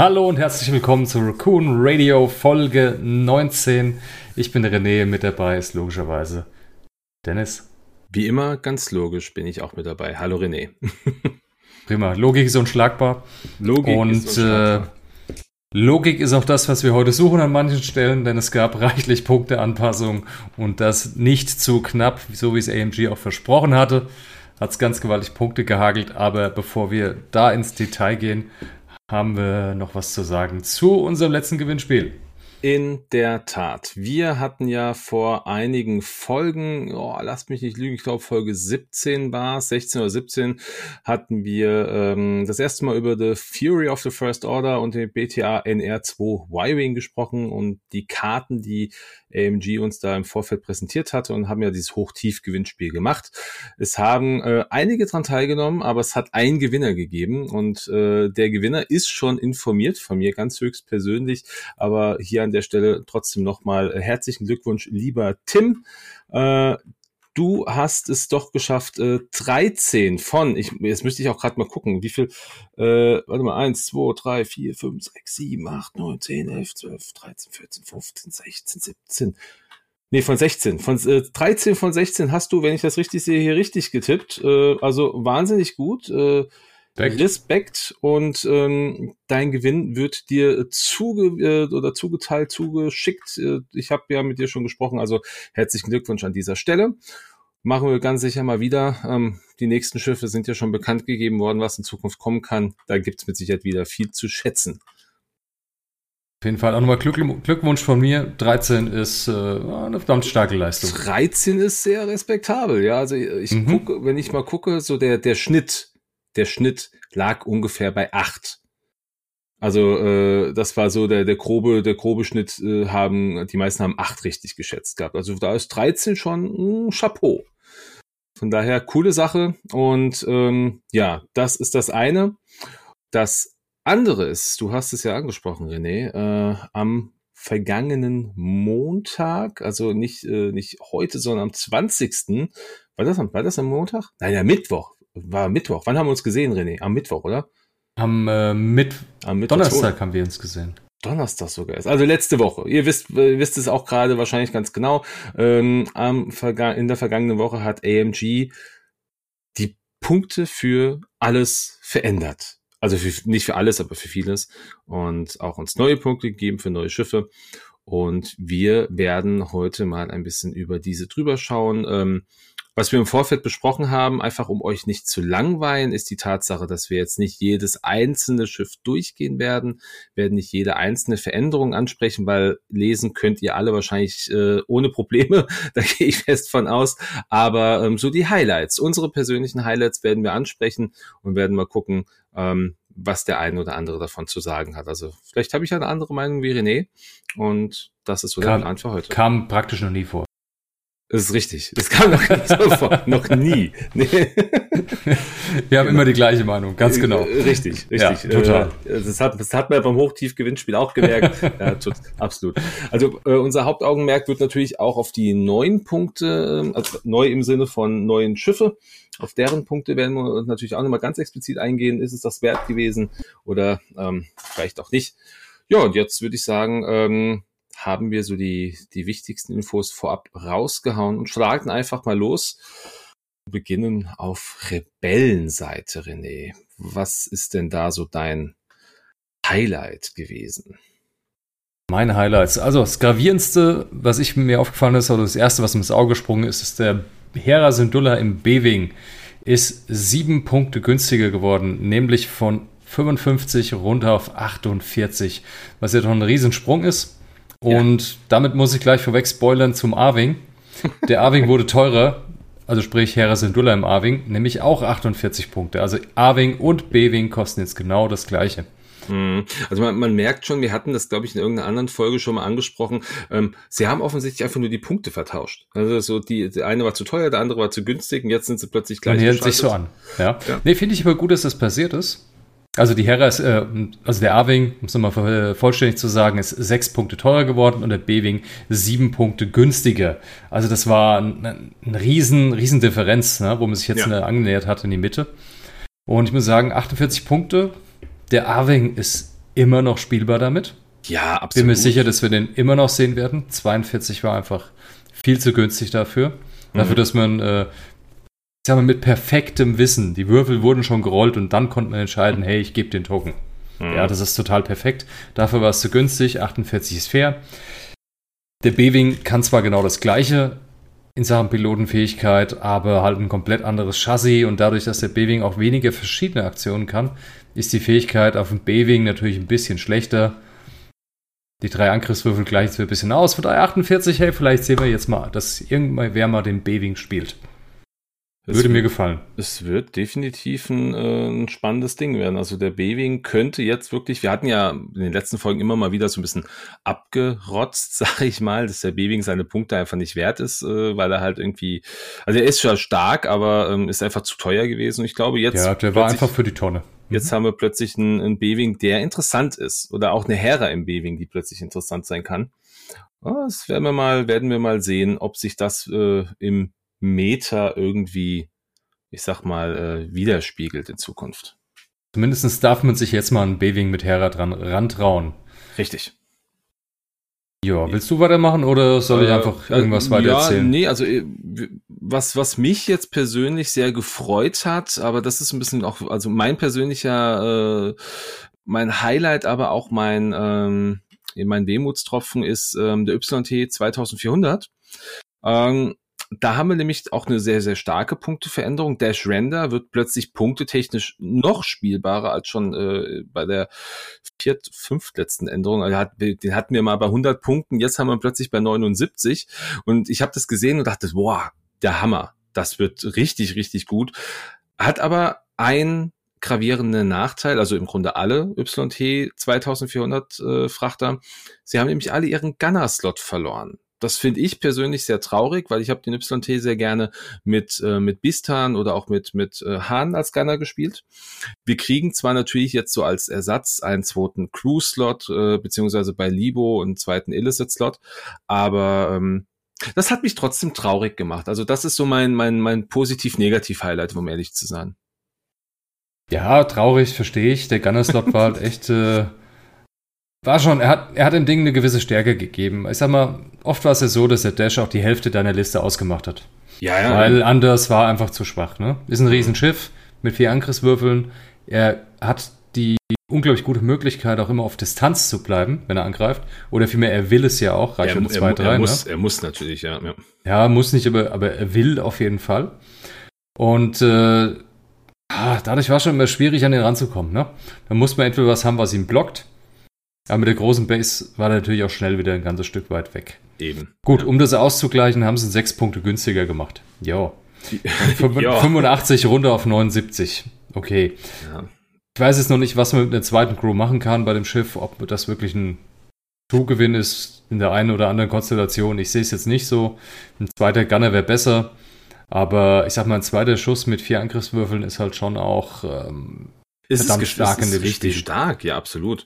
Hallo und herzlich willkommen zu Raccoon Radio Folge 19. Ich bin René, mit dabei ist logischerweise Dennis. Wie immer, ganz logisch bin ich auch mit dabei. Hallo René. Prima, Logik ist unschlagbar. Logik und ist unschlagbar. Äh, Logik ist auch das, was wir heute suchen an manchen Stellen, denn es gab reichlich Punkteanpassungen und das nicht zu knapp, so wie es AMG auch versprochen hatte. Hat es ganz gewaltig Punkte gehagelt, aber bevor wir da ins Detail gehen, haben wir noch was zu sagen zu unserem letzten Gewinnspiel. In der Tat. Wir hatten ja vor einigen Folgen, oh, lasst mich nicht lügen, ich glaube Folge 17 war es, 16 oder 17, hatten wir ähm, das erste Mal über The Fury of the First Order und den BTA NR2 Y-Wing gesprochen und die Karten, die AMG uns da im Vorfeld präsentiert hatte und haben ja dieses Hoch-Tief-Gewinnspiel gemacht. Es haben äh, einige dran teilgenommen, aber es hat einen Gewinner gegeben und äh, der Gewinner ist schon informiert von mir ganz höchst persönlich, aber hier an der Stelle trotzdem nochmal äh, herzlichen Glückwunsch, lieber Tim. Äh, du hast es doch geschafft, äh, 13 von, ich, jetzt müsste ich auch gerade mal gucken, wie viel, äh, warte mal, 1, 2, 3, 4, 5, 6, 7, 8, 9, 10, 11, 12, 13, 14, 15, 16, 17, Nee, von 16. Von äh, 13 von 16 hast du, wenn ich das richtig sehe, hier richtig getippt. Äh, also wahnsinnig gut. Äh, Respekt. Respekt und ähm, dein Gewinn wird dir zuge äh, oder zugeteilt, zugeschickt. Äh, ich habe ja mit dir schon gesprochen, also herzlichen Glückwunsch an dieser Stelle. Machen wir ganz sicher mal wieder. Ähm, die nächsten Schiffe sind ja schon bekannt gegeben worden, was in Zukunft kommen kann. Da gibt's mit Sicherheit wieder viel zu schätzen. Auf jeden Fall auch nochmal Glück, Glückwunsch von mir. 13 ist äh, eine verdammt starke Leistung. 13 ist sehr respektabel, ja. Also ich mhm. gucke, wenn ich mal gucke, so der, der Schnitt der Schnitt lag ungefähr bei acht. Also äh, das war so der der grobe der grobe Schnitt äh, haben die meisten haben acht richtig geschätzt gehabt. Also da ist 13 schon ein Chapeau. Von daher coole Sache und ähm, ja, das ist das eine. Das andere ist, du hast es ja angesprochen, René, äh, am vergangenen Montag, also nicht äh, nicht heute, sondern am 20. War das, war das am Montag? Nein, ja, Mittwoch war Mittwoch. Wann haben wir uns gesehen, René? Am Mittwoch, oder? Am, äh, mit Am Mittwoch Donnerstag haben wir uns gesehen. Donnerstag sogar ist. Also letzte Woche. Ihr wisst, äh, wisst es auch gerade wahrscheinlich ganz genau. Ähm, am in der vergangenen Woche hat AMG die Punkte für alles verändert. Also für, nicht für alles, aber für vieles. Und auch uns neue Punkte gegeben für neue Schiffe. Und wir werden heute mal ein bisschen über diese drüber schauen. Ähm, was wir im Vorfeld besprochen haben, einfach um euch nicht zu langweilen, ist die Tatsache, dass wir jetzt nicht jedes einzelne Schiff durchgehen werden, werden nicht jede einzelne Veränderung ansprechen, weil lesen könnt ihr alle wahrscheinlich äh, ohne Probleme, da gehe ich fest von aus. Aber ähm, so die Highlights, unsere persönlichen Highlights werden wir ansprechen und werden mal gucken, ähm, was der eine oder andere davon zu sagen hat. Also vielleicht habe ich eine andere Meinung wie René und das ist so kam, der Plan für heute. Kam praktisch noch nie vor. Das ist richtig. Das kam noch nie so vor. noch nie. Nee. Wir haben immer die gleiche Meinung, ganz äh, genau. Richtig, richtig. Ja, total. Äh, das hat, das hat man beim Hochtief-Gewinnspiel auch gemerkt. ja, tut, absolut. Also äh, unser Hauptaugenmerk wird natürlich auch auf die neuen Punkte, ähm, also neu im Sinne von neuen Schiffe. Auf deren Punkte werden wir natürlich auch nochmal ganz explizit eingehen. Ist es das wert gewesen oder ähm, vielleicht auch nicht? Ja, und jetzt würde ich sagen, ähm, haben wir so die, die wichtigsten Infos vorab rausgehauen und schlagen einfach mal los. Wir beginnen auf Rebellenseite, René. Was ist denn da so dein Highlight gewesen? Meine Highlights. Also das gravierendste, was ich mir aufgefallen ist, oder das erste, was mir ins Auge gesprungen ist, ist der Hera Syndulla im B-Wing ist sieben Punkte günstiger geworden, nämlich von 55 runter auf 48, was ja doch ein Riesensprung ist. Und ja. damit muss ich gleich vorweg spoilern zum Arwing. Der Arwing wurde teurer, also sprich Hera Syndulla im Arwing, nämlich auch 48 Punkte. Also Arwing und B-Wing kosten jetzt genau das gleiche. Mhm. Also man, man merkt schon, wir hatten das, glaube ich, in irgendeiner anderen Folge schon mal angesprochen. Ähm, sie haben offensichtlich einfach nur die Punkte vertauscht. Also so die, die eine war zu teuer, der andere war zu günstig und jetzt sind sie plötzlich gleich. Man sich so an. Ja. ja. Nee, finde ich aber gut, dass das passiert ist. Also die Hera ist, äh, also der A-Wing, um es nochmal vollständig zu sagen, ist sechs Punkte teurer geworden und der B-Wing sieben Punkte günstiger. Also das war ein, ein riesen, riesen Differenz, ne, wo man sich jetzt ja. angenähert hat in die Mitte. Und ich muss sagen, 48 Punkte. Der A-Wing ist immer noch spielbar damit. Ja, absolut. Bin mir sicher, dass wir den immer noch sehen werden. 42 war einfach viel zu günstig dafür. Mhm. Dafür, dass man, äh, sag mal, mit perfektem Wissen, die Würfel wurden schon gerollt und dann konnte man entscheiden, hey, ich gebe den Token. Mhm. Ja, das ist total perfekt. Dafür war es zu günstig. 48 ist fair. Der B-Wing kann zwar genau das gleiche in Sachen Pilotenfähigkeit, aber halt ein komplett anderes Chassis und dadurch, dass der B-Wing auch weniger verschiedene Aktionen kann, ist die Fähigkeit auf dem B-Wing natürlich ein bisschen schlechter. Die drei Angriffswürfel gleichen wir ein bisschen aus. Von daher 48, hey, vielleicht sehen wir jetzt mal, dass irgendwann wer mal den B-Wing spielt. Es Würde mir gefallen. Es wird definitiv ein, äh, ein spannendes Ding werden. Also der B-Wing könnte jetzt wirklich, wir hatten ja in den letzten Folgen immer mal wieder so ein bisschen abgerotzt, sag ich mal, dass der B-Wing seine Punkte einfach nicht wert ist, äh, weil er halt irgendwie, also er ist schon stark, aber ähm, ist einfach zu teuer gewesen. Und ich glaube jetzt. Ja, der war einfach für die Tonne. Jetzt mhm. haben wir plötzlich einen, einen B-Wing, der interessant ist. Oder auch eine Hera im B-Wing, die plötzlich interessant sein kann. Das werden wir mal, werden wir mal sehen, ob sich das äh, im Meta irgendwie, ich sag mal, äh, widerspiegelt in Zukunft. Zumindest darf man sich jetzt mal einen B-Wing mit Hera dran rantrauen. Richtig. Ja, willst du weitermachen oder soll ich äh, einfach irgendwas äh, weiter erzählen? Ja, nee, also äh, was, was mich jetzt persönlich sehr gefreut hat, aber das ist ein bisschen auch, also mein persönlicher, äh, mein Highlight, aber auch mein, ähm, mein Wehmutstropfen ist ähm, der YT 2400. Ähm, da haben wir nämlich auch eine sehr, sehr starke Punkteveränderung. Dash Render wird plötzlich punktetechnisch noch spielbarer als schon äh, bei der viert, fünftletzten Änderung. Also hat, den hatten wir mal bei 100 Punkten, jetzt haben wir plötzlich bei 79. Und ich habe das gesehen und dachte, wow, der Hammer. Das wird richtig, richtig gut. Hat aber ein gravierenden Nachteil, also im Grunde alle YT 2400 äh, Frachter. Sie haben nämlich alle ihren Gunner-Slot verloren. Das finde ich persönlich sehr traurig, weil ich habe den YT sehr gerne mit, äh, mit Bistan oder auch mit, mit äh, Hahn als Gunner gespielt. Wir kriegen zwar natürlich jetzt so als Ersatz einen zweiten Crew-Slot, äh, beziehungsweise bei Libo einen zweiten Illicit-Slot, aber ähm, das hat mich trotzdem traurig gemacht. Also das ist so mein, mein, mein positiv-negativ-Highlight, um ehrlich zu sein. Ja, traurig, verstehe ich. Der Gunner-Slot war halt echt... Äh war schon, er hat, er hat dem Ding eine gewisse Stärke gegeben. Ich sag mal, oft war es ja so, dass der Dash auch die Hälfte deiner Liste ausgemacht hat. Ja, ja. Weil Anders war einfach zu schwach, ne? Ist ein Riesenschiff mit vier Angriffswürfeln. Er hat die unglaublich gute Möglichkeit, auch immer auf Distanz zu bleiben, wenn er angreift. Oder vielmehr, er will es ja auch. Reichweite 2, 3. Er, muss, ne? er muss natürlich, ja, ja. Ja, muss nicht, aber, aber er will auf jeden Fall. Und äh, ah, dadurch war es schon immer schwierig, an ihn ranzukommen. Ne? Da muss man entweder was haben, was ihn blockt, aber mit der großen Base war er natürlich auch schnell wieder ein ganzes Stück weit weg. Eben. Gut, ja. um das auszugleichen, haben sie sechs Punkte günstiger gemacht. Jo. 85 runter auf 79. Okay. Ja. Ich weiß jetzt noch nicht, was man mit einer zweiten Crew machen kann bei dem Schiff, ob das wirklich ein Zugewinn ist in der einen oder anderen Konstellation. Ich sehe es jetzt nicht so. Ein zweiter Gunner wäre besser. Aber ich sag mal, ein zweiter Schuss mit vier Angriffswürfeln ist halt schon auch ähm, ist, stark es ist richtig stark, ja, absolut.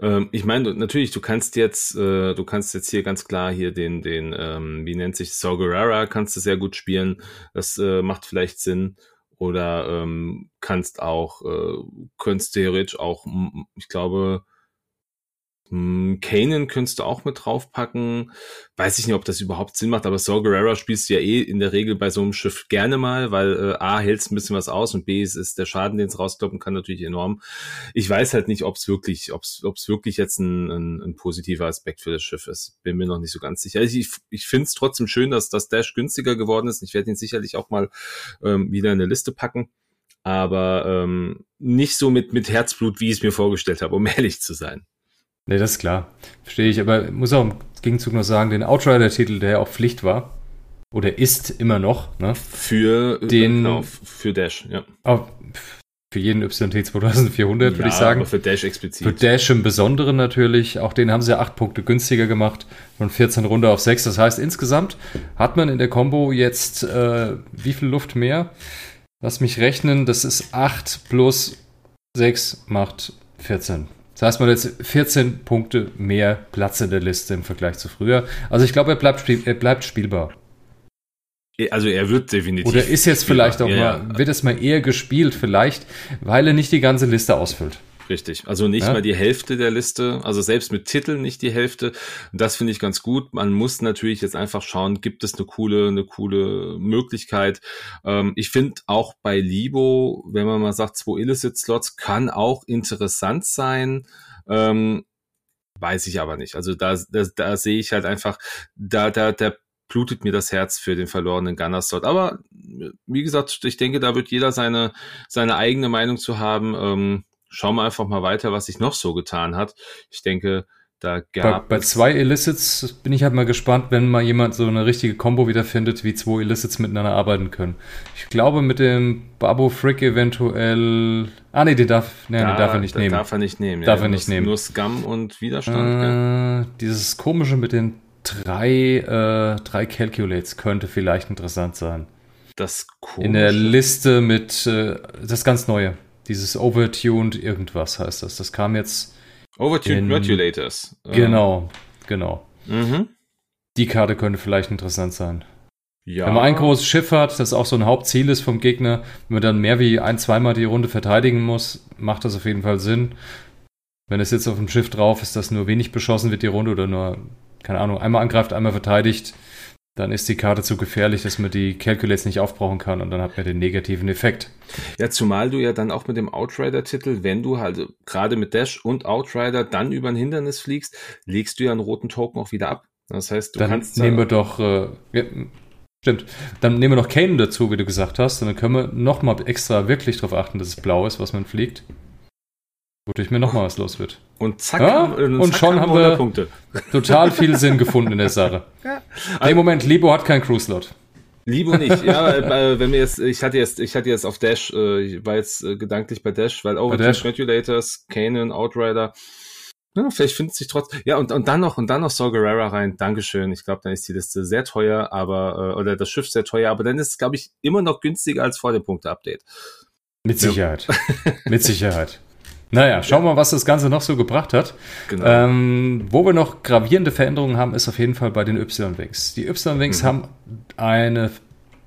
Ähm, ich meine, natürlich, du kannst jetzt, äh, du kannst jetzt hier ganz klar hier den, den, ähm, wie nennt sich Saw Gerrera, kannst du sehr gut spielen. Das äh, macht vielleicht Sinn. Oder ähm, kannst auch, äh, könntest theoretisch auch, ich glaube, Kanan könntest du auch mit draufpacken. Weiß ich nicht, ob das überhaupt Sinn macht, aber Saw Gerrera spielst du ja eh in der Regel bei so einem Schiff gerne mal, weil äh, A hältst ein bisschen was aus und B ist, ist der Schaden, den es rauskloppen kann, natürlich enorm. Ich weiß halt nicht, ob es wirklich, ob es wirklich jetzt ein, ein, ein, positiver Aspekt für das Schiff ist. Bin mir noch nicht so ganz sicher. Also ich, ich finde es trotzdem schön, dass das Dash günstiger geworden ist. Ich werde ihn sicherlich auch mal ähm, wieder in eine Liste packen. Aber ähm, nicht so mit, mit Herzblut, wie ich es mir vorgestellt habe, um ehrlich zu sein. Nee, das ist klar. Verstehe ich. Aber ich muss auch im Gegenzug noch sagen, den Outrider-Titel, der ja auch Pflicht war, oder ist immer noch, ne? Für, den, genau, für Dash, ja. Auch für jeden YT 2400, ja, würde ich sagen. Aber für Dash explizit. Für Dash im Besonderen natürlich. Auch den haben sie ja acht Punkte günstiger gemacht. Von 14 runter auf 6. Das heißt, insgesamt hat man in der Combo jetzt äh, wie viel Luft mehr? Lass mich rechnen. Das ist 8 plus 6 macht 14. Das heißt, man hat jetzt 14 Punkte mehr Platz in der Liste im Vergleich zu früher. Also ich glaube, er bleibt, spiel er bleibt spielbar. Also er wird definitiv. Oder ist jetzt spielbar. vielleicht auch ja, mal, ja. wird es mal eher gespielt, vielleicht, weil er nicht die ganze Liste ausfüllt. Richtig. Also nicht ja? mal die Hälfte der Liste, also selbst mit Titeln nicht die Hälfte. Das finde ich ganz gut. Man muss natürlich jetzt einfach schauen, gibt es eine coole, eine coole Möglichkeit. Ähm, ich finde auch bei Libo, wenn man mal sagt, zwei Illicit-Slots kann auch interessant sein. Ähm, weiß ich aber nicht. Also da, da, da sehe ich halt einfach, da, da, da blutet mir das Herz für den verlorenen Gunner-Slot. Aber wie gesagt, ich denke, da wird jeder seine, seine eigene Meinung zu haben. Ähm, schauen wir einfach mal weiter, was sich noch so getan hat. Ich denke, da gab bei, bei zwei Illicits bin ich halt mal gespannt, wenn mal jemand so eine richtige Combo wiederfindet, wie zwei Illicits miteinander arbeiten können. Ich glaube, mit dem Babo Frick eventuell. Ah, nee, den darf, nee, da, den darf er nicht nehmen. Darf er nicht nehmen. Darf ja, er nicht nehmen. Nur Scum und Widerstand. Äh, dieses komische mit den drei, äh, drei Calculates könnte vielleicht interessant sein. Das komische. In der Liste mit äh, das ganz neue. Dieses Overtuned irgendwas heißt das. Das kam jetzt. Overtuned in, Modulators. Genau, genau. Mhm. Die Karte könnte vielleicht interessant sein. Ja. Wenn man ein großes Schiff hat, das auch so ein Hauptziel ist vom Gegner, wenn man dann mehr wie ein, zweimal die Runde verteidigen muss, macht das auf jeden Fall Sinn. Wenn es jetzt auf dem Schiff drauf ist, dass nur wenig beschossen wird die Runde oder nur, keine Ahnung, einmal angreift, einmal verteidigt, dann ist die Karte zu gefährlich, dass man die Calculates nicht aufbrauchen kann und dann hat man den negativen Effekt. Ja, zumal du ja dann auch mit dem Outrider-Titel, wenn du halt gerade mit Dash und Outrider dann über ein Hindernis fliegst, legst du ja einen roten Token auch wieder ab. Das heißt, du dann kannst. Nehmen wir doch, äh, ja, stimmt. Dann nehmen wir noch Kane dazu, wie du gesagt hast, und dann können wir nochmal extra wirklich darauf achten, dass es blau ist, was man fliegt. Wodurch mir nochmal was los wird. Und zack, ja? und, und zack schon haben wir Punkte. total viel Sinn gefunden in der Sache. Ja. Nee, Moment, Libo hat keinen Crew-Slot. Libo nicht, ja, wenn wir jetzt, ich hatte jetzt, ich hatte jetzt auf Dash, äh, ich war jetzt äh, gedanklich bei Dash, weil Overtime Regulators, Kanan, Outrider, ja, vielleicht findet sich trotzdem, ja, und, und dann noch, und dann noch Saw Gerrera rein, Dankeschön, ich glaube, dann ist die Liste sehr teuer, aber, äh, oder das Schiff sehr teuer, aber dann ist es, glaube ich, immer noch günstiger als vor dem Punkte-Update. Mit Sicherheit, mit Sicherheit. Naja, schauen wir mal, was das Ganze noch so gebracht hat. Genau. Ähm, wo wir noch gravierende Veränderungen haben, ist auf jeden Fall bei den Y-Wings. Die Y-Wings mhm. haben eine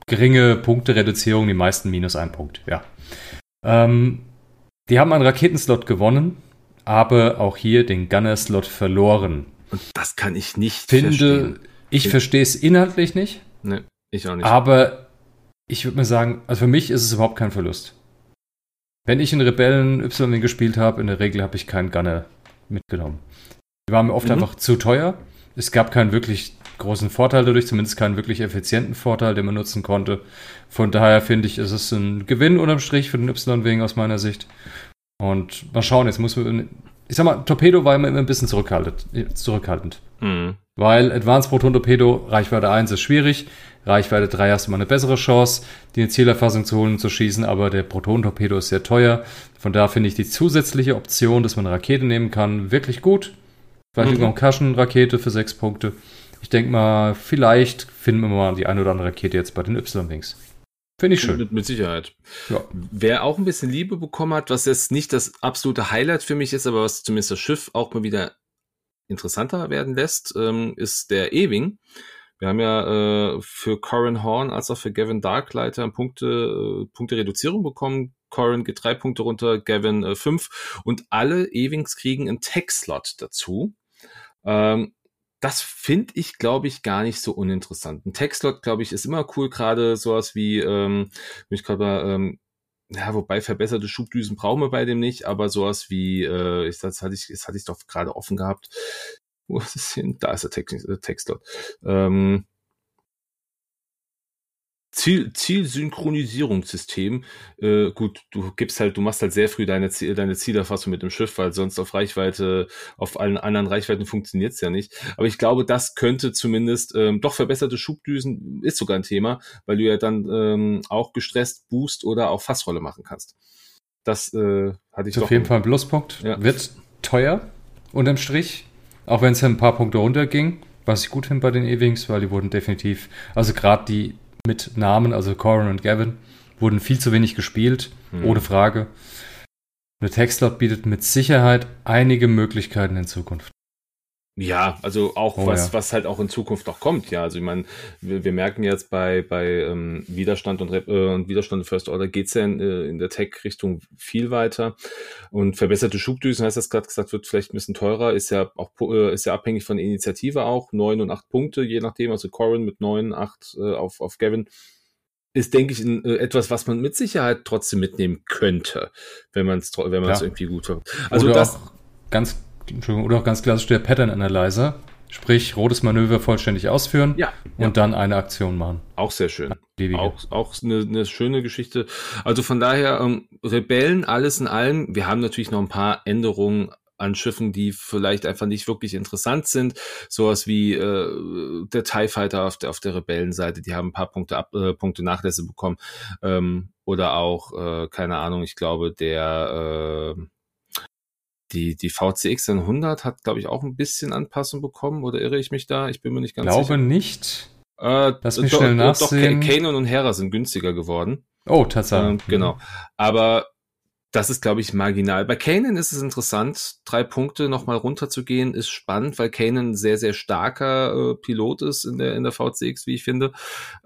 geringe Punktereduzierung, die meisten minus ein Punkt, ja. Ähm, die haben einen Raketenslot gewonnen, aber auch hier den Gunner-Slot verloren. Und das kann ich nicht Finde, verstehen. Ich verstehe es inhaltlich nicht. Nee, ich auch nicht. Aber ich würde mir sagen, also für mich ist es überhaupt kein Verlust. Wenn ich in Rebellen Y gespielt habe, in der Regel habe ich keinen Gunner mitgenommen. Die waren mir oft mhm. einfach zu teuer. Es gab keinen wirklich großen Vorteil dadurch, zumindest keinen wirklich effizienten Vorteil, den man nutzen konnte. Von daher finde ich, ist es ein Gewinn unterm Strich für den Y-Wing aus meiner Sicht. Und mal schauen, jetzt muss man. Ich sag mal, Torpedo war immer ein bisschen zurückhaltend. zurückhaltend. Mhm. Weil Advanced Proton Torpedo, Reichweite 1 ist schwierig. Reichweite 3 hast du mal eine bessere Chance, die Zielerfassung zu holen und zu schießen, aber der Proton-Torpedo ist sehr teuer. Von da finde ich die zusätzliche Option, dass man eine Rakete nehmen kann, wirklich gut. Vielleicht mhm. noch eine Kaschen-Rakete für 6 Punkte. Ich denke mal, vielleicht finden wir mal die eine oder andere Rakete jetzt bei den Y-Wings. Finde ich schön. Mit, mit Sicherheit. Ja. Wer auch ein bisschen Liebe bekommen hat, was jetzt nicht das absolute Highlight für mich ist, aber was zumindest das Schiff auch mal wieder interessanter werden lässt, ähm, ist der Ewing. Wir haben ja äh, für Corin Horn als auch für Gavin Darklighter Punkte, äh, Punkte Reduzierung bekommen. Corin geht drei Punkte runter, Gavin äh, fünf und alle Ewings kriegen einen Tech-Slot dazu. Ähm, das finde ich, glaube ich, gar nicht so uninteressant. Ein Tech-Slot, glaube ich, ist immer cool, gerade sowas wie, ähm, ich mal, ähm, ja, wobei verbesserte Schubdüsen brauchen wir bei dem nicht, aber sowas wie, äh, ich, das hatte ich, das hatte ich doch gerade offen gehabt. Wo ist es hin? Da ist der Text, der Text dort. Ähm, Ziel, Zielsynchronisierungssystem. Äh, gut, du gibst halt, du machst halt sehr früh deine, Ziel, deine Zielerfassung mit dem Schiff, weil sonst auf Reichweite, auf allen anderen Reichweiten funktioniert's ja nicht. Aber ich glaube, das könnte zumindest ähm, doch verbesserte Schubdüsen ist sogar ein Thema, weil du ja dann ähm, auch gestresst Boost oder auch Fassrolle machen kannst. Das äh, hatte ich ist doch. Auf jeden Fall ein Pluspunkt. Ja. Wird teuer unterm Strich, auch wenn es ein paar Punkte runterging. Was ich gut finde bei den Ewings, weil die wurden definitiv, also gerade die mit Namen, also Corin und Gavin, wurden viel zu wenig gespielt, mhm. ohne Frage. Eine Textlot bietet mit Sicherheit einige Möglichkeiten in Zukunft. Ja, also auch Oh, was, ja. was halt auch in Zukunft noch kommt. Ja, also ich meine, wir, wir merken jetzt bei, bei ähm, Widerstand und, äh, und Widerstand und First Order geht's ja in, äh, in der Tech-Richtung viel weiter. Und verbesserte Schubdüsen, heißt das gerade gesagt, wird vielleicht ein bisschen teurer, ist ja auch äh, ist ja abhängig von der Initiative auch. Neun und acht Punkte, je nachdem. Also Corin mit neun, acht äh, auf, auf Gavin. Ist, denke ich, ein, äh, etwas, was man mit Sicherheit trotzdem mitnehmen könnte, wenn man es wenn man es Ja. irgendwie gut verwendet. Also oder, das, ganz, Entschuldigung, oder auch ganz klassisch der Pattern Analyzer. Sprich, rotes Manöver vollständig ausführen ja, und ja, dann eine Aktion machen. auch sehr schön. Auch, auch eine, eine schöne Geschichte. Also von daher, ähm, Rebellen, alles in allem. Wir haben natürlich noch ein paar Änderungen an Schiffen, die vielleicht einfach nicht wirklich interessant sind. Sowas wie äh, der TIE Fighter auf der, auf der Rebellenseite, die haben ein paar Punkte, ab, äh, Punkte Nachlässe bekommen. Ähm, oder auch, äh, keine Ahnung, ich glaube, der äh, die, die VCX 100 hat, glaube ich, auch ein bisschen Anpassung bekommen. Oder irre ich mich da? Ich bin mir nicht ganz Glaube sicher. nicht. Äh, Lass mich doch, schnell doch, nachsehen. Kanon und Hera sind günstiger geworden. Oh, Tatsache. Ähm, genau. Aber das ist, glaube ich, marginal. Bei Kanan ist es interessant, drei Punkte nochmal runterzugehen, ist spannend, weil Kanan ein sehr, sehr starker äh, Pilot ist in der, in der VCX, wie ich finde.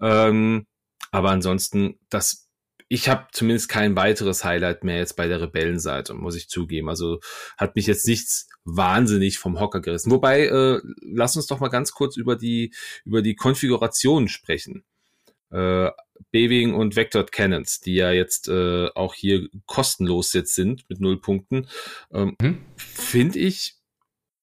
Ähm, aber ansonsten, das, ich habe zumindest kein weiteres Highlight mehr jetzt bei der Rebellenseite, muss ich zugeben. Also hat mich jetzt nichts wahnsinnig vom Hocker gerissen. Wobei, äh, lass uns doch mal ganz kurz über die, über die Konfiguration sprechen. Äh, B-Wing und Vector Cannons, die ja jetzt äh, auch hier kostenlos jetzt sind mit null Punkten, ähm, Mhm. finde ich,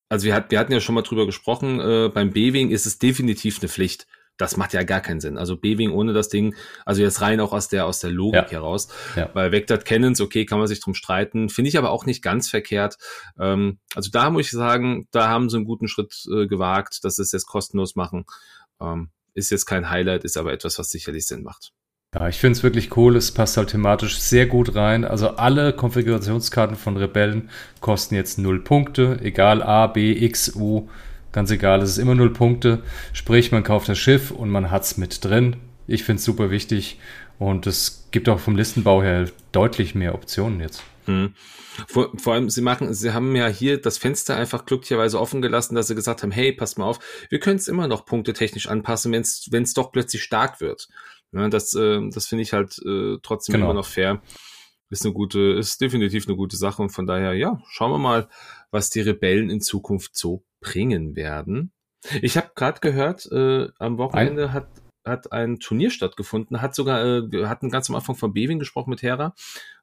also wir, hat, wir hatten ja schon mal drüber gesprochen, äh, beim B-Wing ist es definitiv eine Pflicht. Das macht ja gar keinen Sinn. Also B-Wing ohne das Ding, also jetzt rein auch aus der, aus der Logik Ja. heraus. Ja. Bei Vector Cannons, okay, kann man sich drum streiten. Finde ich aber auch nicht ganz verkehrt. Ähm, also da muss ich sagen, da haben sie einen guten Schritt äh, gewagt, dass sie es jetzt kostenlos machen. Ähm, ist jetzt kein Highlight, ist aber etwas, was sicherlich Sinn macht. Ja, ich finde es wirklich cool. Es passt halt thematisch sehr gut rein. Also alle Konfigurationskarten von Rebellen kosten jetzt null Punkte. Egal A, B, X, U. Ganz egal, es ist immer null Punkte. Sprich, man kauft das Schiff und man hat's mit drin. Ich finde es super wichtig. Und es gibt auch vom Listenbau her deutlich mehr Optionen jetzt. Hm. Vor, vor allem, sie machen, sie haben ja hier das Fenster einfach glücklicherweise offen gelassen, dass sie gesagt haben, hey, passt mal auf, wir können es immer noch punktetechnisch anpassen, wenn es doch plötzlich stark wird. Ja, das äh, das finde ich halt äh, trotzdem Genau. immer noch fair. Ist eine gute, ist definitiv eine gute Sache und von daher, ja, schauen wir mal, was die Rebellen in Zukunft so bringen werden. Ich habe gerade gehört, äh, am Wochenende hat hat ein Turnier stattgefunden, hat sogar, äh, wir hatten ganz am Anfang von Bewing gesprochen mit Hera.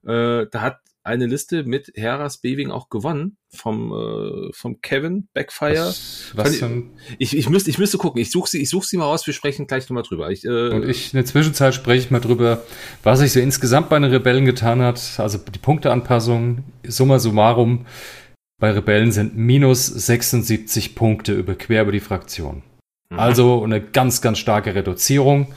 Äh, da hat eine Liste mit Heras Bewing auch gewonnen vom, äh, vom Kevin Backfire. Was, was denn? Ich, ich, müsste, ich müsste gucken. Ich suche sie, ich suche sie mal raus. Wir sprechen gleich nochmal drüber. Ich, äh, Und ich, in der Zwischenzeit spreche ich mal drüber, was sich so insgesamt bei den Rebellen getan hat. Also die Punkteanpassung, summa summarum, bei Rebellen sind minus 76 Punkte über quer über die Fraktion. mhm. Also eine ganz, ganz starke Reduzierung.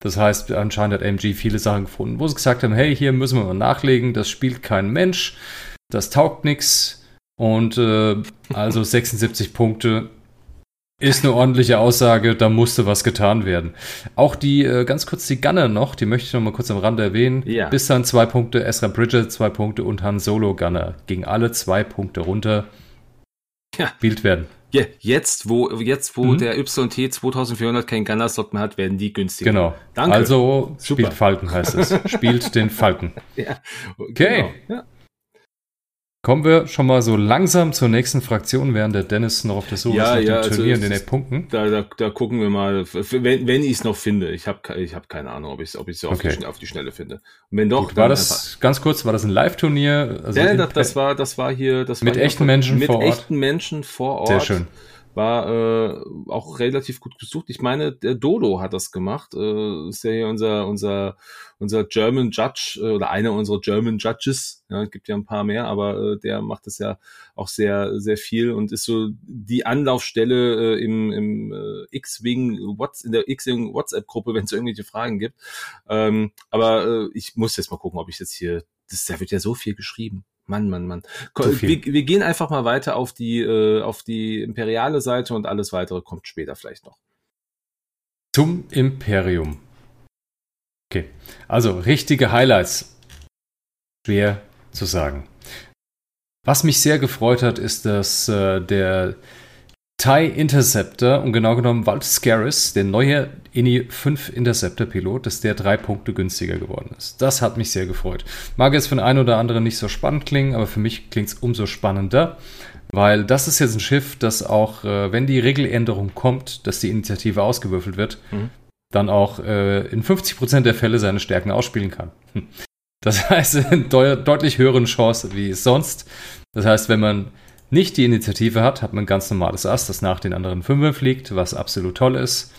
Das heißt, anscheinend hat MG viele Sachen gefunden, wo sie gesagt haben, hey, hier müssen wir mal nachlegen, das spielt kein Mensch, das taugt nichts. Und äh, also 76 Punkte ist eine ordentliche Aussage, da musste was getan werden. Auch die, äh, ganz kurz die Gunner noch, die möchte ich noch mal kurz am Rande erwähnen. Ja. Bis dann zwei Punkte, Ezra Bridger zwei Punkte und Han Solo Gunner. Gegen alle zwei Punkte runter. Ja. Spielt werden. Ja, jetzt, wo, jetzt, wo Mhm. der YT 2400 keinen Gunner-Slot mehr hat, werden die günstiger. Genau. Danke. Also Super. spielt Falken heißt es. Spielt den Falken. Ja. Okay. Genau. Ja. Kommen wir schon mal so langsam zur nächsten Fraktion, während der Dennis noch auf der Suche Ja, ist nach ja, dem also Turnier es und den Punkten. Da, da, da gucken wir mal, wenn, wenn ich es noch finde. Ich habe ich hab keine Ahnung, ob ich es ob ich's auf, Okay. die, Schn- auf die Schnelle finde. Und wenn doch, Gut, war das ganz kurz, war das ein Live-Turnier? Also Ja, das, das war, das war hier, das Mit war hier echten Menschen mit vor Ort? echten Menschen vor Ort. sehr schön. War äh, auch relativ gut gesucht. Ich meine, der Dodo hat das gemacht. Äh, ist ja hier unser, unser, unser German Judge äh, oder einer unserer German Judges. Ja, es gibt ja ein paar mehr, aber äh, der macht das ja auch sehr, sehr viel und ist so die Anlaufstelle äh, im, im äh, X-Wing, in der X-Wing WhatsApp-Gruppe, wenn es irgendwelche Fragen gibt. Ähm, aber äh, ich muss jetzt mal gucken, ob ich jetzt hier, das, da wird ja so viel geschrieben. Mann, Mann, Mann. Wir, wir gehen einfach mal weiter auf die, äh, auf die imperiale Seite und alles weitere kommt später vielleicht noch. Zum Imperium. Okay, also richtige Highlights. Schwer zu sagen. Was mich sehr gefreut hat, ist, dass äh, der TIE Interceptor und genau genommen Walt Scaris, der neue INI 5 Interceptor Pilot, dass der drei Punkte günstiger geworden ist. Das hat mich sehr gefreut. Mag jetzt für den einen oder anderen nicht so spannend klingen, aber für mich klingt es umso spannender, weil das ist jetzt ein Schiff, das auch, äh, wenn die Regeländerung kommt, dass die Initiative ausgewürfelt wird, mhm. Dann auch äh, in 50% der Fälle seine Stärken ausspielen kann. Das heißt, in de deutlich höheren Chance wie sonst. Das heißt, wenn man nicht die Initiative hat, hat man ein ganz normales Ass, das nach den anderen Fünfer fliegt, was absolut toll ist.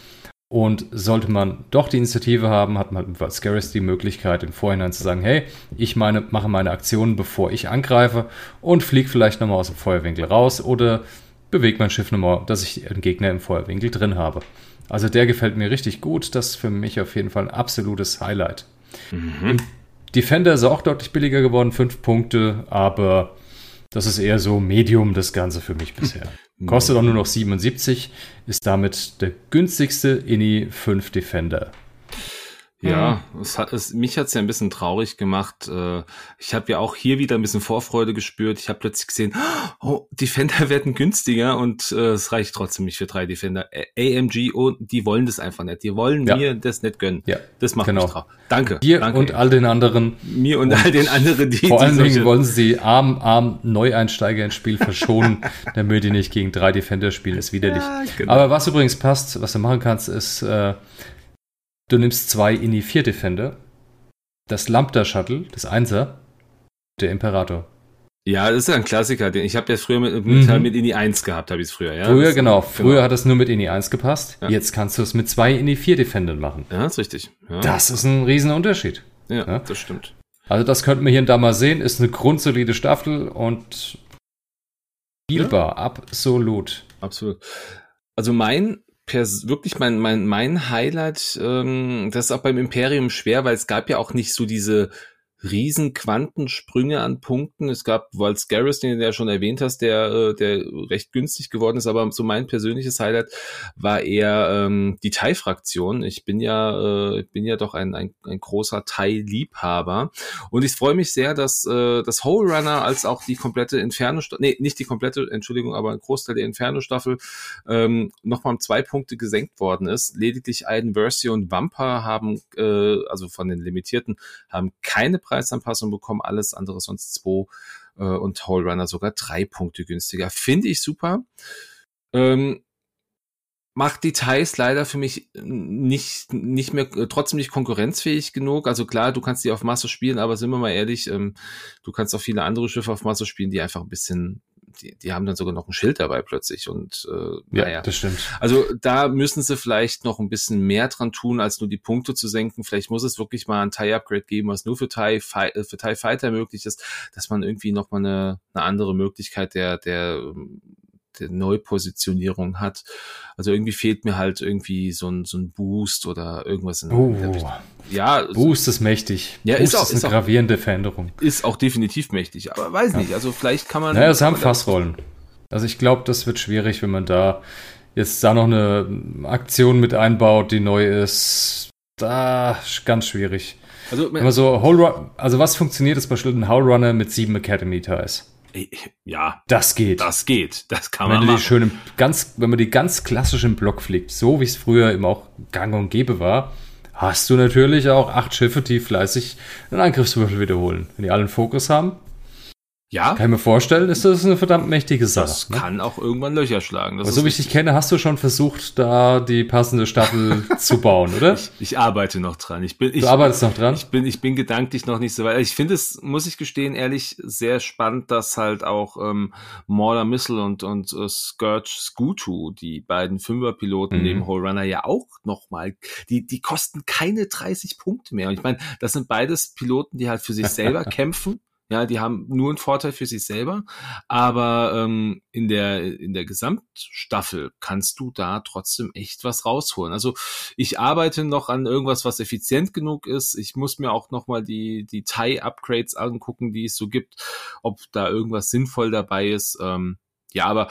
Und sollte man doch die Initiative haben, hat man mit Scaris die Möglichkeit, im Vorhinein zu sagen, hey, ich meine, mache meine Aktionen, bevor ich angreife und fliege vielleicht nochmal aus dem Feuerwinkel raus oder bewege mein Schiff nochmal, dass ich einen Gegner im Feuerwinkel drin habe. Also der gefällt mir richtig gut. Das ist für mich auf jeden Fall ein absolutes Highlight. Mhm. Defender ist auch deutlich billiger geworden, 5 Punkte, aber das ist eher so Medium das Ganze für mich bisher. Kostet auch nur noch 77, ist damit der günstigste INI 5 Defender. Ja, mhm. es hat, es, mich hat's ja ein bisschen traurig gemacht. Äh, ich habe ja auch hier wieder ein bisschen Vorfreude gespürt. Ich habe plötzlich gesehen, oh, Defender werden günstiger und äh, es reicht trotzdem nicht für drei Defender. AMG, oh, die wollen das einfach nicht. Die wollen ja. mir das nicht gönnen. Ja, das macht genau. mich traurig. Danke. Dir danke. und all den anderen. Mir und, und all den anderen, die Vor allen Dingen wollen sie arm, arm Neueinsteiger ins Spiel verschonen, damit die nicht gegen drei Defender spielen. Ist widerlich. Ja, genau. Aber was übrigens passt, was du machen kannst, ist äh, Du nimmst zwei INI 4 Defender, das Lambda Shuttle, das Einser, der Imperator. Ja, das ist ja ein Klassiker. Ich habe ja früher mit, mit, mhm. mit INI 1 gehabt, habe ich es früher, ja. Früher, das, genau. Früher genau. hat es nur mit INI 1 gepasst. Ja. Jetzt kannst du es mit zwei INI 4 Defendern machen. Ja, ist richtig. Ja. Das ist ein Riesenunterschied. Ja, ja, das stimmt. Also das könnten wir hier und da mal sehen. Ist eine grundsolide Staffel und spielbar. Absolut. Absolut. Also mein pers wirklich mein, mein, mein Highlight, ähm, das ist auch beim Imperium schwer, weil es gab ja auch nicht so diese riesen Quantensprünge an Punkten. Es gab Garrus, den du ja schon erwähnt hast, der, äh, der recht günstig geworden ist, aber so mein persönliches Highlight war eher ähm, die Thai-Fraktion. Ich bin ja, äh, bin ja doch ein, ein, ein großer Thai-Liebhaber und ich freue mich sehr, dass äh, das Whole Runner als auch die komplette Inferno, nee, nicht die komplette, Entschuldigung, aber ein Großteil der Inferno-Staffel ähm, nochmal um zwei Punkte gesenkt worden ist. Lediglich Aiden Versio und Vampire haben, äh, also von den Limitierten, haben keine Preise Preisanpassung bekommen, alles andere sonst zwei äh, und Whole Runner sogar drei Punkte günstiger. Finde ich super. Ähm, macht Details leider für mich nicht, nicht mehr, äh, trotzdem nicht konkurrenzfähig genug. Also klar, du kannst die auf Masse spielen, aber sind wir mal ehrlich, ähm, du kannst auch viele andere Schiffe auf Masse spielen, die einfach ein bisschen die, die haben dann sogar noch ein Schild dabei plötzlich und äh, ja, naja. das stimmt. Also da müssen sie vielleicht noch ein bisschen mehr dran tun, als nur die Punkte zu senken. Vielleicht muss es wirklich mal ein TIE-Upgrade geben, was nur für TIE, äh, für TIE Fighter möglich ist, dass man irgendwie noch mal eine, eine andere Möglichkeit der, der der Neupositionierung hat. Also irgendwie fehlt mir halt irgendwie so ein, so ein Boost oder irgendwas in oh. Ja, Boost ist mächtig. Ja, Boost ist auch ist eine ist gravierende Veränderung. Ist auch definitiv mächtig, aber weiß ja. nicht. Also vielleicht kann man. Naja, es haben Fassrollen. Also ich glaube, das wird schwierig, wenn man da jetzt da noch eine Aktion mit einbaut, die neu ist. Da ganz schwierig. Also, wenn man so Whole also was funktioniert, ist beispielsweise ein Hole Runner mit sieben Academy Ties. Ja. Das geht. Das geht. Das kann wenn man machen. Die schön im, ganz, wenn man die ganz klassisch im Block fliegt, so wie es früher immer auch gang und gäbe war, hast du natürlich auch acht Schiffe, die fleißig einen Angriffswürfel wiederholen. Wenn die alle einen Fokus haben, ja. Kann ich mir vorstellen, ist das eine verdammt mächtige Sache. Das ne? kann auch irgendwann Löcher schlagen. Das so wie ich dich kenne, hast du schon versucht, da die passende Staffel zu bauen, oder? Ich, ich, arbeite noch dran. Ich bin, ich, du arbeitest noch dran? Ich bin, ich bin gedanklich noch nicht so weit. Ich finde es, muss ich gestehen, ehrlich, sehr spannend, dass halt auch ähm, Mauler Missile und, und uh, Scourge Scutu, die beiden Fünferpiloten mhm. neben Whole Runner ja auch nochmal, die, die kosten keine 30 Punkte mehr. Und ich meine, das sind beides Piloten, die halt für sich selber kämpfen ja, die haben nur einen Vorteil für sich selber, aber ähm, in der in der Gesamtstaffel kannst du da trotzdem echt was rausholen. Also ich arbeite noch an irgendwas, was effizient genug ist. Ich muss mir auch noch mal die die Thai Upgrades angucken, die es so gibt, ob da irgendwas sinnvoll dabei ist. Ähm, ja, aber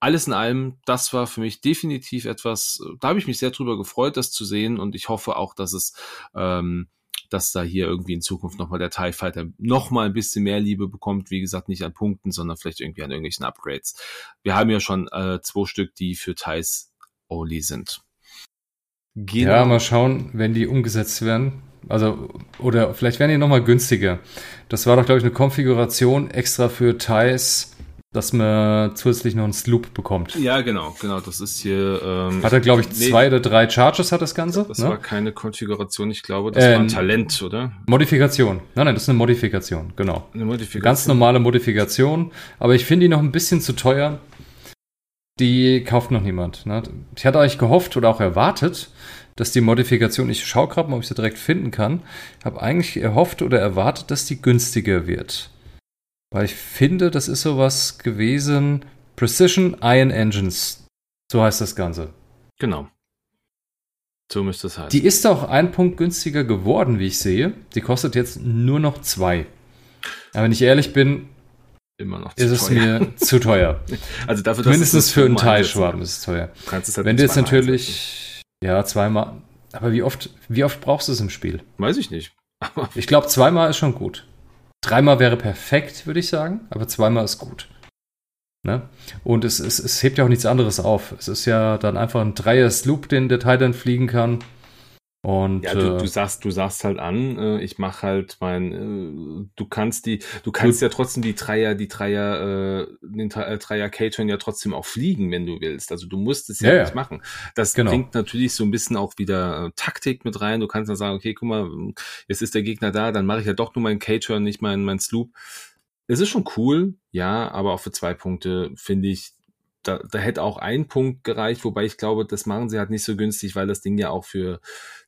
alles in allem, das war für mich definitiv etwas, da habe ich mich sehr drüber gefreut, das zu sehen und ich hoffe auch, dass es ähm, dass da hier irgendwie in Zukunft nochmal der TIE Fighter nochmal ein bisschen mehr Liebe bekommt. Wie gesagt, nicht an Punkten, sondern vielleicht irgendwie an irgendwelchen Upgrades. Wir haben ja schon äh, zwei Stück, die für TIEs only sind. Genau. Ja, mal schauen, wenn die umgesetzt werden. Also, oder vielleicht werden die nochmal günstiger. Das war doch, glaube ich, eine Konfiguration extra für TIEs dass man zusätzlich noch einen Sloop bekommt. Ja, genau, genau. Das ist hier. Ähm, hat er, glaube ich, nee, zwei oder drei Charges hat das Ganze. Das ne? war keine Konfiguration, ich glaube, das äh, war ein Talent, oder? Modifikation. Nein, nein, das ist eine Modifikation, genau. Eine Modifikation. Ganz normale Modifikation. Aber ich finde die noch ein bisschen zu teuer. Die kauft noch niemand. Ne? Ich hatte eigentlich gehofft oder auch erwartet, dass die Modifikation, ich schaue gerade mal, ob ich sie direkt finden kann, habe eigentlich erhofft oder erwartet, dass die günstiger wird. Weil ich finde, das ist sowas gewesen. Precision Iron Engines. So heißt das Ganze. Genau. So müsste es heißen. Die ist auch ein Punkt günstiger geworden, wie ich sehe. Die kostet jetzt nur noch zwei. Aber wenn ich ehrlich bin, immer noch ist es mir zu teuer. Also dafür, Mindestens für einen Teilschwaben ist es teuer. Halt wenn du jetzt natürlich, ja, zweimal, aber wie oft, wie oft brauchst du es im Spiel? Weiß ich nicht. ich glaube, zweimal ist schon gut. Dreimal wäre perfekt, würde ich sagen, aber zweimal ist gut. Ne? Und es, es, es hebt ja auch nichts anderes auf. Es ist ja dann einfach ein Dreier-Sloop, den der Titan fliegen kann. Und, ja, du, äh, du sagst, du sagst halt an, äh, ich mache halt mein, äh, du kannst die, du kannst ja trotzdem die Dreier, die Dreier, äh, den Dreier K-Turn ja trotzdem auch fliegen, wenn du willst. Also du musst es ja, ja nicht machen. Das genau. bringt natürlich so ein bisschen auch wieder Taktik mit rein. Du kannst dann sagen, okay, guck mal, jetzt ist der Gegner da, dann mache ich ja doch nur meinen K-Turn, nicht mein, mein Sloop. Es ist schon cool, ja, aber auch für zwei Punkte finde ich, da, da hätte auch ein Punkt gereicht, wobei ich glaube, das machen sie halt nicht so günstig, weil das Ding ja auch für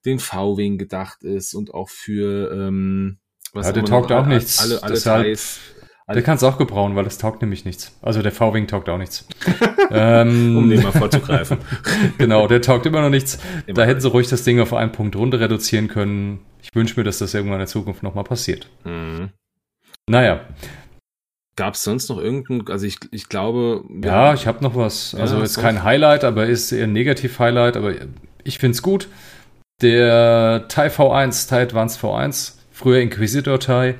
den V-Wing gedacht ist und auch für ähm, was ja, der taugt noch, auch alle, nichts. Alle, alle Deshalb, Teils, alle der kann es auch gebrauchen, weil es taugt nämlich nichts. Also der V-Wing taugt auch nichts. ähm, um den mal vorzugreifen. genau, der taugt immer noch nichts. Immer da hätten sie ruhig das Ding auf einen Punkt runter reduzieren können. Ich wünsche mir, dass das irgendwann in der Zukunft nochmal passiert. Mhm. Naja, Gab es sonst noch irgendein, also ich, ich glaube. Ja, ja ich habe noch was. Also ja, jetzt kein Highlight, aber ist eher ein Negativ-Highlight, aber ich finde es gut. Der TIE V1, TIE Advanced V1, früher Inquisitor TIE.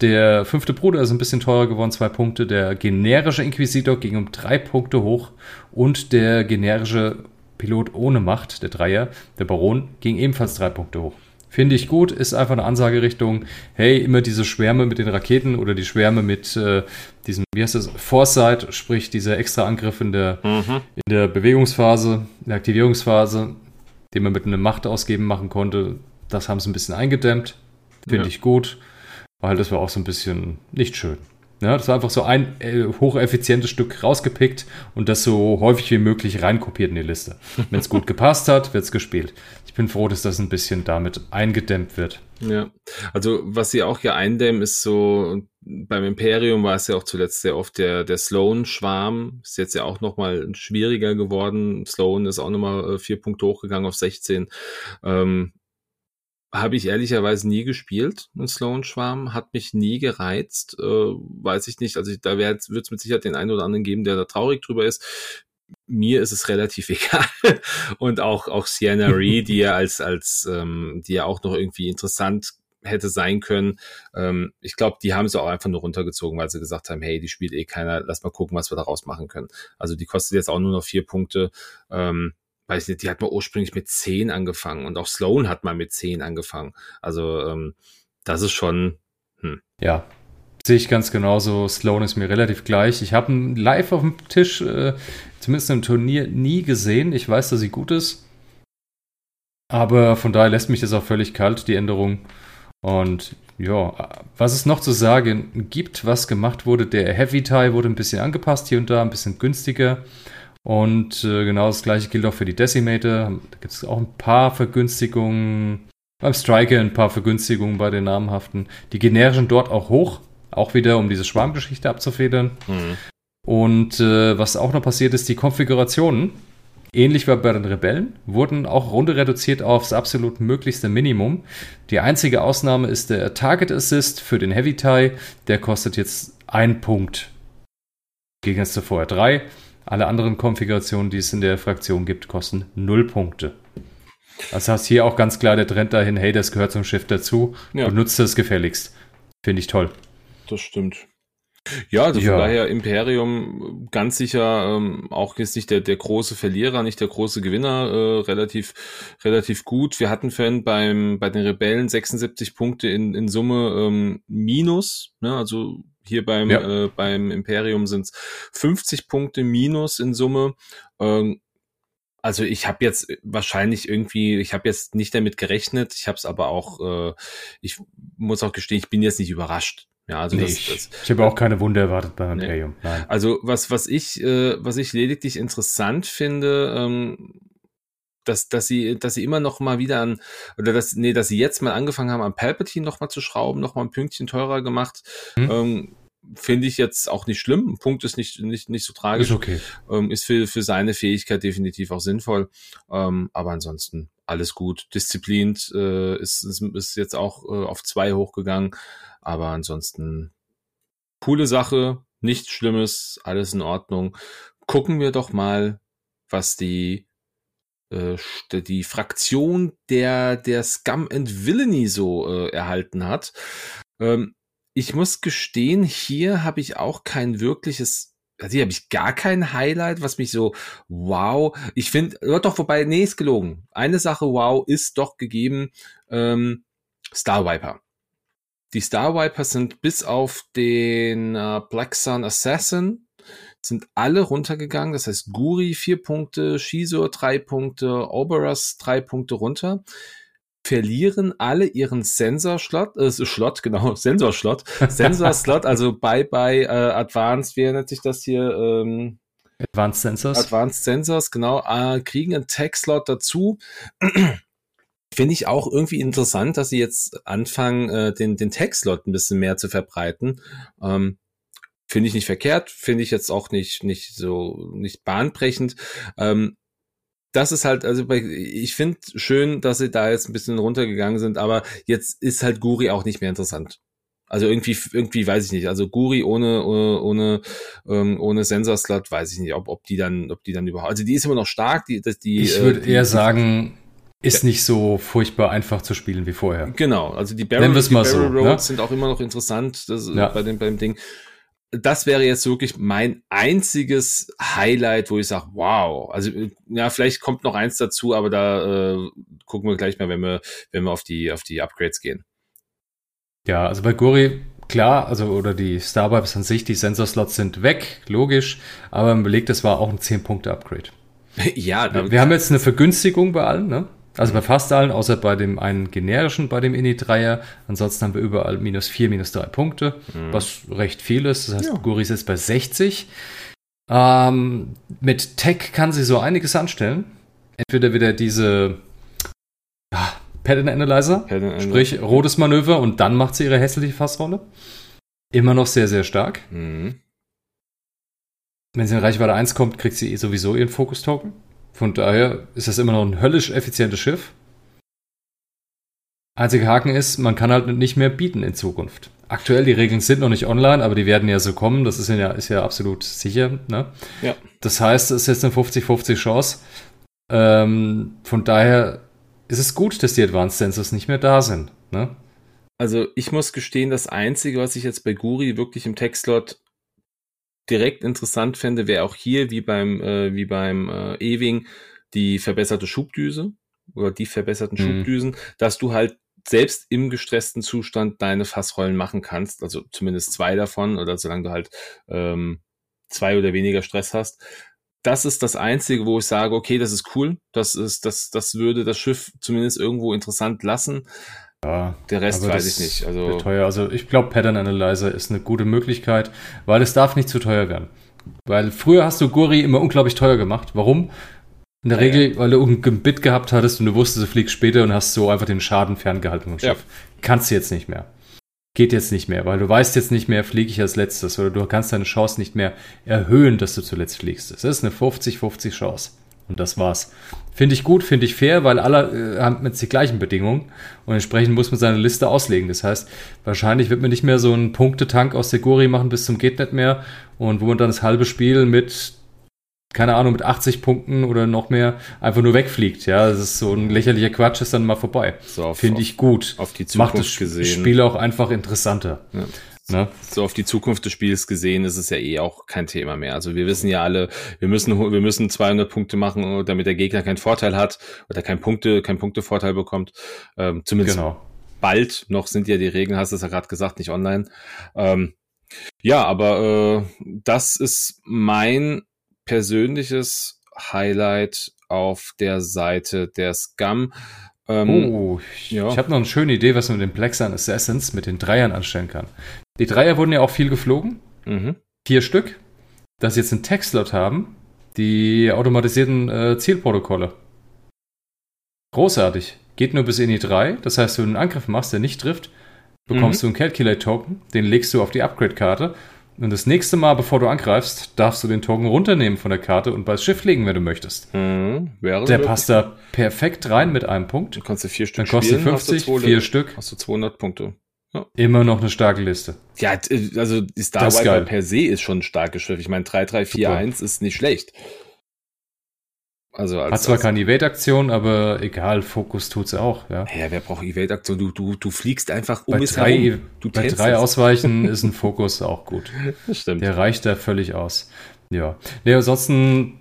Der fünfte Bruder ist ein bisschen teurer geworden, zwei Punkte. Der generische Inquisitor ging um drei Punkte hoch und der generische Pilot ohne Macht, der Dreier, der Baron, ging ebenfalls drei Punkte hoch. Finde ich gut, ist einfach eine Ansagerichtung, hey, immer diese Schwärme mit den Raketen oder die Schwärme mit äh, diesem, wie heißt das, Foresight, sprich dieser extra Angriff in der, mhm. in der Bewegungsphase, in der Aktivierungsphase, den man mit einem Macht ausgeben machen konnte. Das haben sie ein bisschen eingedämmt. Finde ja. ich gut, weil das war auch so ein bisschen nicht schön. Ja, das war einfach so ein äh, hocheffizientes Stück rausgepickt und das so häufig wie möglich reinkopiert in die Liste. Wenn es gut gepasst hat, wird es gespielt. Ich bin froh, dass das ein bisschen damit eingedämmt wird. Ja, also was sie auch hier eindämmen, ist so, beim Imperium war es ja auch zuletzt sehr oft der, der Sloan-Schwarm, ist jetzt ja auch nochmal schwieriger geworden. Sloan ist auch nochmal äh, vier Punkte hochgegangen auf 16. Ähm, habe ich ehrlicherweise nie gespielt, ein Sloan Schwarm, hat mich nie gereizt, äh, weiß ich nicht. Also ich, da wird es mit Sicherheit den einen oder anderen geben, der da traurig drüber ist. Mir ist es relativ egal. Und auch, auch Sienna Ree, die ja als, als, ähm, die ja auch noch irgendwie interessant hätte sein können. Ähm, ich glaube, die haben sie auch einfach nur runtergezogen, weil sie gesagt haben, hey, die spielt eh keiner, lass mal gucken, was wir daraus machen können. Also die kostet jetzt auch nur noch vier Punkte. Ähm, weiß nicht, die hat mal ursprünglich mit 10 angefangen und auch Sloan hat mal mit 10 angefangen. Also ähm, das ist schon. Hm. Ja, sehe ich ganz genauso. Sloan ist mir relativ gleich. Ich habe ihn live auf dem Tisch, äh, zumindest im Turnier, nie gesehen. Ich weiß, dass sie gut ist. Aber von daher lässt mich das auch völlig kalt, die Änderung. Und ja, was es noch zu sagen gibt, was gemacht wurde, der Heavy Tie wurde ein bisschen angepasst hier und da, ein bisschen günstiger. Und äh, genau das gleiche gilt auch für die Decimator. Da gibt es auch ein paar Vergünstigungen. Beim Striker ein paar Vergünstigungen bei den namhaften. Die generischen dort auch hoch. Auch wieder, um diese Schwarmgeschichte abzufedern. Mhm. Und äh, was auch noch passiert ist, die Konfigurationen, ähnlich wie bei den Rebellen, wurden auch runde reduziert aufs absolut möglichste Minimum. Die einzige Ausnahme ist der Target Assist für den Heavy Tie. Der kostet jetzt ein Punkt. Gegen jetzt vorher drei. Alle anderen Konfigurationen, die es in der Fraktion gibt, kosten 0 Punkte. Also hast hier auch ganz klar der Trend dahin, hey, das gehört zum Schiff dazu Ja. und nutzt das gefälligst. Finde ich toll. Das stimmt. Ja, also Ja. von daher Imperium ganz sicher ähm, auch jetzt nicht der, der große Verlierer, nicht der große Gewinner, äh, relativ, relativ gut. Wir hatten vorhin beim, bei den Rebellen 76 Punkte in, in Summe ähm, minus, ne? also hier beim, Ja. äh, beim Imperium sind es 50 Punkte minus in Summe. Ähm, also ich habe jetzt wahrscheinlich irgendwie, ich habe jetzt nicht damit gerechnet, ich habe es aber auch, äh, ich muss auch gestehen, ich bin jetzt nicht überrascht. Ja, also Nee, das, ich das, ich habe auch keine Wunder erwartet beim Nee. Imperium. Nein. also was, was ich, äh, was ich lediglich interessant finde, ähm, dass, dass sie, dass sie immer noch mal wieder an, oder dass, nee, dass sie jetzt mal angefangen haben, an Palpatine noch mal zu schrauben, noch mal ein Pünktchen teurer gemacht, Hm. ähm, finde ich jetzt auch nicht schlimm. Ein Punkt ist nicht, nicht, nicht so tragisch Ist okay. ähm, ist für, für seine Fähigkeit definitiv auch sinnvoll. Ähm, aber ansonsten alles gut. Disziplint äh, ist, ist, ist jetzt auch äh, auf zwei hochgegangen. Aber ansonsten coole Sache, nichts Schlimmes, alles in Ordnung. Gucken wir doch mal, was die äh, die Fraktion der der Scum and Villainy so äh, erhalten hat. Ähm, ich muss gestehen, hier habe ich auch kein wirkliches, also hier habe ich gar kein Highlight, was mich so, wow, ich finde, doch vorbei, nee, ist gelogen. Eine Sache, wow, ist doch gegeben, ähm, Star Viper. Die Star Vipers sind bis auf den äh, Black Sun Assassin sind alle runtergegangen. Das heißt, Guri vier Punkte, Shizor drei Punkte, Oberus drei Punkte runter. Verlieren alle ihren Sensor-Slot, äh, Slot, genau, Sensor-Slot, Sensor-Slot, also bye bye äh, Advanced, wie nennt sich das hier? Ähm, Advanced Sensors. Advanced Sensors, genau, äh, kriegen einen Tech-Slot dazu. Finde ich auch irgendwie interessant, dass sie jetzt anfangen, äh, den, den Tech-Slot ein bisschen mehr zu verbreiten. Ähm, Finde ich nicht verkehrt, finde ich jetzt auch nicht, nicht so, nicht bahnbrechend. Ähm, das ist halt, also ich finde schön, dass sie da jetzt ein bisschen runtergegangen sind, aber jetzt ist halt Guri auch nicht mehr interessant. Also irgendwie, irgendwie weiß ich nicht. Also Guri ohne, ohne, ohne, ähm, ohne Sensorslot weiß ich nicht, ob, ob die dann, ob die dann überhaupt, also die ist immer noch stark, die, das, die. ich äh, würde eher sagen, ist nicht so furchtbar einfach zu spielen wie vorher. Genau, also die Barrel, die Barrel so, Roads ne? sind auch immer noch interessant das, Ja. bei dem, beim Ding. Das wäre jetzt wirklich mein einziges Highlight, wo ich sage, wow. Also äh, ja, vielleicht kommt noch eins dazu, aber da äh, gucken wir gleich mal, wenn wir, wenn wir auf die, auf die Upgrades gehen. Ja, also bei Guri, klar, also oder die Starbucks an sich, die Sensorslots sind weg, logisch, aber im Beleg, das war auch ein 10-Punkte-Upgrade. ja, Wir haben jetzt eine Vergünstigung bei allen, ne? Also bei fast allen, außer bei dem einen generischen, bei dem Ini-Dreier. Ansonsten haben wir überall minus 4, minus 3 Punkte, was recht viel ist. Das heißt, Ja. Guri ist jetzt bei 60. Ähm, mit Tech kann sie so einiges anstellen. Entweder wieder diese ja, Pattern Analyzer, Pattern Analyzer. sprich rotes Manöver und dann macht sie ihre hässliche Fassrolle. Immer noch sehr, sehr stark. Mhm. Wenn sie in Reichweite 1 kommt, kriegt sie sowieso ihren Fokus-Token. Von daher ist das immer noch ein höllisch effizientes Schiff. Einziger Haken ist, man kann halt nicht mehr bieten in Zukunft. Aktuell, die Regeln sind noch nicht online, aber die werden ja so kommen. Das ist ja, ist ja absolut sicher. Ne? Ja. Das heißt, es ist jetzt eine 50-50 Chance. Ähm, von daher ist es gut, dass die Advanced Sensors nicht mehr da sind. Ne? Also ich muss gestehen, das Einzige, was ich jetzt bei Guri wirklich im Textslot direkt interessant fände, wäre auch hier wie beim äh, wie beim äh, Ewing die verbesserte Schubdüse oder die verbesserten Mhm. Schubdüsen, dass du halt selbst im gestressten Zustand deine Fassrollen machen kannst, also zumindest zwei davon oder solange du halt ähm, zwei oder weniger Stress hast. Das ist das Einzige, wo ich sage, okay, das ist cool, das ist, das, das würde das Schiff zumindest irgendwo interessant lassen. Ja, Der Rest weiß das ich nicht. Also teuer. Also ich glaube, Pattern Analyzer ist eine gute Möglichkeit, weil es darf nicht zu teuer werden. Weil früher hast du Guri immer unglaublich teuer gemacht. Warum? In der Ja, Regel, weil du irgendein Bit gehabt hattest und du wusstest, du fliegst später und hast so einfach den Schaden ferngehalten vom Ja. Schiff. Kannst du jetzt nicht mehr. Geht jetzt nicht mehr, weil du weißt jetzt nicht mehr, fliege ich als letztes oder du kannst deine Chance nicht mehr erhöhen, dass du zuletzt fliegst. Es ist eine 50-50 Chance. Und das war's. Finde ich gut, finde ich fair, weil alle äh, haben jetzt die gleichen Bedingungen und entsprechend muss man seine Liste auslegen. Das heißt, wahrscheinlich wird man nicht mehr so einen Punktetank aus der Guri machen bis zum geht nicht mehr und wo man dann das halbe Spiel mit keine Ahnung, mit 80 Punkten oder noch mehr einfach nur wegfliegt. Ja, das ist so ein lächerlicher Quatsch, ist dann mal vorbei. So Finde ich gut. Auf die Zukunft Macht das gesehen. Spiel auch einfach interessanter. Ja. Ne? So auf die Zukunft des Spiels gesehen ist es ja eh auch kein Thema mehr. Also wir wissen ja alle, wir müssen, wir müssen 200 Punkte machen, damit der Gegner keinen Vorteil hat oder keinen Punkte, keinen Punktevorteil bekommt. Ähm, zumindest Genau. bald noch sind ja die Regeln, hast du es ja gerade gesagt, nicht online. Ähm, ja, aber äh, das ist mein persönliches Highlight auf der Seite der Scum. Ähm, Oh, ich, ja. ich habe noch eine schöne Idee, was man mit den Plexan Assassins mit den Dreiern anstellen kann. Die Dreier wurden ja auch viel geflogen. mhm. Vier Stück. Dass sie jetzt einen Tech-Slot haben, die automatisierten äh, Zielprotokolle. Großartig. Geht nur bis in die 3. Das heißt, wenn du einen Angriff machst, der nicht trifft, bekommst du einen Calculate-Token, den legst du auf die Upgrade-Karte. Und das nächste Mal, bevor du angreifst, darfst du den Token runternehmen von der Karte und bei Schiff legen, wenn du möchtest. Mhm. Der passt da perfekt rein mit einem Punkt. Du kannst du vier Stück Dann kostet spielen, hast du 50, 200 vier Stück. Hast du 200 Punkte. Immer noch eine starke Liste. Ja, t- also die Star Wiper per se ist schon ein starkes Schiff. Ich meine, 3341 ist nicht schlecht. Also als, Hat zwar als, keine Evade-Aktion, aber egal, Fokus tut's auch. Ja. ja, wer braucht Evade-Aktion? Du, du, du fliegst einfach um Bei es drei, herum. Du bei drei Ausweichen ist ein Fokus auch gut. Das stimmt. Der reicht da völlig aus. Ja. Nee, ansonsten,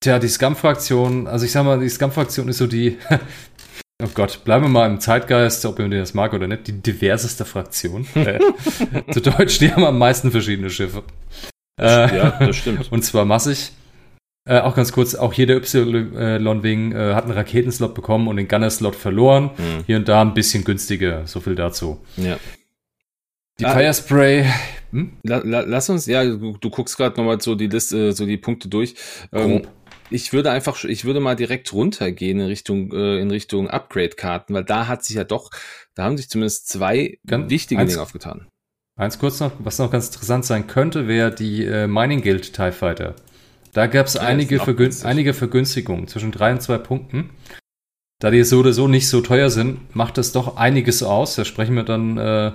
tja, die Scum-Fraktion, also ich sag mal, die Scum-Fraktion ist so die, oh Gott, bleiben wir mal im Zeitgeist, ob ihr das mag oder nicht, die diverseste Fraktion. Äh, Zu Deutsch, die haben am meisten verschiedene Schiffe. Äh, ja, das stimmt. Und zwar massig. Äh, auch ganz kurz, auch hier der Y-Wing äh, hat einen Raketenslot bekommen und den Gunner-Slot verloren. Mhm. Hier und da ein bisschen günstiger, so viel dazu. Ja. Die Ah. Firespray, hm? La, la, lass uns, ja, du, du guckst gerade nochmal so die Liste, so die Punkte durch. Ähm, Grob. Ich würde einfach, ich würde mal direkt runtergehen in Richtung, äh, in Richtung Upgrade-Karten, weil da hat sich ja doch, da haben sich zumindest zwei Ganz- wichtige eins- Dinge aufgetan. Eins kurz noch, was noch ganz interessant sein könnte, wäre die äh, Mining Guild TIE Fighter. Da gab es einige, Vergün einige Vergünstigungen zwischen drei und zwei Punkten. Da die so oder so nicht so teuer sind, macht das doch einiges aus. Da sprechen wir dann äh,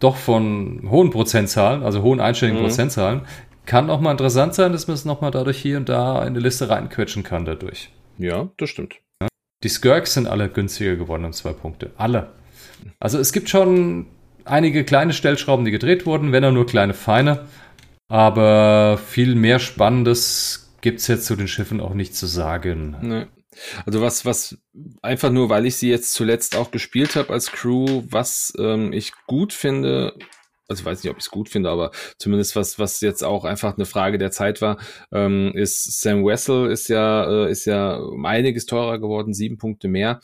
doch von hohen Prozentzahlen, also hohen einstelligen Mhm. Prozentzahlen. Kann auch mal interessant sein, dass man es nochmal dadurch hier und da in die Liste reinquetschen kann dadurch. Ja, das stimmt. Die Skirks sind alle günstiger geworden um zwei Punkte. Alle. Also es gibt schon einige kleine Stellschrauben, die gedreht wurden, wenn auch nur kleine feine. Aber viel mehr Spannendes gibt es jetzt zu den Schiffen auch nicht zu sagen. Ne. Also was, was einfach nur, weil ich sie jetzt zuletzt auch gespielt habe als Crew, was ähm, ich gut finde, also ich weiß nicht, ob ich es gut finde, aber zumindest was, was jetzt auch einfach eine Frage der Zeit war, ähm, ist Sam Wessel ist ja, äh, ist ja um einiges teurer geworden, sieben Punkte mehr.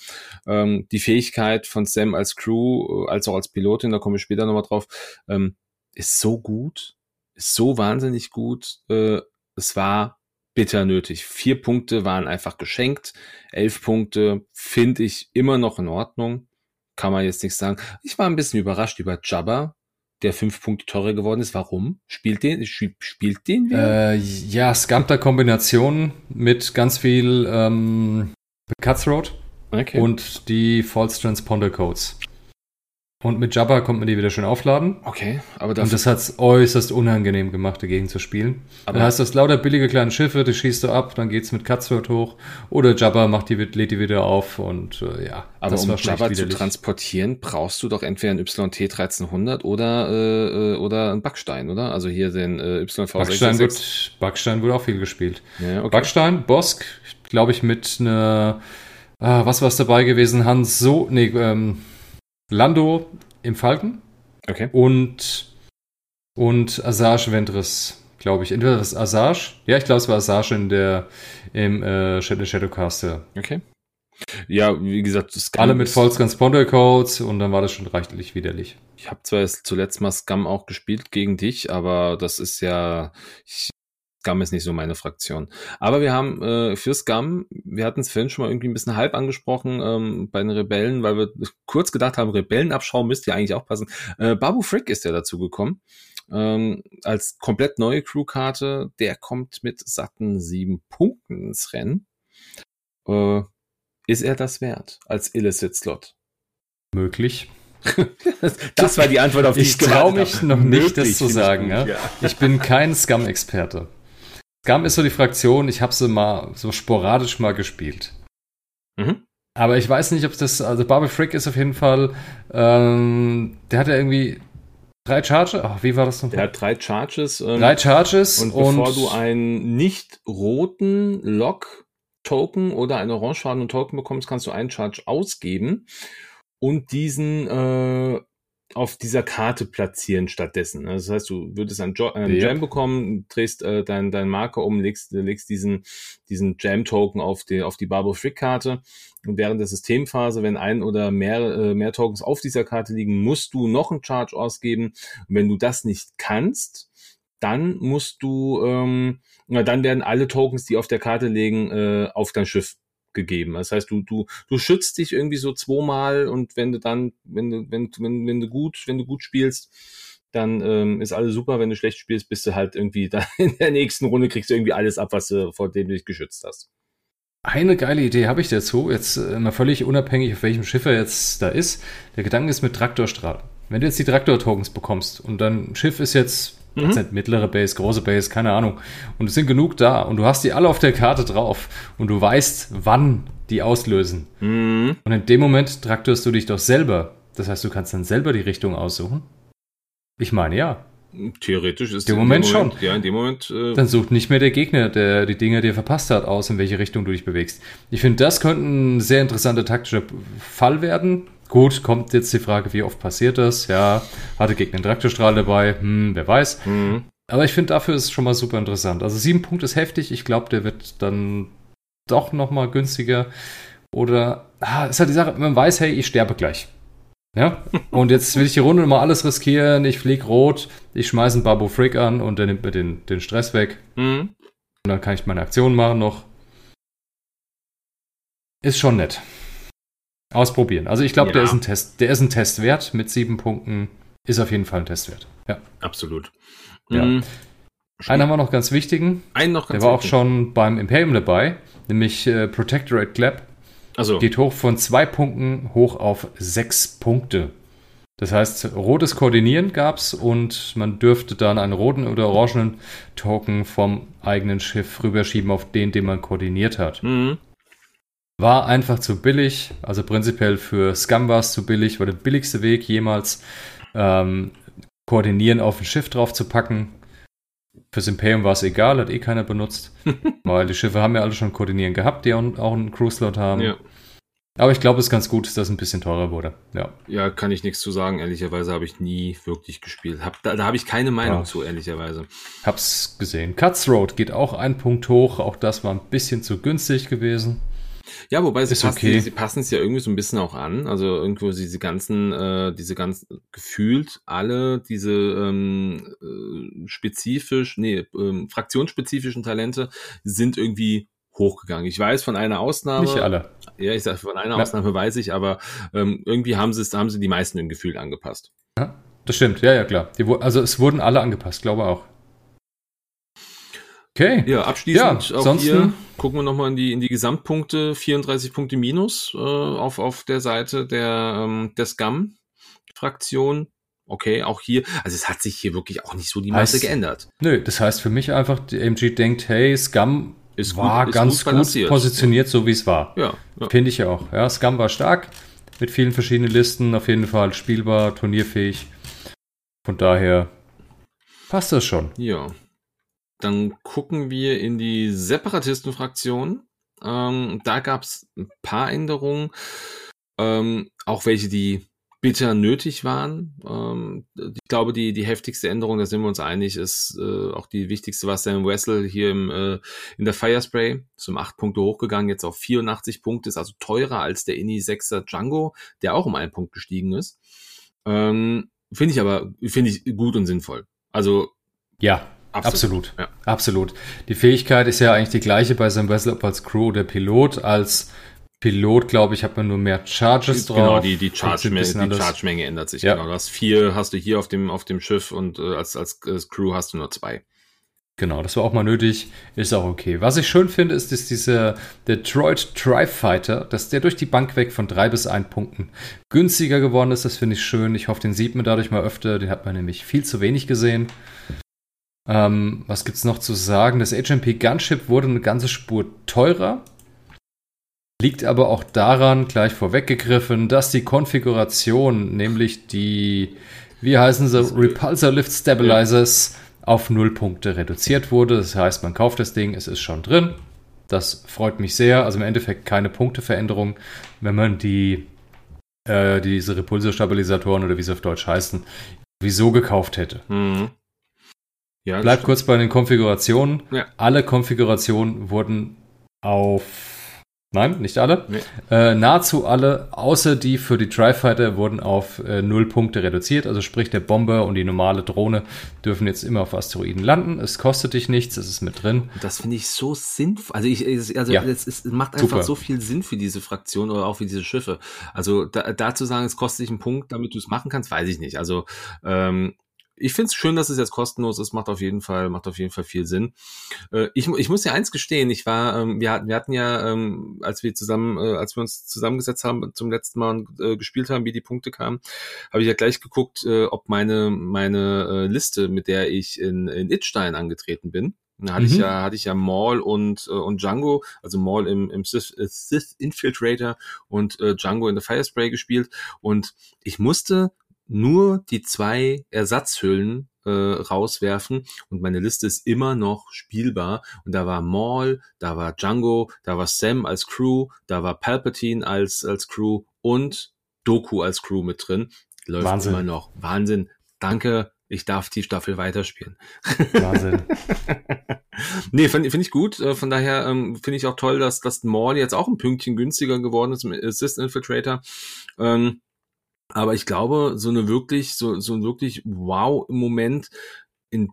Ähm, die Fähigkeit von Sam als Crew, äh, als auch als Pilotin, da komme ich später nochmal drauf, ähm, ist so gut, ist so wahnsinnig gut. Äh, es war bitter nötig. Vier Punkte waren einfach geschenkt. Elf Punkte finde ich immer noch in Ordnung. Kann man jetzt nichts sagen. Ich war ein bisschen überrascht über Jabba, der fünf Punkte teurer geworden ist. Warum? Spielt den, spielt, den wer? Äh, ja, Scamter-Kombination mit ganz viel ähm, Cutthroat okay. und die False Transponder Codes. Und mit Jabba kommt man die wieder schön aufladen. okay, aber Und dafür, das hat es äußerst unangenehm gemacht, dagegen zu spielen. aber dann hast du das lauter billige kleine Schiffe, die schießt du ab, dann geht's mit Cutthroat hoch. Oder Jabba macht die, lädt die wieder auf und äh, ja, aber um Jabba zu transportieren, brauchst du doch entweder ein YT 1300 oder, äh, äh, oder ein Backstein, oder? Also hier den äh, YV Backstein 66. wird, Backstein wird auch viel gespielt. Ja, okay. Backstein, Bosk, glaube ich, mit einer, ah, was war's dabei gewesen? Hans So, nee, ähm, Lando im Falken okay. und, und Asajj Ventress, glaube ich. Entweder das Asajj, ja, ich glaube, es war Asajj in der, im äh, Shadow Shadowcaster. Okay. Ja, wie gesagt, kann- Alle mit False Transponder Codes und dann war das schon reichlich widerlich. Ich habe zwar erst zuletzt mal Scum auch gespielt gegen dich, aber das ist ja ich, Scum ist nicht so meine Fraktion. Aber wir haben äh, für Scum, wir hatten es vorhin schon mal irgendwie ein bisschen halb angesprochen ähm, bei den Rebellen, weil wir kurz gedacht haben, Rebellenabschau müsste ja eigentlich auch passen. Äh, Babu Frick ist ja dazu gekommen. Ähm, als komplett neue Crewkarte, der kommt mit satten sieben Punkten ins Rennen. Äh, ist er das wert als Illicit-Slot? Möglich. Das war die Antwort auf die Ich trau gewartet mich noch nicht, das zu ich sagen, ja. Ich bin kein Scum-Experte. Scum ist so die Fraktion, ich habe sie mal so sporadisch mal gespielt. Mhm. Aber ich weiß nicht, ob das, also Barbie Frick ist auf jeden Fall, ähm, der hat ja irgendwie drei Charges. Ach, wie war das noch? Der hat drei Charges. Ähm, drei Charges. Und, und bevor du einen nicht roten Lock Token oder einen orangefarbenen Token bekommst, kannst du einen Charge ausgeben und diesen äh, auf dieser Karte platzieren stattdessen. Also das heißt, du würdest einen, jo einen ja. Jam bekommen, drehst äh, deinen dein Marker um, legst, legst diesen, diesen Jam-Token auf die, auf die Barbo Frick-Karte und während der Systemphase, wenn ein oder mehr, äh, mehr Tokens auf dieser Karte liegen, musst du noch einen Charge ausgeben. Und wenn du das nicht kannst, dann musst du, ähm, na, dann werden alle Tokens, die auf der Karte liegen, äh, auf dein Schiff gegeben. Das heißt, du, du, du schützt dich irgendwie so zweimal und wenn du dann, wenn du, wenn, wenn, wenn du gut, wenn du gut spielst, dann ähm, ist alles super. Wenn du schlecht spielst, bist du halt irgendwie da in der nächsten Runde kriegst du irgendwie alles ab, was du, vor dem du dich geschützt hast. Eine geile Idee habe ich dazu, jetzt äh, mal völlig unabhängig, auf welchem Schiff er jetzt da ist. Der Gedanke ist mit Traktorstrahl. Wenn du jetzt die Traktor-Tokens bekommst und dein Schiff ist jetzt Mhm. Das mittlere Base, große Base, keine Ahnung. Und es sind genug da und du hast die alle auf der Karte drauf und du weißt, wann die auslösen. Mhm. Und in dem Moment traktorst du dich doch selber. Das heißt, du kannst dann selber die Richtung aussuchen. Ich meine, ja. Theoretisch ist es im Moment, Moment schon. Ja, in dem Moment. Äh dann sucht nicht mehr der Gegner, der die Dinge dir verpasst hat, aus, in welche Richtung du dich bewegst. Ich finde, das könnte ein sehr interessanter taktischer Fall werden. Gut, kommt jetzt die Frage, wie oft passiert das? Ja, hatte Gegner einen Traktorstrahl dabei? Hm, wer weiß. Mhm. Aber ich finde, dafür ist es schon mal super interessant. Also sieben Punkte ist heftig. Ich glaube, der wird dann doch noch mal günstiger. Oder, ah, ist halt die Sache, man weiß, hey, ich sterbe gleich. Ja, und jetzt will ich die Runde mal alles riskieren. Ich flieg rot, ich schmeiße einen Babu Frick an und der nimmt mir den, den Stress weg. Mhm. Und dann kann ich meine Aktion machen noch. Ist schon nett. Ausprobieren. Also ich glaube, ja. der ist ein Test, der ist ein Test wert mit sieben Punkten. Ist auf jeden Fall ein Test wert. Ja. Absolut. Ja. Mhm. Einen haben wir noch ganz wichtigen. Einen noch ganz Der war wichtig. auch schon beim Imperium dabei, nämlich äh, Protectorate Clap. Also. Geht hoch von zwei Punkten hoch auf sechs Punkte. Das heißt, rotes Koordinieren gab es und man dürfte dann einen roten oder orangenen Token vom eigenen Schiff rüberschieben auf den, den man koordiniert hat. Mhm. War einfach zu billig. Also prinzipiell für Scum war es zu billig, war der billigste Weg jemals, ähm, Koordinieren auf ein Schiff drauf zu packen. Fürs Imperium war es egal, hat eh keiner benutzt. weil die Schiffe haben ja alle schon Koordinieren gehabt, die auch, einen Cruise-Slot haben. Ja. Aber ich glaube, es ist ganz gut, dass das ein bisschen teurer wurde. Ja, ja kann ich nichts zu sagen. Ehrlicherweise habe ich nie wirklich gespielt. Hab, da da habe ich keine Meinung ja. zu, ehrlicherweise. Hab's gesehen. Cutthroat geht auch ein Punkt hoch. Auch das war ein bisschen zu günstig gewesen. Ja, wobei sie passen, okay. sie passen es ja irgendwie so ein bisschen auch an. Also irgendwo diese ganzen, äh, diese ganz gefühlt alle diese ähm, äh, spezifisch, nee, ähm, fraktionsspezifischen Talente sind irgendwie hochgegangen. Ich weiß von einer Ausnahme. Nicht alle. Ja, ich sage von einer ja. Ausnahme weiß ich, aber ähm, irgendwie haben sie es, haben sie die meisten im Gefühl angepasst. Ja, das stimmt, ja, ja, klar. Die, also es wurden alle angepasst, glaube auch. Okay. Ja, abschließend ja, auch hier gucken wir nochmal in die, in die Gesamtpunkte. 34 Punkte minus äh, auf, auf der Seite der, ähm, der Scum-Fraktion. Okay, auch hier, also es hat sich hier wirklich auch nicht so die Masse heißt, geändert. Nö, das heißt für mich einfach, die MG denkt, hey, Scum ist war gut, ganz gut, gut positioniert, so wie es war. Ja, ja. Finde ich auch. Ja, Scum war stark, mit vielen verschiedenen Listen, auf jeden Fall spielbar, turnierfähig. Von daher passt das schon. Ja. Dann gucken wir in die Separatistenfraktion. Ähm, da gab es ein paar Änderungen, ähm, auch welche, die bitter nötig waren. Ähm, ich glaube, die, die heftigste Änderung, da sind wir uns einig, ist äh, auch die wichtigste, war Sam Wessel hier im, äh, in der Firespray. Ist um acht Punkte hochgegangen, jetzt auf 84 Punkte, ist also teurer als der Inni 6er Django, der auch um einen Punkt gestiegen ist. Ähm, finde ich aber, finde ich gut und sinnvoll. Also. Ja, Absolut. Absolut. Ja. Absolut. Die Fähigkeit ist ja eigentlich die gleiche bei seinem Vessel, ob als Crew oder Pilot. Als Pilot, glaube ich, hat man nur mehr Charges genau, drauf. Genau, die, die Charge-Menge Charge ändert sich. Ja. Genau. Du hast vier, hast du hier auf dem, auf dem Schiff und äh, als, als, als Crew hast du nur zwei. Genau, das war auch mal nötig, ist auch okay. Was ich schön finde, ist, dass dieser Detroit Drive Fighter, dass der durch die Bank weg von drei bis ein Punkten günstiger geworden ist. Das finde ich schön. Ich hoffe, den sieht man dadurch mal öfter. Den hat man nämlich viel zu wenig gesehen. Ähm, was gibt's noch zu sagen? Das HMP Gunship wurde eine ganze Spur teurer. Liegt aber auch daran, gleich vorweggegriffen, dass die Konfiguration, nämlich die, wie heißen sie, Repulsor Lift Stabilizers, ja. auf null Punkte reduziert wurde. Das heißt, man kauft das Ding, es ist schon drin. Das freut mich sehr. Also im Endeffekt keine Punkteveränderung, wenn man die, äh, diese Repulsor-Stabilisatoren oder wie sie auf Deutsch heißen, wieso gekauft hätte. Mhm. Ja, Bleibt kurz bei den Konfigurationen. Ja. Alle Konfigurationen wurden auf Nein, nicht alle. Nee. Äh, nahezu alle, außer die für die Tri-Fighter, wurden auf äh, null Punkte reduziert. Also sprich, der Bomber und die normale Drohne dürfen jetzt immer auf Asteroiden landen. Es kostet dich nichts, es ist mit drin. Das finde ich so sinnvoll. Also, ich, also ja. es, es, macht einfach Super. so viel Sinn für diese Fraktion oder auch für diese Schiffe. Also da, da zu sagen, es kostet dich einen Punkt, damit du es machen kannst, weiß ich nicht. Also ähm, ich finde es schön, dass es jetzt kostenlos ist, macht auf jeden Fall, macht auf jeden Fall viel Sinn. Äh, ich, ich muss ja eins gestehen, ich war, ähm, wir, hatten, wir hatten ja, ähm, als wir zusammen, äh, als wir uns zusammengesetzt haben, zum letzten Mal äh, gespielt haben, wie die Punkte kamen, habe ich ja gleich geguckt, äh, ob meine, meine äh, Liste, mit der ich in, in Itstein angetreten bin, da hatte mhm. ich ja, hatte ich ja Maul und, äh, und Django, also Maul im, im Sith, äh, Sith Infiltrator und äh, Django in the Firespray gespielt. Und ich musste nur die zwei Ersatzhüllen äh, rauswerfen und meine Liste ist immer noch spielbar. Und da war Maul, da war Django, da war Sam als Crew, da war Palpatine als, als Crew und Doku als Crew mit drin. Läuft Wahnsinn. immer noch. Wahnsinn. Danke, ich darf die Staffel weiterspielen. Wahnsinn. nee, finde find ich gut. Äh, von daher ähm, finde ich auch toll, dass das Maul jetzt auch ein Pünktchen günstiger geworden ist im Assist Infiltrator. Ähm, aber ich glaube, so eine wirklich, so, so ein wirklich Wow-Moment in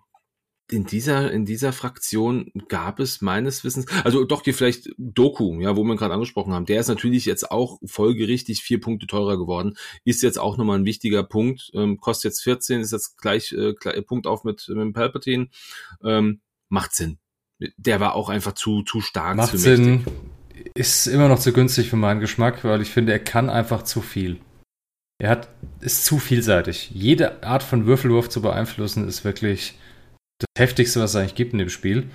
in dieser, in dieser Fraktion gab es meines Wissens, also doch hier vielleicht Doku, ja, wo wir gerade angesprochen haben, der ist natürlich jetzt auch folgerichtig vier Punkte teurer geworden, ist jetzt auch nochmal ein wichtiger Punkt, ähm, kostet jetzt 14, ist jetzt gleich, äh, gleich Punkt auf mit, mit Palpatine, ähm, macht Sinn. Der war auch einfach zu, zu stark. Macht Sinn, ist immer noch zu günstig für meinen Geschmack, weil ich finde, er kann einfach zu viel. Er hat, ist zu vielseitig. Jede Art von Würfelwurf zu beeinflussen ist wirklich das Heftigste, was es eigentlich gibt in dem Spiel.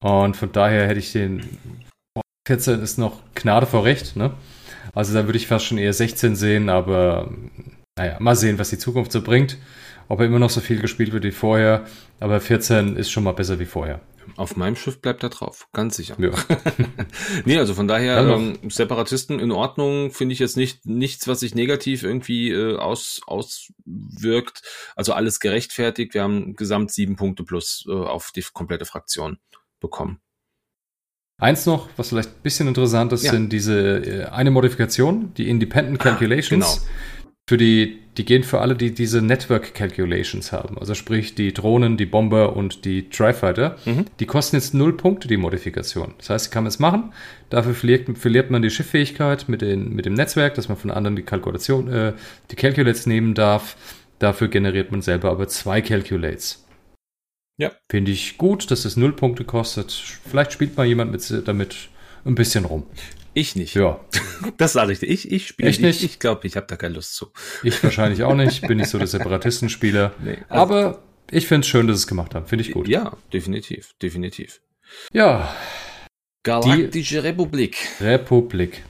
Und von daher hätte ich den 14 ist noch Gnade vor Recht, ne? Also da würde ich fast schon eher 16 sehen, aber naja, mal sehen, was die Zukunft so bringt. Ob er immer noch so viel gespielt wird wie vorher, aber 14 ist schon mal besser wie vorher. Auf meinem Schiff bleibt er drauf, ganz sicher. Ja. nee, also von daher, ähm, Separatisten in Ordnung, finde ich jetzt nicht nichts, was sich negativ irgendwie äh, aus, auswirkt. Also alles gerechtfertigt. Wir haben gesamt sieben Punkte plus äh, auf die komplette Fraktion bekommen. Eins noch, was vielleicht ein bisschen interessant ist, ja. sind diese äh, eine Modifikation, die Independent ah, Calculations. Ah, genau für die, die gehen für alle, die diese Network Calculations haben. Also sprich die Drohnen, die Bomber und die Tri-Fighter. Mhm. Die kosten jetzt null Punkte, die Modifikation. Das heißt, kann man es machen. Dafür verliert, verliert man die Schifffähigkeit mit, den, mit dem Netzwerk, dass man von anderen die Kalkulation, äh, die Calculates nehmen darf. Dafür generiert man selber aber zwei Calculates. Ja. Finde ich gut, dass es null Punkte kostet. Vielleicht spielt mal jemand mit, damit ein bisschen rum. Ich nicht. Ja. Das sage ich dir. Ich, ich spiele nicht. Ich, ich glaube, ich habe da keine Lust zu. Ich wahrscheinlich auch nicht. Bin nicht so der Separatistenspieler. Nee, also Aber ich finde es schön, dass sie es gemacht haben. Finde ich gut. Ja, definitiv. Definitiv. Ja. Galaktische Republik. Republik.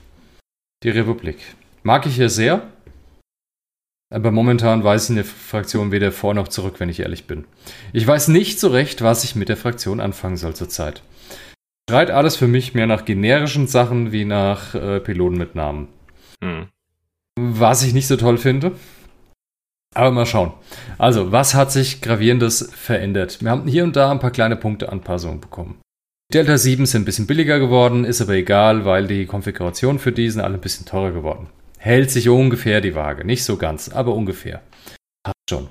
Die Republik. Mag ich hier sehr. Aber momentan weiß ich in der Fraktion weder vor noch zurück, wenn ich ehrlich bin. Ich weiß nicht so recht, was ich mit der Fraktion anfangen soll zurzeit. Schreit alles für mich mehr nach generischen Sachen wie nach äh, Piloten mit Namen. Hm. Was ich nicht so toll finde. Aber mal schauen. Also, was hat sich gravierendes verändert? Wir haben hier und da ein paar kleine Punkteanpassungen bekommen. Delta 7 sind ein bisschen billiger geworden, ist aber egal, weil die Konfiguration für die sind alle ein bisschen teurer geworden. Hält sich ungefähr die Waage. Nicht so ganz, aber ungefähr. Passt schon.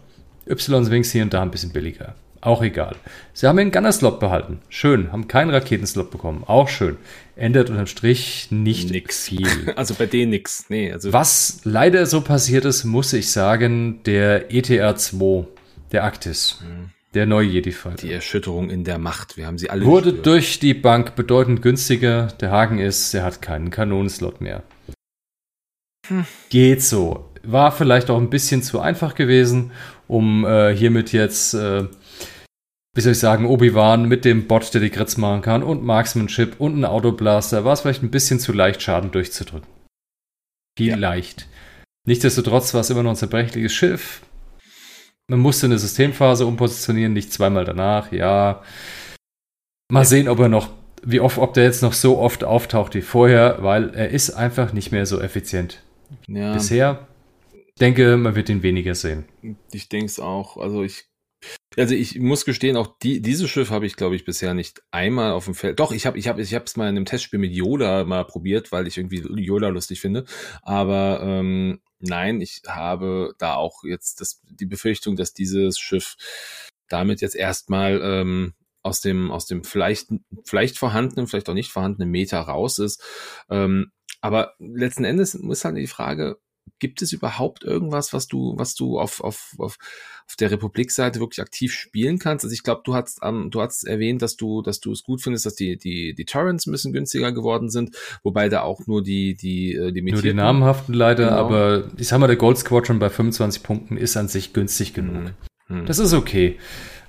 Y-Wings hier und da ein bisschen billiger. Auch egal. Sie haben den Gunner-Slot behalten. Schön. Haben keinen Raketenslot bekommen. Auch schön. Ändert unterm Strich nicht nix. viel. Also bei denen nix. Nee, also Was leider so passiert ist, muss ich sagen, der ETR-2, der Actis. Hm. Der neue Jedi-Fall. Die Erschütterung in der Macht. Wir haben sie alle. Wurde gespürt. durch die Bank bedeutend günstiger. Der Haken ist, er hat keinen Kanonenslot mehr. Hm. Geht so. War vielleicht auch ein bisschen zu einfach gewesen, um äh, hiermit jetzt äh, wie soll ich sagen, Obi-Wan mit dem Bot, der die Grits machen kann und Marksmanship und ein Autoblaster, war es vielleicht ein bisschen zu leicht, Schaden durchzudrücken. Vielleicht. Ja. Nichtsdestotrotz war es immer noch ein zerbrechliches Schiff. Man musste eine Systemphase umpositionieren, nicht zweimal danach, ja. Mal sehen, ob er noch, wie oft, ob der jetzt noch so oft auftaucht wie vorher, weil er ist einfach nicht mehr so effizient. Ja. Bisher denke, man wird ihn weniger sehen. Ich denke es auch. Also ich also ich muss gestehen, auch die, dieses Schiff habe ich, glaube ich, bisher nicht einmal auf dem Feld. Doch, ich habe ich hab, ich es mal in einem Testspiel mit Yoda mal probiert, weil ich irgendwie Yoda lustig finde. Aber ähm, nein, ich habe da auch jetzt das, die Befürchtung, dass dieses Schiff damit jetzt erstmal ähm, aus dem, aus dem vielleicht, vielleicht vorhandenen, vielleicht auch nicht vorhandenen Meter raus ist. Ähm, aber letzten Endes ist halt die Frage, gibt es überhaupt irgendwas, was du, was du auf, auf, auf, auf der Republik-Seite wirklich aktiv spielen kannst? Also ich glaube, du hast, ähm, du hast erwähnt, dass du, dass du es gut findest, dass die, die, die Torrents ein bisschen günstiger geworden sind, wobei da auch nur die, die, äh, limitierten. Nur die namhaften leider, genau. aber ich sag mal, der Gold Squadron bei 25 Punkten ist an sich günstig genug. Hm. Das ist okay.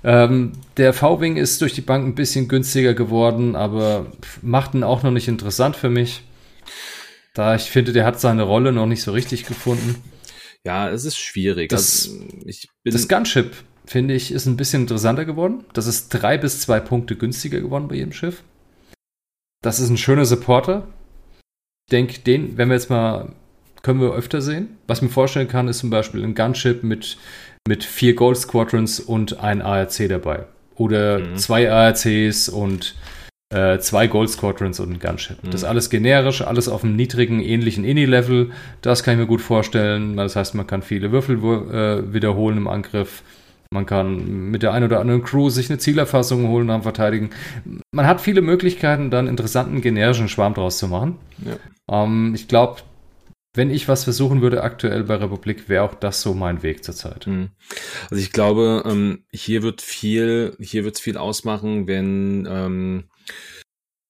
Ähm, der V-Wing ist durch die Bank ein bisschen günstiger geworden, aber macht ihn auch noch nicht interessant für mich. Da ich finde, der hat seine Rolle noch nicht so richtig gefunden. Ja, es ist schwierig. Das, also, das Gunship, finde ich, ist ein bisschen interessanter geworden. Das ist drei bis zwei Punkte günstiger geworden bei jedem Schiff. Das ist ein schöner Supporter. Ich denke, den, wenn wir jetzt mal, können wir öfter sehen. Was ich mir vorstellen kann, ist zum Beispiel ein Gunship mit, mit vier Gold Squadrons und ein ARC dabei. Oder mhm. zwei ARCs und äh, zwei Gold Squadrons und ein Gunship. Mhm. Das ist alles generisch, alles auf einem niedrigen, ähnlichen Inni-Level. Das kann ich mir gut vorstellen. Das heißt, man kann viele Würfel äh, wiederholen im Angriff. Man kann mit der einen oder anderen Crew sich eine Zielerfassung holen und dann verteidigen. Man hat viele Möglichkeiten, dann interessanten generischen Schwarm draus zu machen. Ja. Ähm, ich glaube, wenn ich was versuchen würde aktuell bei Republik, wäre auch das so mein Weg zurzeit. Mhm. Also ich glaube, ähm, hier wird viel, hier wird es viel ausmachen, wenn ähm,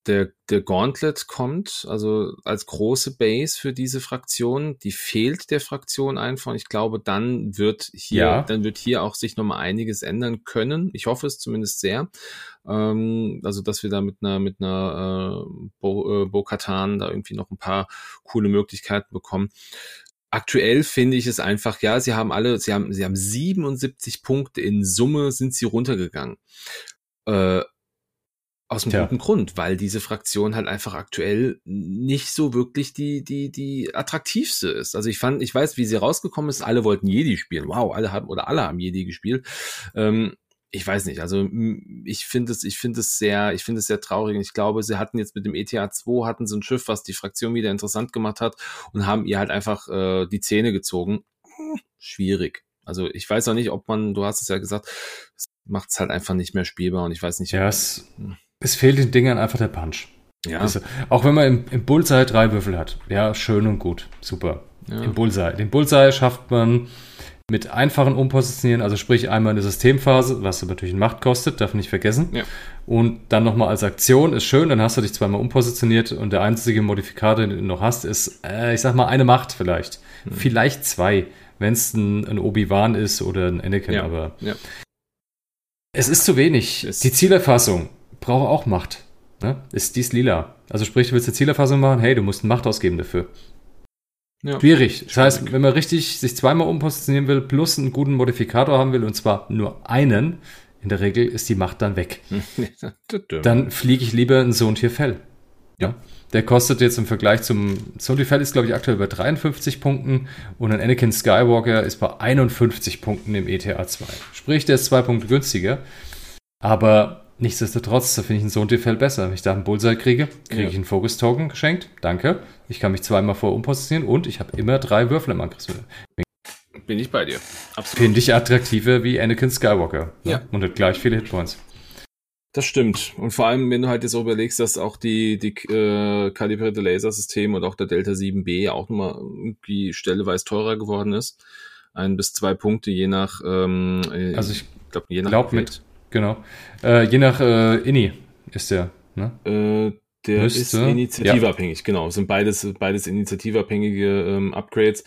der, der Gauntlet kommt, also als große Base für diese Fraktion, die fehlt der Fraktion einfach. Ich glaube, dann wird hier, ja. dann wird hier auch sich nochmal einiges ändern können. Ich hoffe es zumindest sehr. Ähm, also, dass wir da mit einer, mit einer äh, Bo, äh, Bo-Katan da irgendwie noch ein paar coole Möglichkeiten bekommen. Aktuell finde ich es einfach, ja, sie haben alle, sie haben, sie haben 77 Punkte in Summe sind sie runtergegangen. Äh, aus dem Tja. guten Grund, weil diese Fraktion halt einfach aktuell nicht so wirklich die, die, die attraktivste ist. Also ich fand, ich weiß, wie sie rausgekommen ist, alle wollten Jedi spielen. Wow, alle haben, oder alle haben Jedi gespielt. Ähm, ich weiß nicht, also ich finde es, ich finde es sehr, ich finde es sehr traurig. Ich glaube, sie hatten jetzt mit dem ETA 2 hatten so ein Schiff, was die Fraktion wieder interessant gemacht hat und haben ihr halt einfach äh, die Zähne gezogen. Schwierig. Also ich weiß auch nicht, ob man, du hast es ja gesagt, macht es halt einfach nicht mehr spielbar und ich weiß nicht. Ja, es, es fehlt den Dingern einfach der Punch. Ja. Also, auch wenn man im, im Bullseye drei Würfel hat. Ja, schön und gut. Super. Ja. Im Bullseye. Den Bullseye schafft man mit einfachen Umpositionieren, also sprich einmal eine Systemphase, was natürlich Macht kostet, darf nicht vergessen. Ja. Und dann nochmal als Aktion ist schön, dann hast du dich zweimal umpositioniert und der einzige Modifikator, den du noch hast, ist, äh, ich sag mal, eine Macht vielleicht. Mhm. Vielleicht zwei, wenn es ein, ein Obi-Wan ist oder ein Anakin, ja. aber ja. es ist zu wenig. Es Die Zielerfassung braucht auch Macht. Ne? Ist dies lila. Also sprich, du willst eine Zielerfassung machen, hey, du musst Macht ausgeben dafür. Ja. Schwierig. Das heißt, wenn man richtig sich zweimal umpositionieren will, plus einen guten Modifikator haben will, und zwar nur einen, in der Regel ist die Macht dann weg. dann fliege ich lieber ein Sohn Fell. Ja. Der kostet jetzt im Vergleich zum Sohn Fell ist, glaube ich, aktuell bei 53 Punkten und ein Anakin Skywalker ist bei 51 Punkten im ETA 2. Sprich, der ist zwei Punkte günstiger. Aber Nichtsdestotrotz finde ich einen Sohn-Defell besser. Wenn ich da einen Bullseye kriege, kriege ja. ich einen Focus-Token geschenkt. Danke. Ich kann mich zweimal vor umpositionieren und ich habe immer drei Würfel im Angriff. Bin ich bei dir. Absolut. Finde ich attraktiver wie Anakin Skywalker. Ne? Ja. Und hat gleich viele Hitpoints. Das stimmt. Und vor allem, wenn du halt jetzt so überlegst, dass auch die, die äh, kalibrierte Lasersystem und auch der Delta 7B auch nochmal irgendwie stelleweise teurer geworden ist. Ein bis zwei Punkte, je nach ähm, äh, Also ich glaube, je nach glaub, mit Genau. Äh, je nach äh, Inni ist der, ne? Äh, der Müsste, ist initiativabhängig, ja. genau. Sind beides, beides initiativabhängige ähm, Upgrades.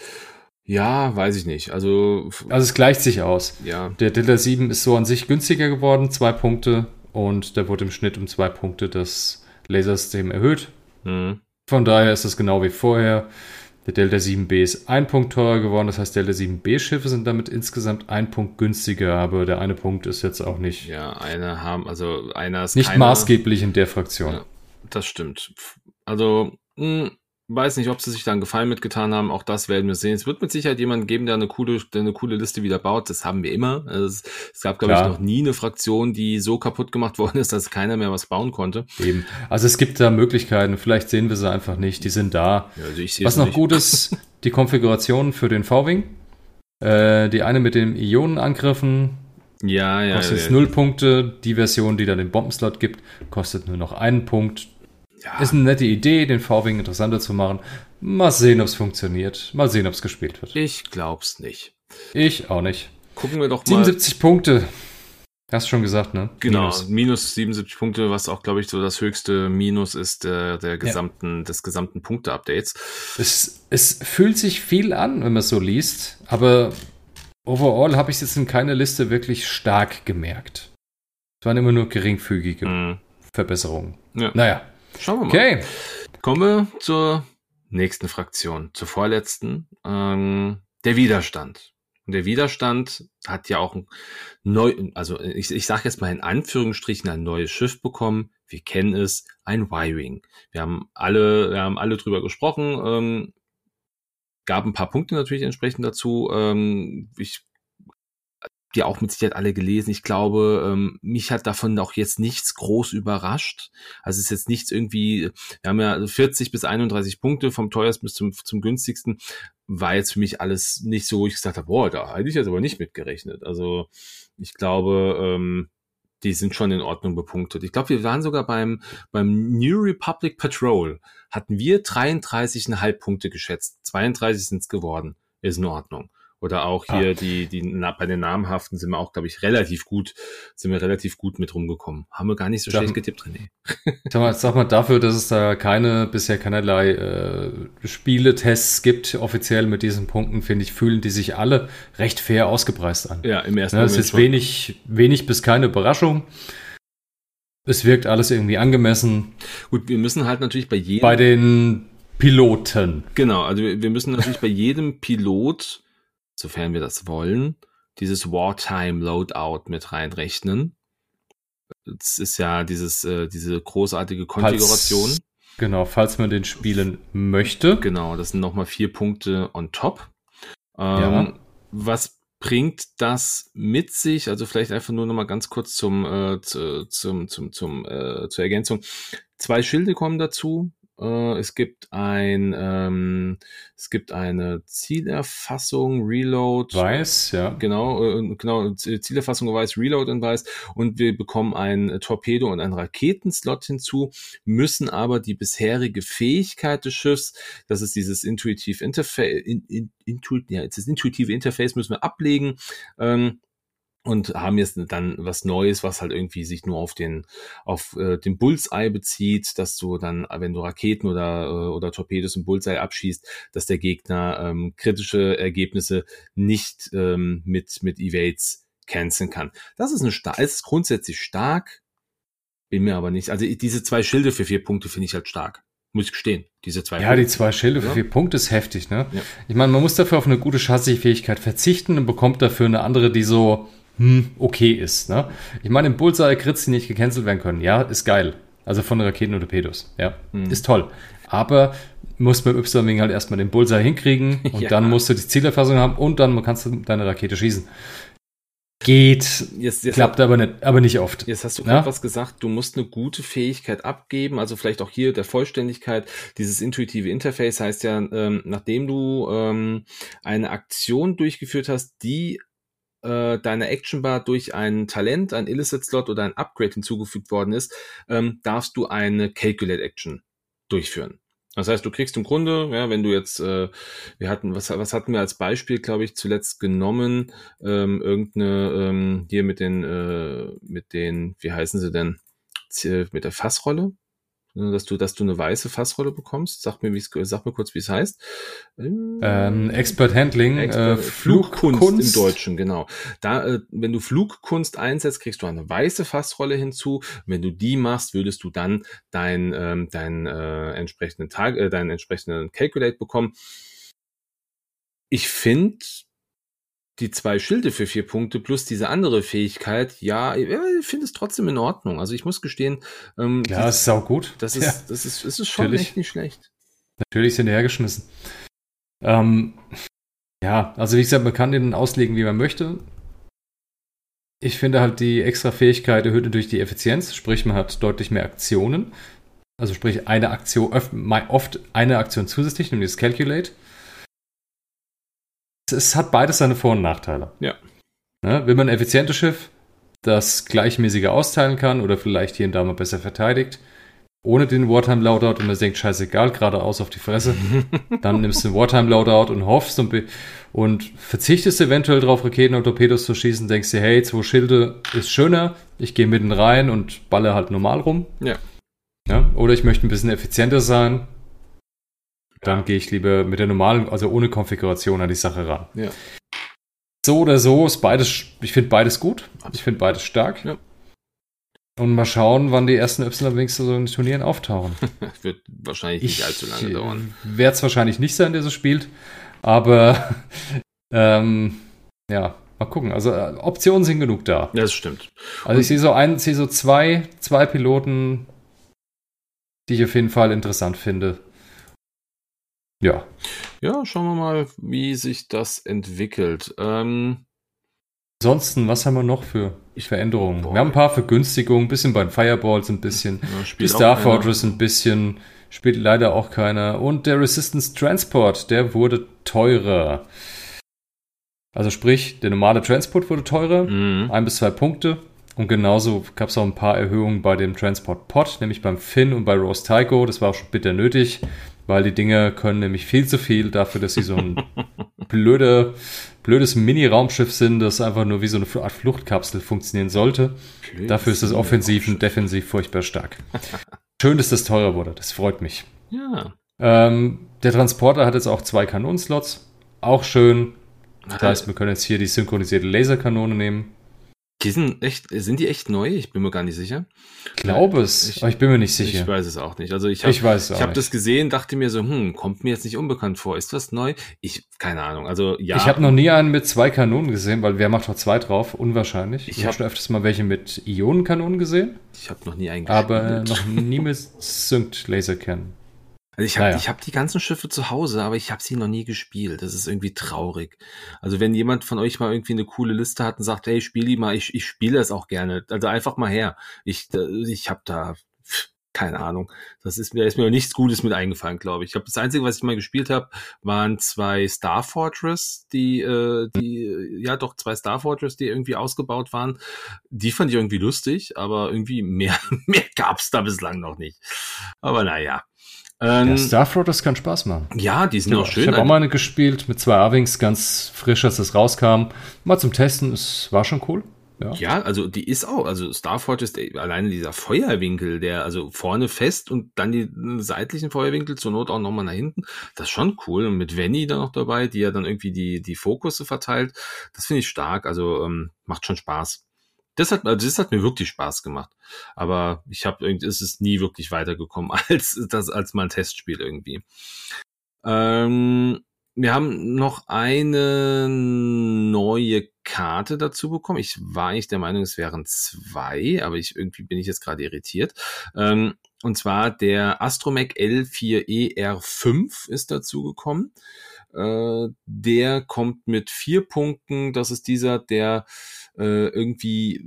Ja, weiß ich nicht. Also, Also es gleicht sich aus. ja. Der Delta 7 ist so an sich günstiger geworden, zwei Punkte. Und da wurde im Schnitt um zwei Punkte das Lasersystem erhöht. Hm. Von daher ist es genau wie vorher. Der Delta 7B ist ein Punkt teurer geworden. Das heißt, Delta 7B-Schiffe sind damit insgesamt ein Punkt günstiger. Aber der eine Punkt ist jetzt auch nicht, Ja, eine haben, also einer ist nicht keiner- maßgeblich in der Fraktion. Ja. Das stimmt. Also, mh, weiß nicht, ob sie sich da einen Gefallen mitgetan haben. Auch das werden wir sehen. Es wird mit Sicherheit jemanden geben, der eine coole, der eine coole Liste wieder baut. Das haben wir immer. Also es, es gab, glaube ich, noch nie eine Fraktion, die so kaputt gemacht worden ist, dass keiner mehr was bauen konnte. Eben. Also es gibt da Möglichkeiten. Vielleicht sehen wir sie einfach nicht. Die sind da. Ja, also ich Was noch nicht. gut ist, die Konfiguration für den V-Wing. Äh, die eine mit den Ionenangriffen Ja, ja. kostet ja, jetzt null Punkte. Die Version, die dann den Bombenslot gibt, kostet nur noch einen Punkt. Ja. Ist eine nette Idee, den V-Wing interessanter zu machen. Mal sehen, ob es funktioniert. Mal sehen, ob es gespielt wird. Ich glaub's nicht. Ich auch nicht. Gucken wir doch mal. 77 Punkte. Hast du schon gesagt, ne? Genau, Minus. minus. 77 Punkte, was auch, glaube ich, so das höchste Minus ist äh, der gesamten, des gesamten Punkte-Updates. Es, es fühlt sich viel an, wenn man es so liest, aber overall habe ich es jetzt in keiner Liste wirklich stark gemerkt. Es waren immer nur geringfügige Mhm. Verbesserungen. Ja. Naja, Schauen wir mal. okay. Kommen wir zur nächsten Fraktion, zur vorletzten, ähm, der Widerstand. Und der Widerstand hat ja auch ein neu, also ich, ich sage jetzt mal in Anführungsstrichen ein neues Schiff bekommen. Wir kennen es, ein Y-Wing. Wir haben alle, wir haben alle drüber gesprochen. Ähm, gab ein paar Punkte natürlich entsprechend dazu. Ähm, ich die auch mit Sicherheit alle gelesen. Ich glaube, ähm, mich hat davon auch jetzt nichts groß überrascht. Also es ist jetzt nichts irgendwie, wir haben ja 40 bis 31 Punkte vom teuersten bis zum, zum günstigsten. War jetzt für mich alles nicht so, wo ich gesagt habe, boah, da hätte ich jetzt aber nicht mitgerechnet. Also ich glaube, ähm, die sind schon in Ordnung bepunktet. Ich glaube, wir waren sogar beim, beim New Republic Patrol. Hatten wir 33,5 Punkte geschätzt. 32 sind es geworden. Ist in Ordnung. Oder auch hier Ah. die, die, na, bei den namhaften sind wir auch, glaube ich, relativ gut, sind wir relativ gut mit rumgekommen. Haben wir gar nicht so Dann- schlecht getippt, René. Sag mal, sag mal dafür, dass es da keine, bisher keinerlei äh, Spieletests gibt, offiziell mit diesen Punkten, finde ich, fühlen die sich alle recht fair ausgepreist an. Ja, im ersten Ne, es ist schon. wenig, wenig bis keine Überraschung. Es wirkt alles irgendwie angemessen Gut, wir müssen halt natürlich bei jedem, bei den Piloten. genau, also wir müssen natürlich bei jedem Pilot, sofern wir das wollen, dieses Wartime Loadout mit reinrechnen. Das ist ja dieses, äh, diese großartige Konfiguration. Falls, genau, falls man den spielen möchte. Genau, das sind nochmal vier Punkte on top. Ähm, Ja. Was bringt das mit sich? Also vielleicht einfach nur nochmal ganz kurz zum, äh, zu, zum, zum, zum, äh, zur Ergänzung. Zwei Schilde kommen dazu. Äh, es gibt ein, ähm, es gibt eine Zielerfassung, Reload. Weiß, ja. Genau, äh, genau, Zielerfassung weiß, Reload in weiß und wir bekommen ein Torpedo und einen Raketenslot hinzu, müssen aber die bisherige Fähigkeit des Schiffs, das ist dieses Intuitive Interface, in, in, intu, ja, das intuitive Interface müssen wir ablegen, ähm, und haben jetzt dann was Neues, was halt irgendwie sich nur auf den auf äh, den Bullseye bezieht, dass du dann, wenn du Raketen oder äh, oder Torpedos im Bullseye abschießt, dass der Gegner ähm, kritische Ergebnisse nicht ähm, mit mit Evades canceln kann. Das ist eine star ist grundsätzlich stark, bin mir aber nicht. Also diese zwei Schilde für vier Punkte finde ich halt stark, muss ich gestehen. Diese zwei. Ja, die zwei Schilde für Ja. vier Punkte ist heftig, ne? Ja. Ich meine, man muss dafür auf eine gute Chassisfähigkeit verzichten und bekommt dafür eine andere, die so, hm, okay ist, ne? Ich meine, im Bullseye Crits, die nicht gecancelt werden können, ja, ist geil. Also von Raketen und Torpedos, ja, Mhm. ist toll. Aber muss beim Y-Wing halt erstmal den Bullseye hinkriegen und Ja. dann musst du die Zielerfassung haben und dann kannst du deine Rakete schießen. Geht, Jetzt, jetzt, klappt aber nicht, aber nicht oft. Jetzt hast du Ja? gerade was gesagt, du musst eine gute Fähigkeit abgeben, also vielleicht auch hier der Vollständigkeit. Dieses intuitive Interface heißt ja, ähm, nachdem du ähm, eine Aktion durchgeführt hast, die äh, deiner Actionbar durch ein Talent, ein Illicit-Slot oder ein Upgrade hinzugefügt worden ist, ähm, darfst du eine Calculate-Action durchführen. Das heißt, du kriegst im Grunde, ja, wenn du jetzt, äh, wir hatten, was, was hatten wir als Beispiel, glaube ich, zuletzt genommen, ähm, irgendeine, ähm, hier mit den, äh, mit den, wie heißen sie denn, mit der Fassrolle? Dass du, dass du eine weiße Fassrolle bekommst. Sag mir, wie sag mir kurz, wie es heißt. Ähm, Expert Handling, Expert, äh, Flugkunst, Flugkunst, im Deutschen, genau. Da, äh, wenn du Flugkunst einsetzt, kriegst du eine weiße Fassrolle hinzu. Wenn du die machst, würdest du dann dein, ähm, dein äh, entsprechenden Tag, äh, deinen entsprechenden Calculate bekommen. Ich finde die zwei Schilde für vier Punkte plus diese andere Fähigkeit, ja, ich finde es trotzdem in Ordnung. Also ich muss gestehen, ähm, ja, das ist auch gut. Das ist, ja. das ist, das ist schon Natürlich. echt nicht schlecht. Natürlich sind die hergeschmissen. Ähm, ja, also wie gesagt, man kann den auslegen, wie man möchte. Ich finde halt die extra Fähigkeit erhöht natürlich die Effizienz, sprich man hat deutlich mehr Aktionen. Also sprich eine Aktion, oft eine Aktion zusätzlich, nämlich das Calculate es hat beides seine Vor- und Nachteile. Ja. Ne? Will man ein effizientes Schiff, das gleichmäßiger austeilen kann oder vielleicht hier und da mal besser verteidigt, ohne den Wartime Loadout und man denkt, scheißegal, geradeaus auf die Fresse, dann nimmst du den Wartime Loadout und hoffst und, und verzichtest eventuell darauf, Raketen und Torpedos zu schießen, denkst dir, hey, zwei Schilde ist schöner, ich gehe mitten rein und balle halt normal rum. Ja. ja. Oder ich möchte ein bisschen effizienter sein, dann gehe ich lieber mit der normalen, also ohne Konfiguration an die Sache ran. Ja. So oder so ist beides, ich finde beides gut. Ich finde beides stark. Ja. Und mal schauen, wann die ersten Y-Wings so in den Turnieren auftauchen. Wird wahrscheinlich nicht ich, allzu lange dauern. Wird es wahrscheinlich nicht sein, der so spielt. Aber ähm, ja, mal gucken. Also äh, Optionen sind genug da. Ja, das stimmt. Also Und ich sehe so ein, sehe so zwei, zwei Piloten, die ich auf jeden Fall interessant finde. Ja. Ja, schauen wir mal, wie sich das entwickelt. Ähm, Ansonsten, was haben wir noch für Veränderungen? Boah. Wir haben ein paar Vergünstigungen, ein bisschen bei den Fireballs, ein bisschen. Ja, die Star Fortress ein bisschen. Spielt leider auch keiner. Und der Resistance Transport, der wurde teurer. Also sprich, der normale Transport wurde teurer. Mhm. Ein bis zwei Punkte. Und genauso gab es auch ein paar Erhöhungen bei dem Transport Pod, nämlich beim Finn und bei Rose Tycho. Das war auch schon bitter nötig weil die Dinger können nämlich viel zu viel dafür, dass sie so ein blöde, blödes Mini-Raumschiff sind, das einfach nur wie so eine Art Fluchtkapsel funktionieren sollte. Blödes dafür ist es offensiv und defensiv furchtbar stark. Schön, dass das teurer wurde, das freut mich. Ja. Ähm, der Transporter hat jetzt auch zwei Kanonenslots, auch schön. Das heißt, wir können jetzt hier die synchronisierte Laserkanone nehmen. Die sind echt, sind die echt neu? Ich bin mir gar nicht sicher. Ich glaube es, ich, aber ich bin mir nicht sicher. Ich weiß es auch nicht. Also ich habe ich weiß ich hab das gesehen, dachte mir so, hm, kommt mir jetzt nicht unbekannt vor. Ist das neu? Ich, keine Ahnung. Also ja. Ich habe noch nie einen mit zwei Kanonen gesehen, weil wer macht noch zwei drauf? Unwahrscheinlich. Ich, habe schon öfters mal welche mit Ionenkanonen gesehen. Ich habe noch nie einen Aber noch nie mit Synced Laserkern. Also ich habe naja. ich hab die ganzen Schiffe zu Hause, aber ich habe sie noch nie gespielt. Das ist irgendwie traurig. Also wenn jemand von euch mal irgendwie eine coole Liste hat und sagt, hey, spiel die mal, ich, ich spiele das auch gerne. Also einfach mal her. Ich, ich habe da keine Ahnung. Das ist mir ist mir nichts Gutes mit eingefallen, glaube ich. Ich habe das einzige, was ich mal gespielt habe, waren zwei Star Fortress, die äh, die ja doch zwei Star Fortress, die irgendwie ausgebaut waren. Die fand ich irgendwie lustig, aber irgendwie mehr mehr gab's da bislang noch nicht. Aber naja. Ähm, ja, Starfront, das kann Spaß machen. Ja, die sind ja, auch schön. Ich habe auch mal eine gespielt mit zwei A-Wings, ganz frisch, als es rauskam. Mal zum Testen, es war schon cool. Ja. ja, also die ist auch, also Starfort ist alleine dieser Feuerwinkel, der also vorne fest und dann die seitlichen Feuerwinkel zur Not auch nochmal nach hinten. Das ist schon cool. Und mit Venny da noch dabei, die ja dann irgendwie die, die Fokusse verteilt. Das finde ich stark. Also ähm, macht schon Spaß. Das hat, also das hat mir wirklich Spaß gemacht. Aber ich habe irgendwie, es ist nie wirklich weitergekommen als das, als mal ein Testspiel irgendwie. Ähm, wir haben noch eine neue Karte dazu bekommen. Ich war eigentlich der Meinung, es wären zwei, aber ich irgendwie bin ich jetzt gerade irritiert. Ähm, und zwar der Astromech L4ER5 ist dazu gekommen. Äh, der kommt mit vier Punkten. Das ist dieser, der äh, irgendwie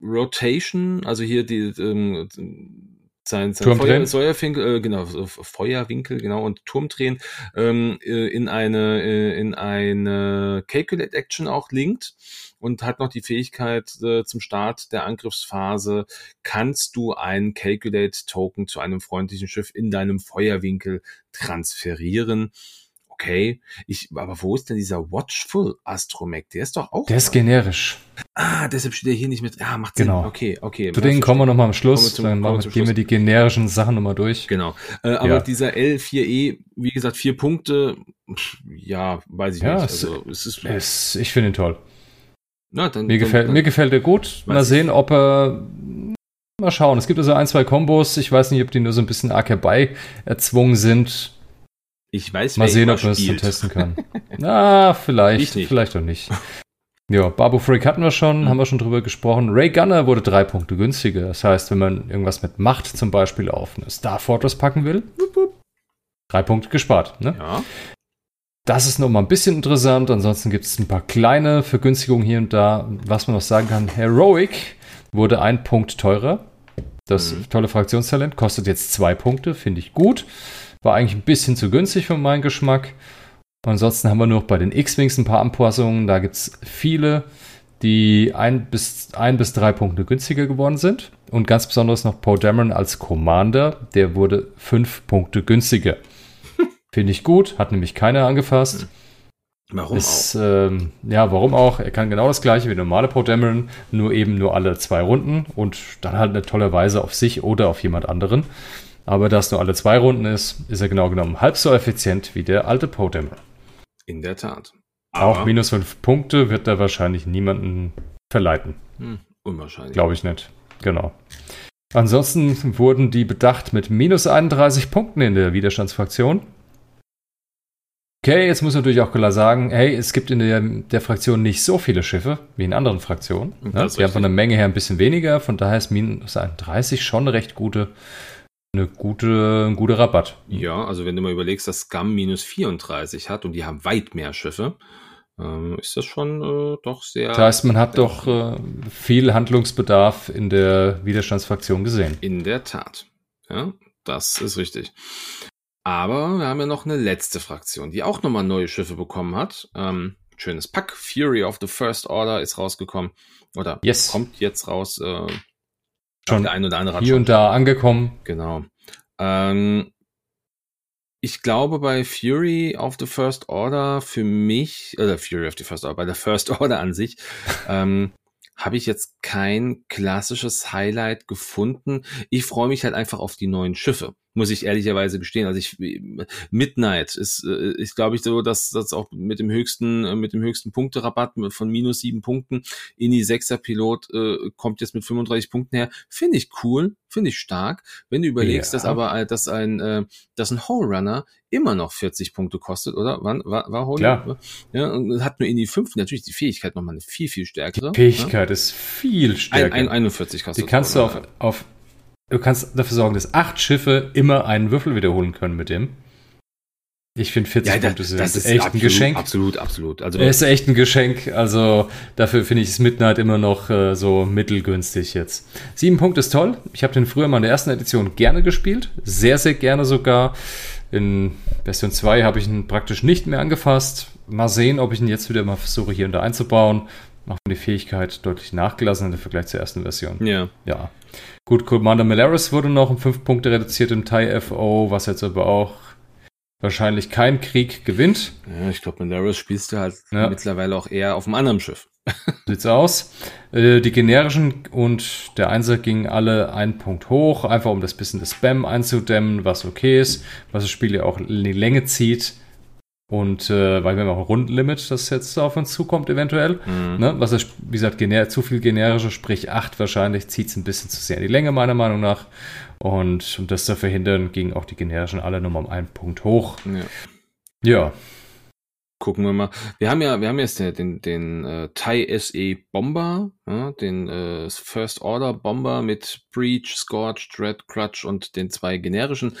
Rotation, also hier die ähm, sein, sein Feuer, Feuerwinkel, äh, genau, Feuerwinkel, genau, und Turmdrehen ähm, äh, in eine äh, in eine Calculate Action auch linkt und hat noch die Fähigkeit äh, zum Start der Angriffsphase kannst du einen Calculate Token zu einem freundlichen Schiff in deinem Feuerwinkel transferieren okay. Ich, aber wo ist denn dieser Watchful Astromech? Der ist doch auch. Der ist generisch. Ah, deshalb steht er hier nicht mit. Ah, macht Genau. Sinn. Okay, okay. Zu denen kommen wir nochmal am Schluss. Zum- dann machen gehen wir die generischen Sachen nochmal durch. Genau. Äh, aber Ja. dieser L4E, wie gesagt, vier Punkte, ja, weiß ich Ja, nicht. es- Also, es ist. Es, ich finde ihn toll. na, dann, Mir dann, gefällt, dann, mir gefällt er gut. Mal ich. sehen, ob er. Mal schauen. Es gibt also ein, zwei Kombos. Ich weiß nicht, ob die nur so ein bisschen arg herbei erzwungen sind. Ich weiß, Mal sehen, ob man es spielt. Testen kann. Na, Ich vielleicht. Vielleicht auch nicht. Ja, Babu Freak hatten wir schon, Mhm. haben wir schon drüber gesprochen. Ray Gunner wurde drei Punkte günstiger. Das heißt, wenn man irgendwas mit Macht zum Beispiel auf eine Star Fortress packen will, drei Punkte gespart. Ne? Ja. Das ist noch mal ein bisschen interessant. Ansonsten gibt es ein paar kleine Vergünstigungen hier und da. Was man noch sagen kann, Heroic wurde ein Punkt teurer. Das Mhm. tolle Fraktionstalent kostet jetzt zwei Punkte, finde ich gut. War eigentlich ein bisschen zu günstig für meinen Geschmack. Ansonsten haben wir noch bei den X-Wings ein paar Anpassungen. Da gibt es viele, die ein bis, ein bis drei Punkte günstiger geworden sind. Und ganz besonders noch Poe Dameron als Commander. Der wurde fünf Punkte günstiger. Finde ich gut, hat nämlich keiner angefasst. Warum Ist, ähm, ja, warum auch? Er kann genau das gleiche wie normale Poe Dameron, nur eben nur alle zwei Runden und dann halt eine tolle Weise auf sich oder auf jemand anderen. Aber da es nur alle zwei Runden ist, ist er genau genommen halb so effizient wie der alte auch? In der Tat. Auch Aber- minus fünf Punkte wird er wahrscheinlich niemanden verleiten. Hm, unwahrscheinlich. Glaube ich nicht. Genau. Ansonsten wurden die bedacht mit minus 31 Punkten in der Widerstandsfraktion. Okay, jetzt muss man natürlich auch klar sagen, hey, es gibt in der, der Fraktion nicht so viele Schiffe wie in anderen Fraktionen. Ne? Wir haben von der Menge her ein bisschen weniger, von daher ist minus 31 schon eine recht gute, eine gute, ein guter Rabatt. Ja, also wenn du mal überlegst, dass Scum minus 34 hat und die haben weit mehr Schiffe, ähm, ist das schon äh, doch sehr. Das heißt, man hat doch äh, viel Handlungsbedarf in der Widerstandsfraktion gesehen. In der Tat. Ja, das ist richtig. Aber wir haben ja noch eine letzte Fraktion, die auch nochmal neue Schiffe bekommen hat. Ähm, schönes Pack. Fury of the First Order ist rausgekommen. Oder Yes. kommt jetzt raus. Äh, Schon der ein oder andere hier schon und da angekommen. Genau. Ähm, ich glaube, bei Fury of the First Order für mich, oder Fury of the First Order, bei der First Order an sich, ähm, habe ich jetzt kein klassisches Highlight gefunden. Ich freue mich halt einfach auf die neuen Schiffe, muss ich ehrlicherweise gestehen. Also ich Midnight ist, äh, ist glaube ich so, dass das auch mit dem höchsten, äh, mit dem höchsten Punkterabatt von minus sieben Punkten in die Sechser Pilot äh, kommt jetzt mit 35 Punkten her. Finde ich cool, finde ich stark. Wenn du überlegst, Ja. dass aber äh, dass ein äh, dass ein Whole Runner immer noch 40 Punkte kostet, oder? Wann war, war Whole? Klar. Ja, und hat nur in die 5 natürlich die Fähigkeit nochmal eine viel viel stärkere. Fähigkeit ist viel Ja? Ein, stärker. ein, 41 kostet. Die kannst du auf, auf, du kannst dafür sorgen, dass acht Schiffe immer einen Würfel wiederholen können mit dem. Ich finde 40 Ja, Punkte sind das ist echt absolut, ein Geschenk. Absolut, absolut. Also Er ist echt ein Geschenk. Also dafür finde ich das Midnight immer noch äh, so mittelgünstig jetzt. Sieben Punkte ist toll. Ich habe den früher mal in der ersten Edition gerne gespielt. Sehr, sehr gerne sogar. In Version 2 habe ich ihn praktisch nicht mehr angefasst. Mal sehen, ob ich ihn jetzt wieder mal versuche, hier und da einzubauen. Macht mir die Fähigkeit deutlich nachgelassen im Vergleich zur ersten Version. ja. Ja. Gut, Commander Malaris wurde noch um 5 Punkte reduziert im TIE FO, was jetzt aber auch wahrscheinlich kein Krieg gewinnt. ja, ich glaube, Malaris spielst du halt Ja. mittlerweile auch eher auf einem anderen Schiff. Sieht's aus. Äh, die generischen und der Einser gingen alle einen Punkt hoch, einfach um das bisschen das Spam einzudämmen, was okay ist, was das Spiel ja auch in die Länge zieht. Und äh, weil wir haben auch ein Rundenlimit, das jetzt auf uns zukommt, eventuell. Mhm. Ne? Was ist, wie gesagt, gener zu viel generische, sprich 8 wahrscheinlich, zieht es ein bisschen zu sehr in die Länge, meiner Meinung nach. Und um das zu verhindern, gingen auch die generischen alle nochmal um einen Punkt hoch. Ja. Ja, Gucken wir mal. Wir haben ja, wir haben jetzt den, den, den äh, TIE SE Bomber, ja, den äh, First Order Bomber mit Breach, Scorch, Dread, Crutch und den zwei generischen,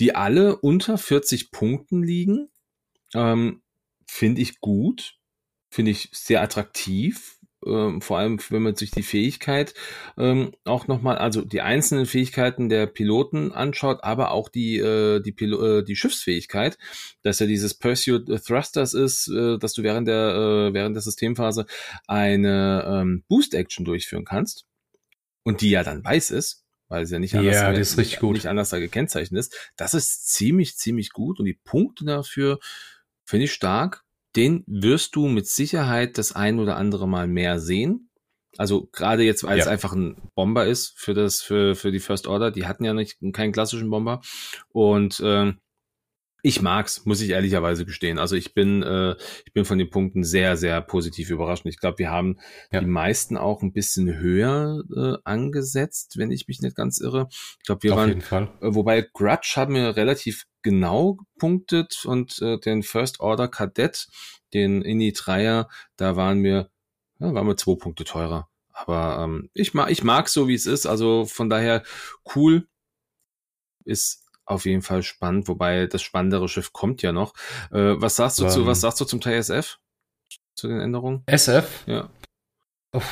die alle unter 40 Punkten liegen. Ähm, Finde ich gut, finde ich sehr attraktiv. Ähm, vor allem, wenn man sich die Fähigkeit ähm, auch nochmal, also die einzelnen Fähigkeiten der Piloten anschaut, aber auch die, äh, die, Pilo äh, die Schiffsfähigkeit, dass ja dieses Pursuit Thrusters ist, äh, dass du während der, äh, während der Systemphase eine ähm, Boost-Action durchführen kannst und die ja dann weiß ist, weil sie ja nicht anders, Ja, gut. nicht anders da gekennzeichnet ist. Das ist ziemlich, ziemlich gut und die Punkte dafür Finde ich stark. Den wirst du mit Sicherheit das ein oder andere Mal mehr sehen. Also gerade jetzt, weil ja. es einfach ein Bomber ist für das, für, für die First Order. Die hatten ja nicht keinen klassischen Bomber. Und äh, ich mag's, muss ich ehrlicherweise gestehen. Also ich bin, äh, ich bin von den Punkten sehr, sehr positiv überrascht. Ich glaube, wir haben ja. die meisten auch ein bisschen höher äh, angesetzt, wenn ich mich nicht ganz irre. Ich glaube, wir Auf waren, jeden Fall. Äh, wobei Grudge haben wir relativ genau gepunktet und äh, den First Order Kadett, den Inni Dreier, da waren wir, ja, waren wir zwei Punkte teurer. Aber ähm, ich mag, ich mag so, wie es ist. Also von daher cool. Ist auf jeden Fall spannend, wobei das spannendere Schiff kommt ja noch. Äh, was sagst du um, zu, was sagst du zum Teil SF? Zu den Änderungen? SF? Ja. Uff.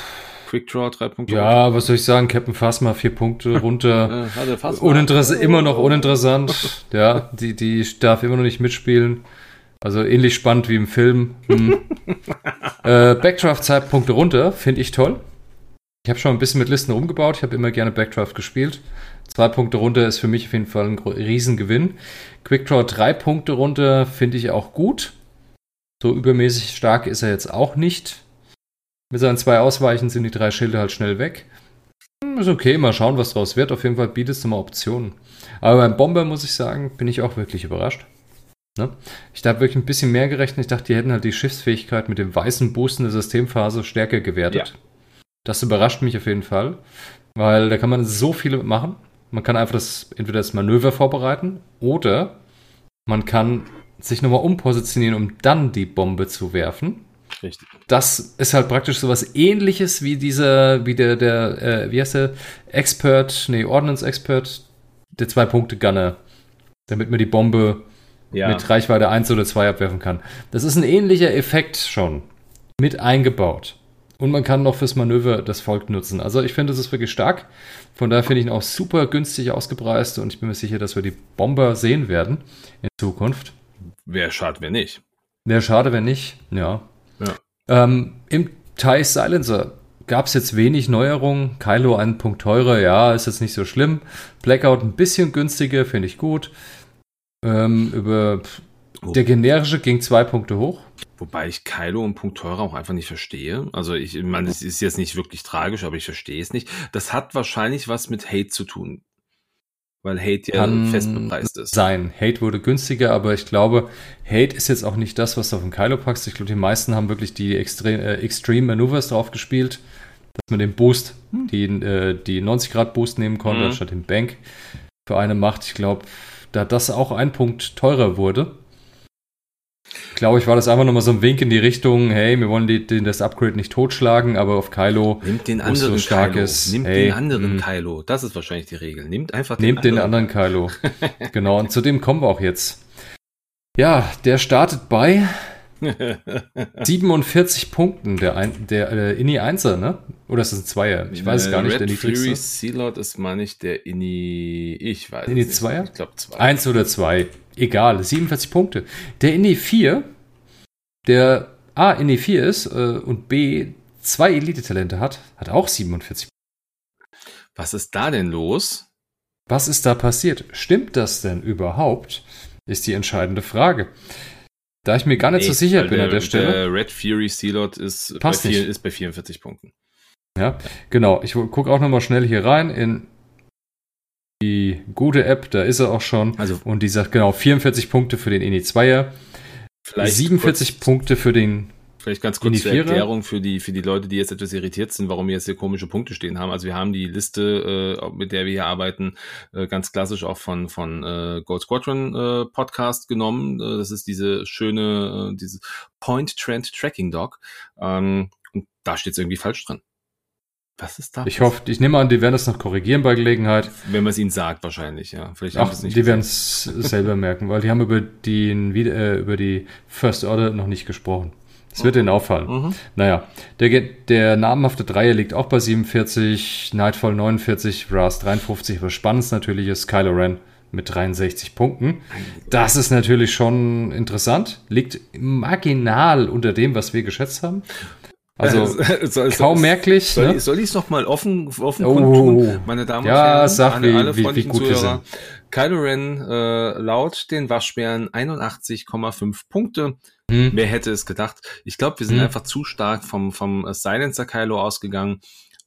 Quick Draw, drei Punkte. Ja, runter. was soll ich sagen? Captain Phasma, vier Punkte runter. äh, Uninteress oh. Immer noch uninteressant. ja, die, die darf immer noch nicht mitspielen. Also ähnlich spannend wie im Film. Hm. äh, Backdraft-Zeitpunkte runter, finde ich toll. Ich habe schon ein bisschen mit Listen rumgebaut. Ich habe immer gerne Backdraft gespielt. Zwei Punkte runter ist für mich auf jeden Fall ein Riesengewinn. Quickdraw drei Punkte runter finde ich auch gut. So übermäßig stark ist er jetzt auch nicht. Mit seinen zwei Ausweichen sind die drei Schilde halt schnell weg. Hm, ist okay, mal schauen, was draus wird. Auf jeden Fall bietet es immer Optionen. Aber beim Bomber muss ich sagen, bin ich auch wirklich überrascht. Ne? Ich habe wirklich ein bisschen mehr gerechnet. Ich dachte, die hätten halt die Schiffsfähigkeit mit dem weißen Boost in der Systemphase stärker gewertet. Ja. Das überrascht mich auf jeden Fall, weil da kann man so viel machen. Man kann einfach das, entweder das Manöver vorbereiten oder man kann sich nochmal umpositionieren, um dann die Bombe zu werfen. Richtig. Das ist halt praktisch so was ähnliches wie dieser, wie der, der, äh, wie heißt der? Expert, nee, Ordnance Expert, der Zwei-Punkte-Gunner. Damit man die Bombe ja. mit Reichweite 1 oder 2 abwerfen kann. Das ist ein ähnlicher Effekt schon mit eingebaut. Und man kann noch fürs Manöver das Volk nutzen. Also ich finde, das ist wirklich stark. Von daher finde ich ihn auch super günstig ausgepreist und ich bin mir sicher, dass wir die Bomber sehen werden in Zukunft. Wäre schade, wenn nicht. Wäre schade, wenn nicht, ja. ja. Ähm, Im TIE Silencer gab es jetzt wenig Neuerungen. Kylo einen Punkt teurer, ja, ist jetzt nicht so schlimm. Blackout ein bisschen günstiger, finde ich gut. Ähm, über oh. der generische ging zwei Punkte hoch. Wobei ich Kylo und Punkt teurer auch einfach nicht verstehe. Also ich meine, es ist jetzt nicht wirklich tragisch, aber ich verstehe es nicht. Das hat wahrscheinlich was mit Hate zu tun. Weil Hate ja Kann fest bepreist ist. Sein. Hate wurde günstiger, aber ich glaube, Hate ist jetzt auch nicht das, was du auf den Kylo packst. Ich glaube, die meisten haben wirklich die Extreme, äh, Extreme Maneuvers drauf gespielt, dass man den Boost, hm. die, äh, die 90 Grad Boost nehmen konnte, mhm. statt den Bank für eine Macht. Ich glaube, da das auch ein Punkt teurer wurde, glaube ich, war das einfach nochmal so ein Wink in die Richtung, hey, wir wollen die, die, das Upgrade nicht totschlagen, aber auf Kylo, Nimmt den anderen so stark Kylo. ist, Nimmt hey, den anderen mh. Kylo. Das ist wahrscheinlich die Regel. Nimmt einfach den Nehmt anderen. den anderen Kylo. genau, und zu dem kommen wir auch jetzt. Ja, der startet bei 47 Punkten, der, ein, der äh, Inni 1er, ne? Oder ist das ein Zweier? Ich weiß es gar nicht, Red der niedrigste. Fury Sealot ist, meine ich, der Inni, ich weiß Inni 2er? Ich glaube 2. Eins oder zwei. Egal, 47 Punkte. Der Inni 4, der A, Inni 4 ist äh, und B, zwei Elite-Talente hat, hat auch 47 Was ist da denn los? Was ist da passiert? Stimmt das denn überhaupt? Ist die entscheidende Frage. Da ich mir gar nicht nee, so sicher bin der, an der Stelle. Der Red Fury Sealot ist, Passt bei, vier, ist bei 44 Punkten. Ja, genau. Ich gucke auch nochmal schnell hier rein in die gute App, da ist er auch schon. Also, und die sagt genau 44 Punkte für den Ini 2er, 47 kurz, Punkte für den Vielleicht ganz kurz zur Erklärung für die, für die Leute, die jetzt etwas irritiert sind, warum wir jetzt hier komische Punkte stehen haben. Also wir haben die Liste, äh, mit der wir hier arbeiten, äh, ganz klassisch auch von, von äh, Gold Squadron äh, Podcast genommen. Äh, das ist diese schöne, äh, diese Point Trend Tracking Dog. Ähm, und da steht es irgendwie falsch drin. Was ist da? Ich hoffe, ich nehme an, die werden das noch korrigieren bei Gelegenheit. Wenn man es ihnen sagt, wahrscheinlich, ja. Vielleicht Ach, die werden es selber merken, weil die haben über, den, äh, über die First Order noch nicht gesprochen. Es wird Ihnen auffallen. Mhm. Naja, der, der namenhafte Dreier liegt auch bei 47, Nightfall 49, Ras 53. Was spannend natürlich ist Kylo Ren mit 63 Punkten. Das ist natürlich schon interessant. Liegt marginal unter dem, was wir geschätzt haben. Also soll, kaum merklich. Soll, ne? soll ich es nochmal offen, offen oh, kundtun, meine Damen und ja, Herren? Sag, wie, alle wie, wie gut sind. Kylo Ren äh, laut den Waschbären 81,5 Punkte. Hm. Wer hätte es gedacht? Ich glaube, wir sind hm. einfach zu stark vom, vom Silencer Kylo ausgegangen.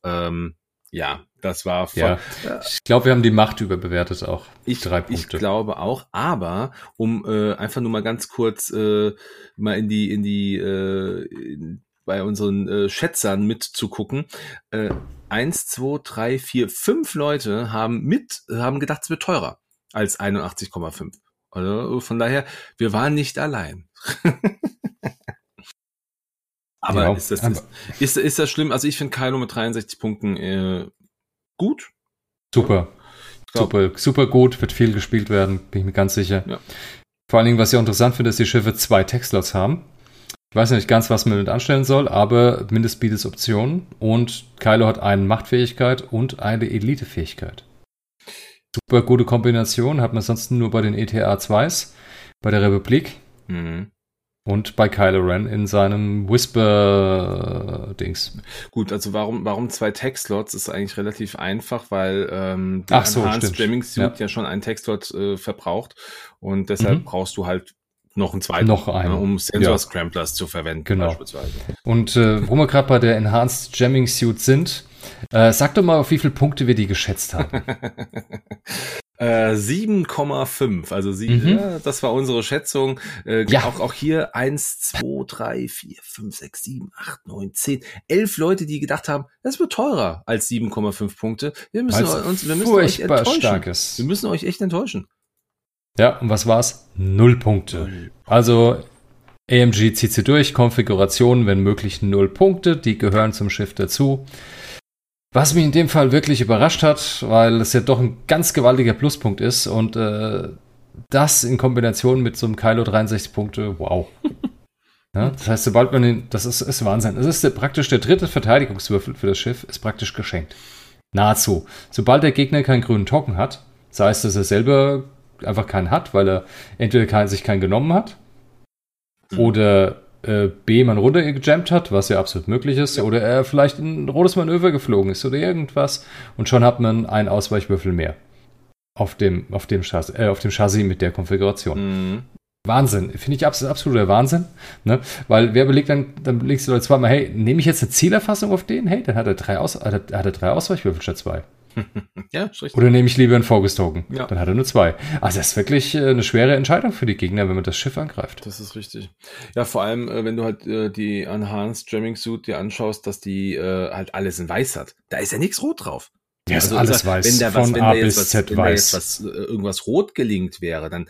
Ähm, ja, das war voll, ja. Ich glaube, wir haben die Macht überbewertet auch. Ich, Drei Punkte. ich glaube auch, aber um äh, einfach nur mal ganz kurz äh, mal in die in die äh, in, bei unseren äh, Schätzern mitzugucken. Äh, eins, zwei, drei, vier, fünf Leute haben mit haben gedacht, es wird teurer als 81,5. Also von daher, wir waren nicht allein. aber, ja, ist, das, aber ist, ist, ist, das schlimm? Also ich finde Kylo mit 63 Punkten äh, gut. Super. Super, super gut, wird viel gespielt werden, bin ich mir ganz sicher. Ja. Vor allen Dingen, was ich auch interessant finde, ist, die Schiffe zwei Textlots haben. Ich weiß nicht ganz, was man damit anstellen soll, aber Mindestbeat ist Option und Kylo hat eine Machtfähigkeit und eine Elitefähigkeit. Super gute Kombination, hat man sonst nur bei den ETA 2s, bei der Republik mhm. und bei Kylo Ren in seinem Whisper-Dings. Gut, also warum, warum zwei Textlots ist eigentlich relativ einfach, weil ähm, der Ach so, Jamming Suit ja. ja. schon einen Textlot äh, verbraucht und deshalb mhm. brauchst du halt noch einen zweiten, noch einen. Ne, um Sensor ja. Scramblers zu verwenden genau. beispielsweise. Und äh, wo wir gerade bei der Enhanced Jamming Suit sind, äh, sag doch mal, auf wie viele Punkte wir die geschätzt haben. Äh, 7,5, also sie, mhm. ja, das war unsere Schätzung. Äh, ja. auch, auch hier 1, 2, 3, 4, 5, 6, 7, 8, 9, 10, 11 Leute, die gedacht haben, das wird teurer als 7,5 Punkte. Wir müssen Weil's uns, wir müssen euch enttäuschen. Starkes. Wir müssen euch echt enttäuschen. Ja, und was war's? Null Punkte. Also AMG zieht sie durch, Konfiguration, wenn möglich null Punkte, die gehören zum Schiff dazu. Was mich in dem Fall wirklich überrascht hat, weil es ja doch ein ganz gewaltiger Pluspunkt ist und äh, das in Kombination mit so einem Kylo 63 Punkte, wow. ja, das heißt, sobald man den, das ist, ist Wahnsinn. Das ist der, praktisch der dritte Verteidigungswürfel für das Schiff, ist praktisch geschenkt. Nahezu. Sobald der Gegner keinen grünen Token hat, sei es, dass er selber einfach keinen hat, weil er entweder kein, sich keinen genommen hat mhm. oder äh, B man runtergejammt hat, was ja absolut möglich ist, ja. oder er vielleicht ein rotes Manöver geflogen ist oder irgendwas und schon hat man einen Ausweichwürfel mehr auf dem, auf dem, Chassis, äh, auf dem Chassis mit der Konfiguration. Mhm. Wahnsinn, finde ich absolut, absoluter Wahnsinn, ne? weil wer belegt dann, dann belegst du Leute zweimal, hey, nehme ich jetzt eine Zielerfassung auf den? Hey, dann hat er drei, Aus, hat er, hat er drei Ausweichwürfel statt zwei. ja, ist richtig. Oder nehme ich lieber einen Focus-Token? Ja. Dann hat er nur zwei. Also das ist wirklich äh, eine schwere Entscheidung für die Gegner, wenn man das Schiff angreift. Das ist richtig. Ja, vor allem, äh, wenn du halt äh, die Enhanced Jamming Suit dir anschaust, dass die halt alles in weiß hat. Da ist ja nichts rot drauf. Ja, also, ist alles weiß. Wenn da was, wenn da jetzt was, wenn da jetzt was, irgendwas rot gelingt wäre, dann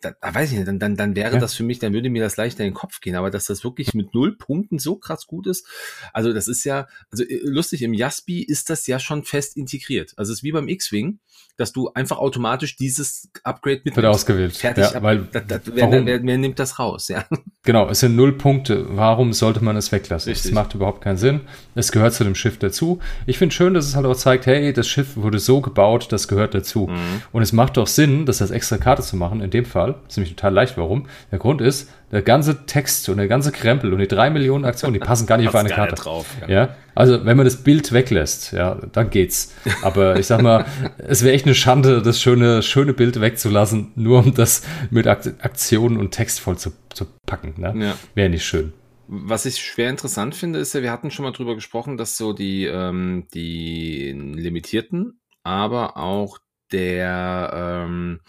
da, weiß ich nicht, dann, dann, dann wäre ja. das für mich, dann würde mir das leichter in den Kopf gehen. Aber dass das wirklich mit null Punkten so krass gut ist, also das ist ja, also äh, lustig, im Jaspi ist das ja schon fest integriert. Also es ist wie beim X-Wing, dass du einfach automatisch dieses Upgrade mit wird ausgewählt. Fertig, ja, weil da, da, wer, warum? Wer, wer, nimmt das raus? Ja. Genau, es sind null Punkte. Warum sollte man es weglassen? Es macht überhaupt keinen Sinn. Es gehört zu dem Schiff dazu. Ich finde schön, dass es halt auch zeigt, hey, das Schiff wurde so gebaut, das gehört dazu. Mhm. Und es macht doch Sinn, das als extra Karte zu machen. In dem Fall ist nämlich total leicht. Warum? Der Grund ist, der ganze Text und der ganze Krempel und die drei Millionen Aktionen, die passen gar nicht auf eine Karte. Drauf, ja. ja. Also, wenn man das Bild weglässt, ja, dann geht's. Aber ich sag mal, es wäre echt eine Schande, das schöne, schöne Bild wegzulassen, nur um das mit Aktionen und Text voll zu, zu packen. Ne? Ja. Wäre nicht schön. Was ich schwer interessant finde, ist ja, wir hatten schon mal drüber gesprochen, dass so die, ähm, die limitierten, aber auch der, ähm,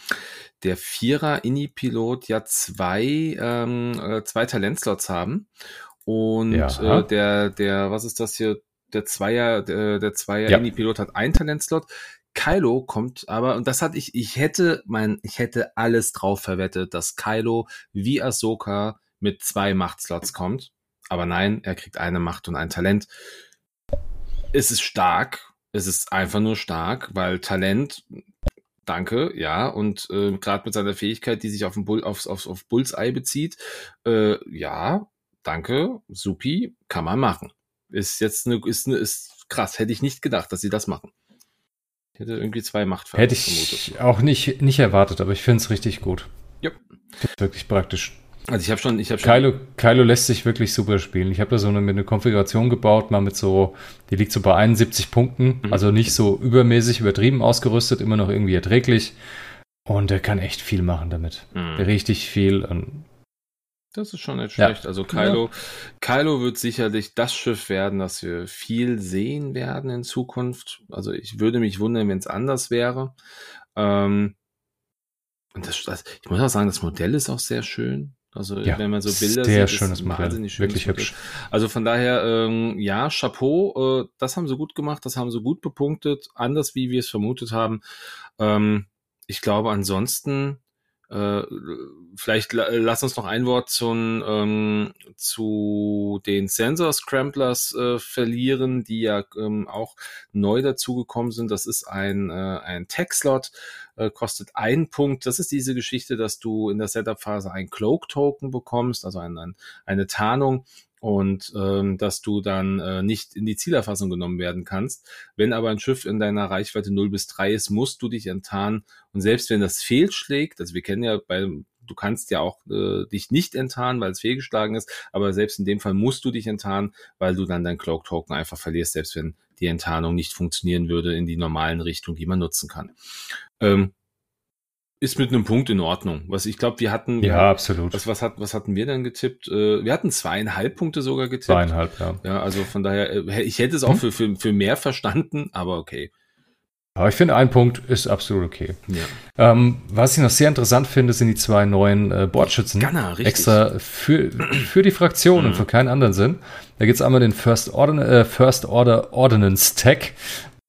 der Vierer Ini-Pilot ja zwei, ähm, äh, zwei Talentslots haben. Und ja. äh, der, der, was ist das hier? Der Zweier, der, der Zweier ja. Ini-Pilot hat ein Talentslot. Kylo kommt aber, und das hatte ich, ich hätte mein, ich hätte alles drauf verwettet, dass Kylo wie Ahsoka mit zwei Machtslots kommt. Aber nein, er kriegt eine Macht und ein Talent. Es ist stark. Es ist einfach nur stark, weil Talent Danke, ja. Und äh, gerade mit seiner Fähigkeit, die sich auf, Bull, auf, auf, auf Bullseye bezieht, äh, ja, danke, supi, kann man machen. Ist jetzt eine, ist, eine, ist krass, hätte ich nicht gedacht, dass sie das machen. Ich hätte irgendwie zwei Machtfälle Hätte ich vermutet. auch nicht, nicht erwartet, aber ich finde es richtig gut. Ja. Wirklich praktisch. Also ich habe schon, ich habe schon. Kylo, Kylo lässt sich wirklich super spielen. Ich habe da so eine, eine Konfiguration gebaut, mal mit so, die liegt so bei 71 Punkten, mhm. also nicht so übermäßig übertrieben ausgerüstet, immer noch irgendwie erträglich. Und er kann echt viel machen damit. Mhm. Richtig viel. Und das ist schon nicht schlecht. Ja. Also Kylo, ja. Kylo wird sicherlich das Schiff werden, das wir viel sehen werden in Zukunft. Also ich würde mich wundern, wenn es anders wäre. Ähm, und das, das, ich muss auch sagen, das Modell ist auch sehr schön. Also ja, wenn man so Bilder sehr sieht, schönes ist wirklich Modell. hübsch. Also von daher, ähm, ja, Chapeau, äh, das haben sie gut gemacht, das haben sie gut bepunktet, anders wie wir es vermutet haben. Ähm, ich glaube ansonsten, äh, vielleicht lass uns noch ein Wort zum, ähm, zu den Sensor Scramblers äh, verlieren, die ja ähm, auch neu dazugekommen sind. Das ist ein, äh, ein Tech-Slot, äh, kostet einen Punkt. Das ist diese Geschichte, dass du in der Setup-Phase ein Cloak-Token bekommst, also ein, ein, eine Tarnung und ähm, dass du dann äh, nicht in die Zielerfassung genommen werden kannst. Wenn aber ein Schiff in deiner Reichweite 0 bis 3 ist, musst du dich enttarnen. Und selbst wenn das fehlschlägt, also wir kennen ja bei du kannst ja auch äh, dich nicht enttarnen, weil es fehlgeschlagen ist, aber selbst in dem Fall musst du dich enttarnen, weil du dann dein Cloak Token einfach verlierst, selbst wenn die Enttarnung nicht funktionieren würde in die normalen Richtungen, die man nutzen kann. Ähm, ist mit einem Punkt in Ordnung. Was ich glaube, wir hatten. Ja, absolut. Was, was, hat, was hatten wir dann getippt? Äh, wir hatten zweieinhalb Punkte sogar getippt. Zweieinhalb, ja. Ja, also von daher, äh, ich hätte es auch hm? für, für, für mehr verstanden, aber okay. Aber ich finde, ein Punkt ist absolut okay. Ja. Ähm, was ich noch sehr interessant finde, sind die zwei neuen äh, Bordschützen. Gunner, richtig. Extra für, für die Fraktion und mhm. für keinen anderen Sinn. Da gibt es einmal den First, Ordin äh, First Order Ordnance Tag.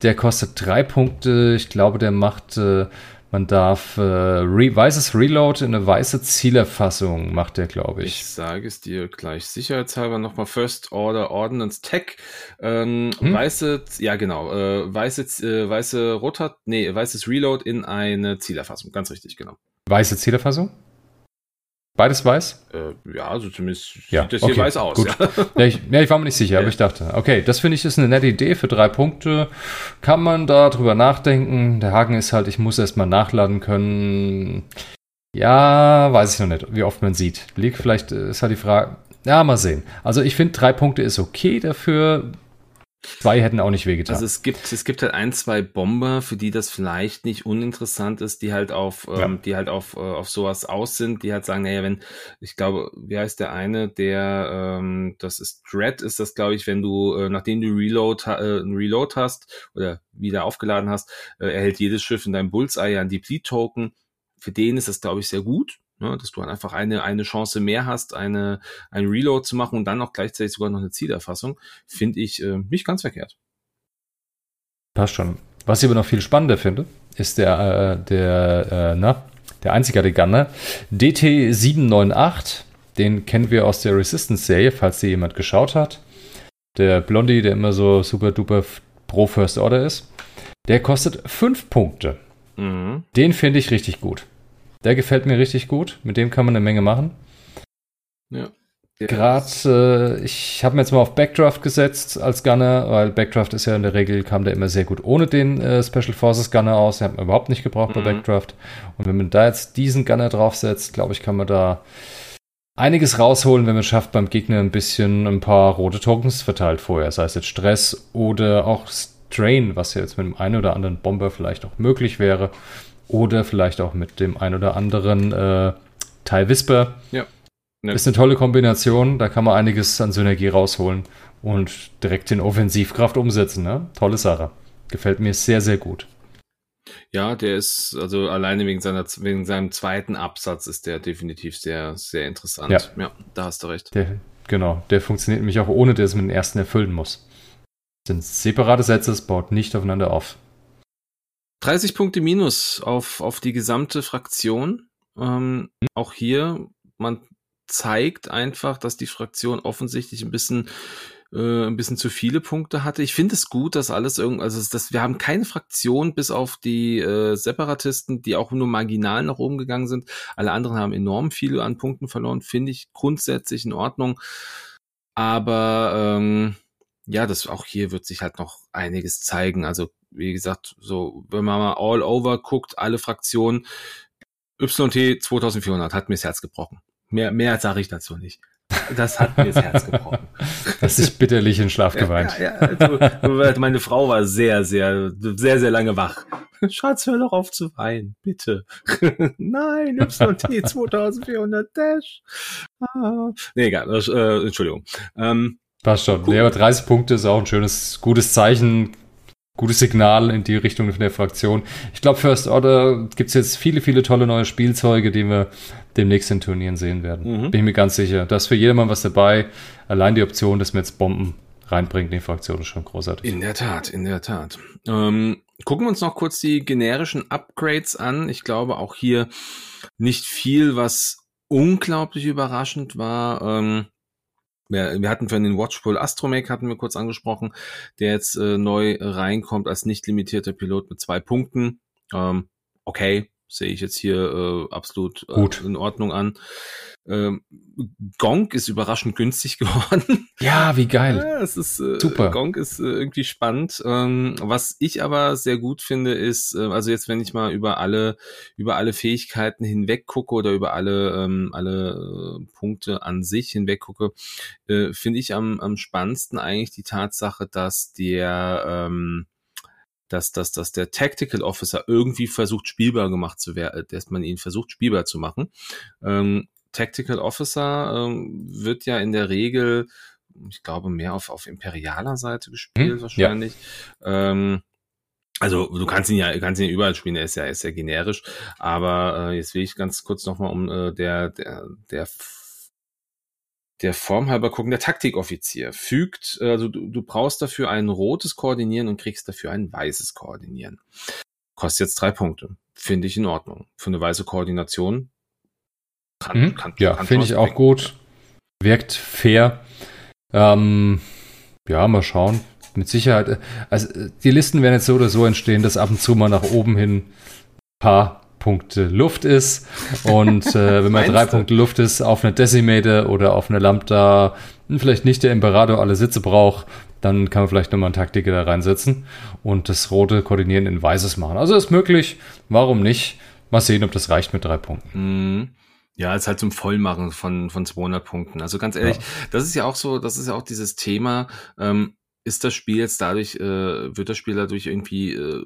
Der kostet drei Punkte. Ich glaube, der macht äh, man darf äh, re weißes Reload in eine weiße Zielerfassung, macht der, glaube ich. Ich sage es dir gleich sicherheitshalber nochmal. First Order Ordnance Tech. Ähm, hm? Weiße, ja genau, äh, weiße, äh, weiße Rotat, nee, weißes Reload in eine Zielerfassung. Ganz richtig, genau. Weiße Zielerfassung? Beides weiß? Äh, ja, also zumindest ja, sieht das okay, hier weiß aus. Gut. Ja. ja, ich, ja, ich war mir nicht sicher, ja. aber ich dachte, okay, das finde ich ist eine nette Idee für drei Punkte. Kann man da drüber nachdenken. Der Haken ist halt, ich muss erstmal nachladen können. Ja, weiß ich noch nicht, wie oft man sieht. Liegt vielleicht, ist halt die Frage. Ja, mal sehen. Also ich finde, drei Punkte ist okay dafür. Zwei hätten auch nicht wehgetan. Also es gibt, es gibt halt ein, zwei Bomber, für die das vielleicht nicht uninteressant ist, die halt auf, ja. ähm, die halt auf, äh, auf sowas aus sind, die halt sagen, naja, wenn, ich glaube, wie heißt der eine, der, ähm, das ist Dread, ist das, glaube ich, wenn du, äh, nachdem du Reload, äh, ein Reload hast oder wieder aufgeladen hast, äh, erhält jedes Schiff in deinem Bullseye ein Deplete-Token. Für den ist das, glaube ich, sehr gut ne, dass du einfach eine, eine Chance mehr hast, eine, ein Reload zu machen und dann auch gleichzeitig sogar noch eine Zielerfassung, finde ich äh, nicht ganz verkehrt. Passt schon. Was ich aber noch viel spannender finde, ist der, äh, der, äh, na, der einzigartige Gunner, DT798. Den kennen wir aus der Resistance-Serie, falls sie jemand geschaut hat. Der Blondie, der immer so super duper pro First Order ist. Der kostet 5 Punkte. Mhm. Den finde ich richtig gut. Der gefällt mir richtig gut. Mit dem kann man eine Menge machen. Ja. Gerade, äh, ich habe mir jetzt mal auf Backdraft gesetzt als Gunner, weil Backdraft ist ja in der Regel, kam der immer sehr gut ohne den äh, Special Forces Gunner aus. Den hat man überhaupt nicht gebraucht mhm. bei Backdraft. Und wenn man da jetzt diesen Gunner draufsetzt, glaube ich, kann man da einiges rausholen, wenn man schafft, beim Gegner ein bisschen ein paar rote Tokens verteilt vorher. Sei es jetzt Stress oder auch Strain, was ja jetzt mit dem einen oder anderen Bomber vielleicht auch möglich wäre. Oder vielleicht auch mit dem ein oder anderen äh, Teil Whisper. Ja. Ne. Ist eine tolle Kombination, da kann man einiges an Synergie rausholen und direkt in Offensivkraft umsetzen. Ne? Tolle Sache. Gefällt mir sehr, sehr gut. Ja, der ist, also alleine wegen, seiner, wegen seinem zweiten Absatz ist der definitiv sehr, sehr interessant. Ja, ja da hast du recht. Der, genau, der funktioniert nämlich auch ohne, dass man den ersten erfüllen muss. Das sind separate Sätze, es baut nicht aufeinander auf. 30 Punkte minus auf, auf die gesamte Fraktion. Ähm. Auch hier, man zeigt einfach, dass die Fraktion offensichtlich ein bisschen äh, ein bisschen zu viele Punkte hatte. Ich finde es gut, dass alles irgendwie, also dass wir haben keine Fraktion bis auf die äh, Separatisten, die auch nur marginal nach oben gegangen sind. Alle anderen haben enorm viel an Punkten verloren. Finde ich grundsätzlich in Ordnung. Aber ähm, ja, das auch hier wird sich halt noch einiges zeigen. Also wie gesagt, so, wenn man mal all over guckt, alle Fraktionen, YT 2400 hat mir das Herz gebrochen. Mehr, mehr sage ich dazu nicht. Das hat mir das Herz gebrochen. Das ist bitterlich in Schlaf geweint. Ja, ja, also, meine Frau war sehr, sehr, sehr, sehr lange wach. Schatz, hör doch auf zu weinen, bitte. Nein, YT 2400 Dash. Ah. Nee, egal, äh, Entschuldigung. Ähm, Passt schon. Nee, aber 30 Punkte ist auch ein schönes, gutes Zeichen, gutes Signal in die Richtung von der Fraktion. Ich glaube, First Order gibt es jetzt viele, viele tolle neue Spielzeuge, die wir demnächst in Turnieren sehen werden. Mhm. Bin ich mir ganz sicher. Da ist für jedermann was dabei. Allein die Option, dass wir jetzt Bomben reinbringt in die Fraktion, ist schon großartig. In der Tat, in der Tat. Ähm, gucken wir uns noch kurz die generischen Upgrades an. Ich glaube auch hier nicht viel, was unglaublich überraschend war. Ähm, wir, wir hatten für den Watchful Astromech hatten wir kurz angesprochen, der jetzt äh, neu reinkommt als nicht limitierter Pilot mit zwei Punkten. Ähm, okay, sehe ich jetzt hier äh, absolut äh, Gut. in Ordnung an. Ähm, Gong ist überraschend günstig geworden. Ja, wie geil. Ja, es ist, äh, Super. Gong ist äh, irgendwie spannend. Ähm, was ich aber sehr gut finde, ist, äh, also jetzt, wenn ich mal über alle, über alle Fähigkeiten hinweg gucke oder über alle, ähm, alle äh, Punkte an sich hinweg gucke, äh, finde ich am, am spannendsten eigentlich die Tatsache, dass der, ähm, dass, dass, dass der Tactical Officer irgendwie versucht, spielbar gemacht zu werden, dass man ihn versucht, spielbar zu machen. Ähm, Tactical Officer ähm, wird ja in der Regel, ich glaube, mehr auf, auf imperialer Seite gespielt, hm, wahrscheinlich. Ja. Ähm, also du kannst ihn ja, kannst ihn ja überall spielen, er ist ja, ist ja generisch. Aber äh, jetzt will ich ganz kurz nochmal um äh, der, der, der der Form halber gucken, der Taktikoffizier fügt, also du, du brauchst dafür ein rotes Koordinieren und kriegst dafür ein weißes Koordinieren. Kostet jetzt drei Punkte. Finde ich in Ordnung. Für eine weiße Koordination kann, mhm. kann, ja, finde ich auch gut. Wirkt fair. Ähm, ja, mal schauen. Mit Sicherheit. Also die Listen werden jetzt so oder so entstehen, dass ab und zu mal nach oben hin ein paar Punkte Luft ist. Und äh, wenn man drei Punkte Luft ist auf eine Decimator oder auf eine Lambda, vielleicht nicht der Imperator alle Sitze braucht, dann kann man vielleicht nochmal einen Taktiker da reinsetzen und das rote Koordinieren in weißes machen. Also ist möglich. Warum nicht? Mal sehen, ob das reicht mit drei Punkten. Mhm. Ja, ist halt zum Vollmachen von, von 200 Punkten. Also ganz ehrlich, ja. das ist ja auch so, das ist ja auch dieses Thema, ähm, ist das Spiel jetzt dadurch, äh, wird das Spiel dadurch irgendwie äh,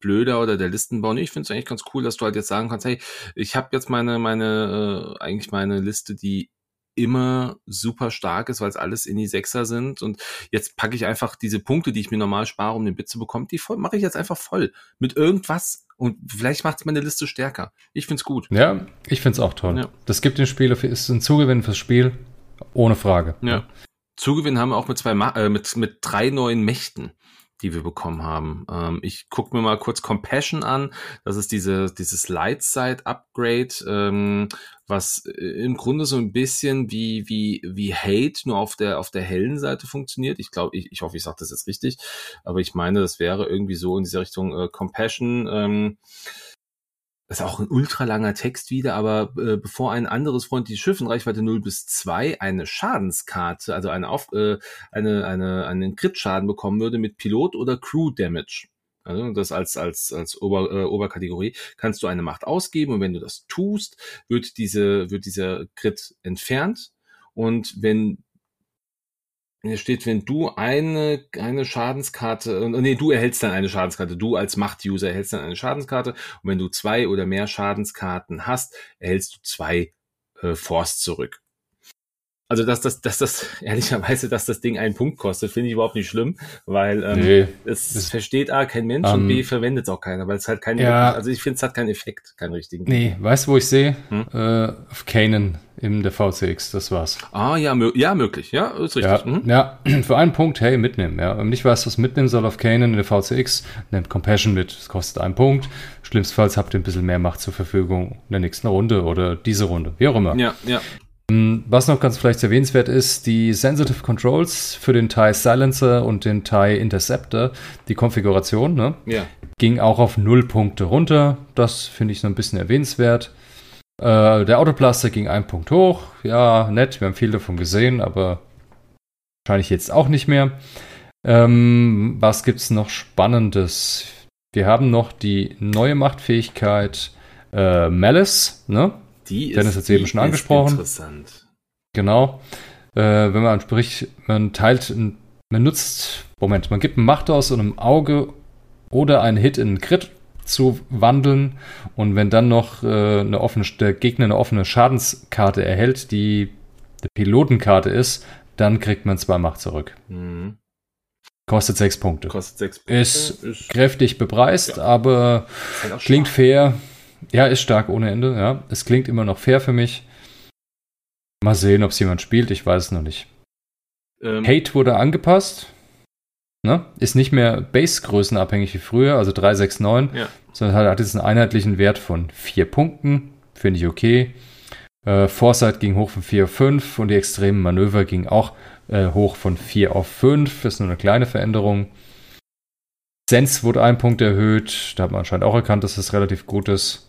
blöder oder der Listenbau? Nee, ich finde es eigentlich ganz cool, dass du halt jetzt sagen kannst, hey, ich habe jetzt meine, meine, äh, eigentlich meine Liste, die immer super stark ist, weil es alles in die Sechser sind. Und jetzt packe ich einfach diese Punkte, die ich mir normal spare, um den Bit zu bekommen, die mache ich jetzt einfach voll mit irgendwas. Und vielleicht macht es meine Liste stärker. Ich find's gut. Ja, ich find's auch toll. Ja. Das gibt dem Spiel, ist ein Zugewinn fürs Spiel, ohne Frage. Ja. Zugewinn haben wir auch mit zwei, äh, mit, mit drei neuen Mächten die wir bekommen haben. Ähm, ich gucke mir mal kurz Compassion an. Das ist diese, dieses Lightside-Upgrade, ähm, was äh, im Grunde so ein bisschen wie, wie, wie Hate nur auf der, auf der hellen Seite funktioniert. Ich glaube, ich, ich hoffe, ich sage das jetzt richtig, aber ich meine, das wäre irgendwie so in dieser Richtung äh, Compassion. Ähm, ist auch ein ultralanger Text wieder, aber äh, bevor ein anderes freundliches Schiff in Reichweite 0 bis 2 eine Schadenskarte, also eine, Auf, äh, eine, eine, einen Crit-Schaden bekommen würde mit Pilot oder Crew Damage, also das als, als, als Ober, äh, Oberkategorie, kannst du eine Macht ausgeben und wenn du das tust, wird diese, wird dieser Crit entfernt und wenn hier steht, wenn du eine, eine Schadenskarte, nee, du erhältst dann eine Schadenskarte, du als Macht-User erhältst dann eine Schadenskarte und wenn du zwei oder mehr Schadenskarten hast, erhältst du zwei äh, Force zurück. Also dass das, dass das ehrlicherweise, dass das Ding einen Punkt kostet, finde ich überhaupt nicht schlimm, weil ähm, nee, es, es versteht A kein Mensch um, und B ähm, verwendet es auch keiner, weil es halt keinen, ja, also ich finde es hat keinen Effekt, keinen richtigen. Nee, weißt du, wo ich sehe? Hm? Äh, auf Kanan im der VCX, das war's. Ah ja, mö ja möglich, ja, ist richtig. Ja, mhm. ja, für einen Punkt, hey, mitnehmen, ja. Und nicht weißt, was mitnehmen soll auf Kanan in der VCX, nehmt Compassion mit, das kostet einen Punkt. Schlimmstenfalls habt ihr ein bisschen mehr Macht zur Verfügung in der nächsten Runde oder diese Runde, wie auch immer. Ja, ja. Ähm, was noch ganz vielleicht erwähnenswert ist, die Sensitive Controls für den TIE Silencer und den TIE Interceptor, die Konfiguration, ne, ja. ging auch auf null Punkte runter. Das finde ich so ein bisschen erwähnenswert. Äh, der Autoblaster ging ein Punkt hoch. Ja, nett, wir haben viel davon gesehen, aber wahrscheinlich jetzt auch nicht mehr. Ähm, was gibt's noch Spannendes? Wir haben noch die neue Machtfähigkeit äh, Malice, ne? Die Dennis hat es eben schon angesprochen. Interessant. Genau. Äh, wenn man spricht, man teilt, man nutzt, Moment, man gibt eine Macht aus und einem Auge oder einen Hit in einen Crit abzuwandeln. Und wenn dann noch äh, eine offene, der Gegner eine offene Schadenskarte erhält, die eine Pilotenkarte ist, dann kriegt man zwei Macht zurück. Mhm. Kostet sechs Punkte. Kostet sechs Punkte. Ist, ist kräftig bepreist, ja. aber halt klingt fair. Ja, ist stark ohne Ende. Ja, es klingt immer noch fair für mich. Mal sehen, ob es jemand spielt. Ich weiß es noch nicht. Ähm, Hate wurde angepasst. Ne? Ist nicht mehr Base-Größenabhängig wie früher, also 369, ja. sondern hat jetzt einen einheitlichen Wert von vier Punkten. Finde ich okay. Äh, Foresight ging hoch von 4 auf 5 und die extremen Manöver gingen auch äh, hoch von 4 auf 5. Ist nur eine kleine Veränderung. Sense wurde ein Punkt erhöht. Da hat man anscheinend auch erkannt, dass das relativ gut ist.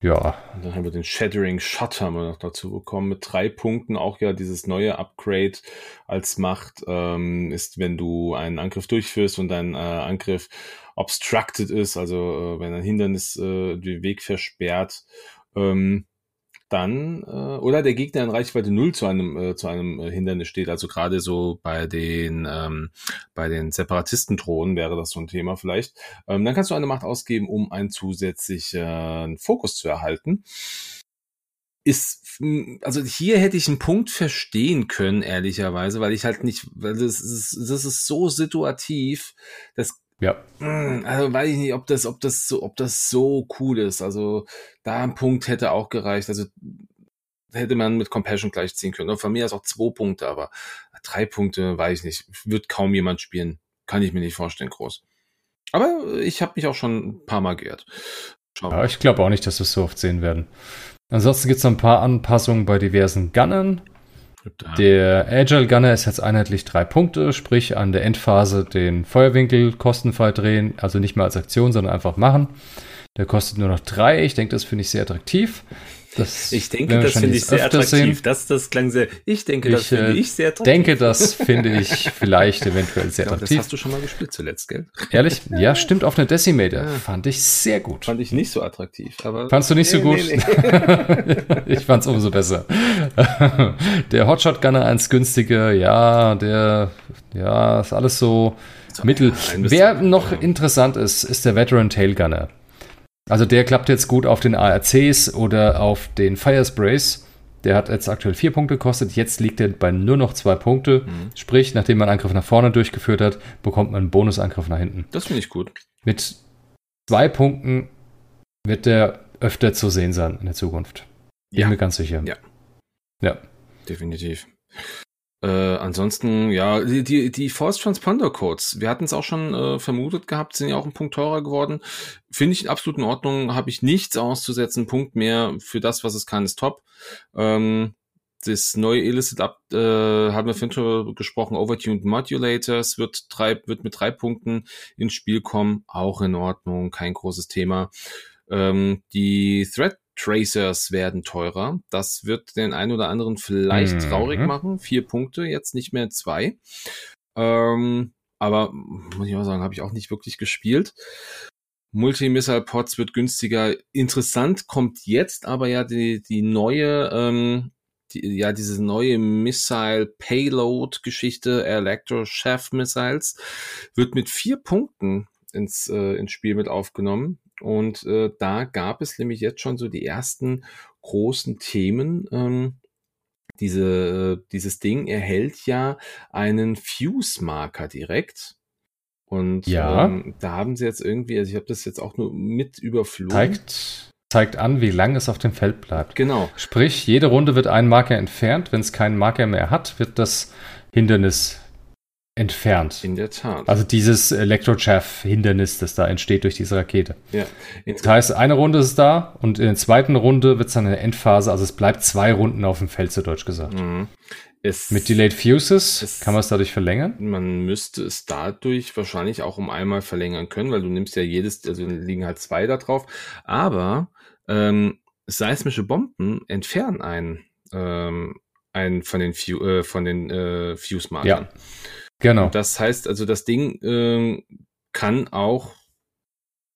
Ja. Und dann haben wir den Shattering Shot haben noch dazu bekommen mit drei Punkten. Auch ja dieses neue Upgrade als Macht ähm, ist, wenn du einen Angriff durchführst und dein äh, Angriff obstructed ist, also äh, wenn ein Hindernis äh, den Weg versperrt, ähm, dann äh, oder der Gegner in Reichweite 0 zu einem äh, zu einem äh, Hindernis steht. Also gerade so bei den ähm, bei den Separatistendrohnen wäre das so ein Thema vielleicht. Ähm, dann kannst du eine Macht ausgeben, um einen zusätzlichen äh, Fokus zu erhalten. Ist also hier hätte ich einen Punkt verstehen können ehrlicherweise, weil ich halt nicht, weil das ist das ist so situativ, das ja. Hm, also weiß ich nicht, ob das, ob das so, ob das so cool ist. Also da ein Punkt hätte auch gereicht. Also hätte man mit Compassion gleichziehen können. Und von mir ist auch zwei Punkte, aber drei Punkte, weiß ich nicht. Wird kaum jemand spielen. Kann ich mir nicht vorstellen, groß. Aber ich habe mich auch schon ein paar Mal geehrt. Ja, ich glaube auch nicht, dass wir es so oft sehen werden. Ansonsten gibt es noch ein paar Anpassungen bei diversen Gunnern. Der Agile Gunner ist jetzt einheitlich drei Punkte, sprich an der Endphase den Feuerwinkel kostenfrei drehen, also nicht mehr als Aktion, sondern einfach machen. Der kostet nur noch drei. Ich denke, das finde ich sehr attraktiv. Das ich denke, das finde ich sehr attraktiv. Das, das klang sehr. Ich denke, das finde ich sehr attraktiv. denke, das finde ich vielleicht eventuell sehr attraktiv. Das hast du schon mal gespielt zuletzt, gell? Ehrlich? Ja, stimmt. Auf eine Decimator. Ja. Fand ich sehr gut. Fand ich nicht so attraktiv. Aber Fandst du nicht nee, so gut? Nee, nee. ich fand's umso besser. der Hotshot Gunner, eins günstiger. Ja, der, ja, ist alles so, so mittel. Wer noch interessant ist, ist der Veteran Tail Gunner. Also der klappt jetzt gut auf den ARCs oder auf den Firesprays. Der hat jetzt aktuell vier Punkte gekostet. Jetzt liegt er bei nur noch zwei Punkte. Mhm. Sprich, nachdem man einen Angriff nach vorne durchgeführt hat, bekommt man einen Bonusangriff nach hinten. Das finde ich gut. Mit zwei Punkten wird der öfter zu sehen sein in der Zukunft. Bin ja. mir ganz sicher. Ja. Ja. Definitiv. Äh, ansonsten, ja, die, die, die Force Transponder Codes, wir hatten es auch schon äh, vermutet gehabt, sind ja auch ein Punkt teurer geworden. Finde ich absolut in Ordnung, habe ich nichts auszusetzen. Punkt mehr für das, was es kann, ist top. Ähm, das neue Illicit Up, äh, haben wir vorhin schon gesprochen, Overtuned Modulators wird, drei, wird mit drei Punkten ins Spiel kommen, auch in Ordnung, kein großes Thema. Ähm, die Threat Tracers werden teurer. Das wird den einen oder anderen vielleicht mhm. traurig machen. Vier Punkte, jetzt nicht mehr zwei. Ähm, aber muss ich auch sagen, habe ich auch nicht wirklich gespielt. Multi-Missile-Pods wird günstiger. Interessant kommt jetzt aber ja die, die neue, ähm, die, ja, diese neue Missile-Payload-Geschichte, Electro-Chef-Missiles, wird mit vier Punkten ins, äh, ins Spiel mit aufgenommen. Und äh, da gab es nämlich jetzt schon so die ersten großen Themen. Ähm, diese, dieses Ding erhält ja einen Fuse-Marker direkt. Und ja. ähm, da haben sie jetzt irgendwie, also ich habe das jetzt auch nur mit überflogen. Zeigt, zeigt an, wie lang es auf dem Feld bleibt. Genau. Sprich, jede Runde wird ein Marker entfernt. Wenn es keinen Marker mehr hat, wird das Hindernis entfernt. In der Tat. Also dieses Electrochaff-Hindernis, das da entsteht durch diese Rakete. Ja. Das heißt, eine Runde ist da und in der zweiten Runde wird es dann eine Endphase, also es bleibt zwei Runden auf dem Feld, zu Deutsch gesagt. Mhm. Es, Mit Delayed Fuses es, kann man es dadurch verlängern? Man müsste es dadurch wahrscheinlich auch um einmal verlängern können, weil du nimmst ja jedes, also liegen halt zwei da drauf. Aber ähm, seismische Bomben entfernen einen, ähm, einen von den, Fu äh, von den äh, Fuse-Markern. Ja. Genau. Das heißt also, das Ding äh, kann auch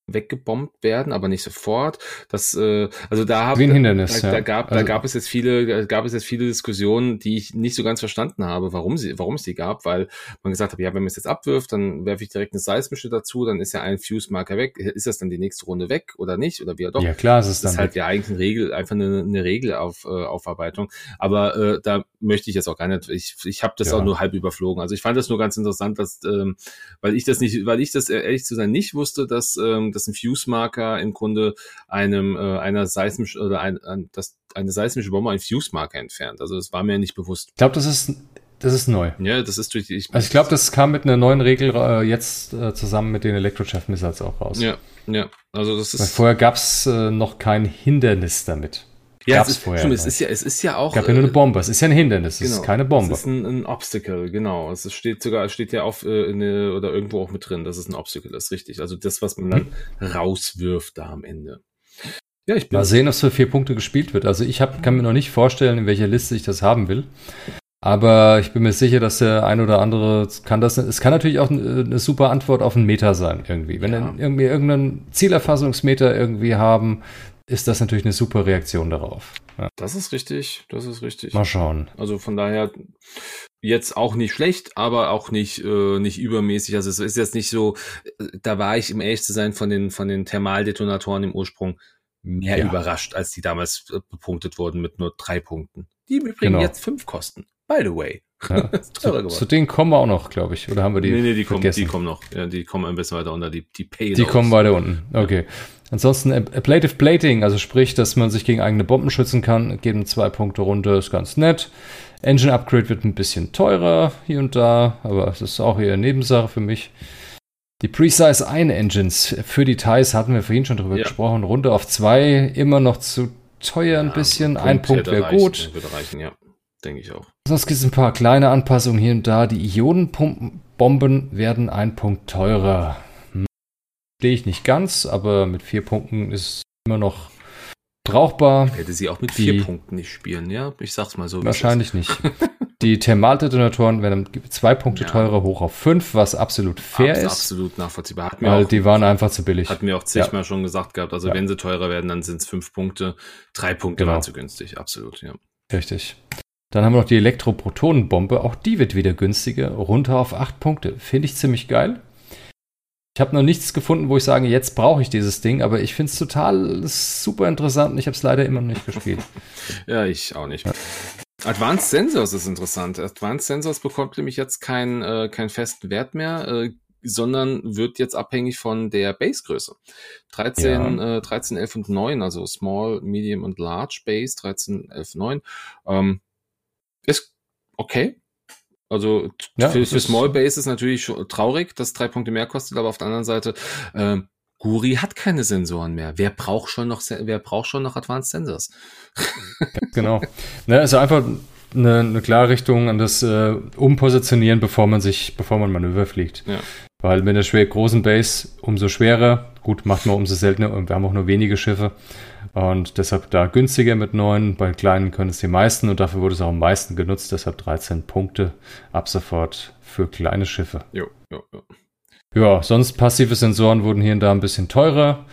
weggebombt werden, aber nicht sofort. Das, äh, also da habe Hindernis, da, ja. da gab, da Also- gab es jetzt viele, da gab es jetzt viele Diskussionen, die ich nicht so ganz verstanden habe, warum sie, warum es die gab, weil man gesagt hat, ja, wenn man es jetzt abwirft, dann werfe ich direkt eine seismische dazu, dann ist ja ein Fuse-Marker weg. Ist das dann die nächste Runde weg oder nicht? Oder wie doch? Ja, klar, es ist Das dann. ist halt ja eigentlich eine Regel, einfach eine, eine Regelauf, äh, Aufarbeitung. Aber äh, da möchte ich jetzt auch gar nicht, ich, ich habe das Ja. auch nur halb überflogen. Also ich fand das nur ganz interessant, dass, ähm, weil ich das nicht, weil ich das äh, ehrlich zu sein nicht wusste, dass, ähm, dass ein Fuse-Marker im Grunde einem äh, einer seismisch oder ein, ein, dass eine seismische Bombe einen Fuse-Marker entfernt. Also das war mir nicht bewusst. ich glaube, das ist, das ist neu. Ja, das ist durch die. Ich, Also ich glaube, das kam mit einer neuen Regel äh, jetzt äh, zusammen mit den Electrochaff Missiles auch raus. ja, ja. Also das Weil ist. vorher gab's äh, noch kein Hindernis damit. Ja, gab's es ist, vorher stimmt, es ist ja, es ist ja auch. Es gab ja nur eine äh, Bombe. Es ist ja ein Hindernis, es ist keine Bombe. Es ist ein, ein Obstacle, genau. Es steht sogar, steht ja auf äh, in, äh, oder irgendwo auch mit drin, dass es ein Obstacle ist, richtig. Also das, was man dann rauswirft da am Ende. Ja, ich bin. Mal sehen, ob es für vier Punkte gespielt wird. Also ich hab, kann mir noch nicht vorstellen, in welcher Liste ich das haben will. Aber ich bin mir sicher, dass der ein oder andere kann das. Es kann natürlich auch eine, eine super Antwort auf einen Meter sein, irgendwie. Wenn Ja. dann irgendwie irgendeinen Zielerfassungsmeter irgendwie haben, ist das natürlich eine super Reaktion darauf. Ja, Das ist richtig, das ist richtig. mal schauen. Also von daher jetzt auch nicht schlecht, aber auch nicht äh, nicht übermäßig. Also es ist jetzt nicht so. äh, Da war ich, um ehrlich zu sein, von den von den Thermaldetonatoren im Ursprung mehr Ja. überrascht, als die damals äh, bepunktet wurden mit nur drei Punkten. Die im Übrigen Genau. jetzt fünf kosten. By the way. Ja. Zu, zu denen kommen wir auch noch, glaube ich. Oder haben wir die? nee, nee, die kommen, vergessen? die kommen noch. Ja, die kommen ein bisschen weiter unter. Die, die Payloads. Die kommen weiter unten. Okay. Ansonsten Ab- Ablative Plating, also sprich, dass man sich gegen eigene Bomben schützen kann, geben zwei Punkte runter, ist ganz nett. Engine Upgrade wird ein bisschen teurer hier und da, aber es ist auch eher Nebensache für mich. Die Precise 1 Engines für die TIEs hatten wir vorhin schon drüber Ja. gesprochen. Runter auf zwei, immer noch zu teuer ein Ja, bisschen. Punkt ein Punkt wäre gut. Würde reichen, ja. Denke ich auch. Sonst gibt es ein paar kleine Anpassungen hier und da. Die Ionenbomben werden ein Punkt teurer. Hm. Stehe ich nicht ganz, aber mit vier Punkten ist immer noch brauchbar. Hätte sie auch mit Die- vier Punkten nicht spielen, ja. Ich sag's mal so. Wahrscheinlich nicht. Die Thermaldetonatoren werden zwei Punkte Ja. teurer hoch auf fünf, was absolut fair Abs- ist, Absolut nachvollziehbar. Hat mir weil auch, die waren einfach zu billig. hatten wir auch zigmal schon gesagt gehabt. Also Ja. wenn sie teurer werden, dann sind es fünf Punkte. Drei Punkte Genau. waren zu günstig. Absolut, ja. Richtig. Dann haben wir noch die Elektroprotonenbombe. Auch die wird wieder günstiger. Runter auf acht Punkte. Finde ich ziemlich geil. Ich habe noch nichts gefunden, wo ich sage, jetzt brauche ich dieses Ding, aber ich finde es total super interessant und ich habe es leider immer noch nicht gespielt. Ja, ich auch nicht. Advanced Sensors ist interessant. Advanced Sensors bekommt nämlich jetzt keinen äh, keinen festen Wert mehr, äh, sondern wird jetzt abhängig von der Basegröße. 13, äh, 13, 11 und 9, also Small, Medium und Large Base, 13, 11, 9. Ähm, ist okay. Also Ja, für, für Small Base ist natürlich traurig, dass drei Punkte mehr kostet, aber auf der anderen Seite, ähm, Guri hat keine Sensoren mehr. Wer braucht schon noch, wer braucht schon noch Advanced Sensors? genau. Ne, also einfach eine, eine klare Richtung an das äh, Umpositionieren, bevor man sich, bevor man Manöver fliegt. Ja. Weil mit der schwer großen Base umso schwerer, gut, macht man umso seltener und wir haben auch nur wenige Schiffe. Und deshalb da günstiger mit neun, bei kleinen können es die meisten und dafür wurde es auch am meisten genutzt, deshalb 13 Punkte ab sofort für kleine Schiffe. Jo, jo, jo. Ja, sonst passive Sensoren wurden hier und da ein bisschen teurer.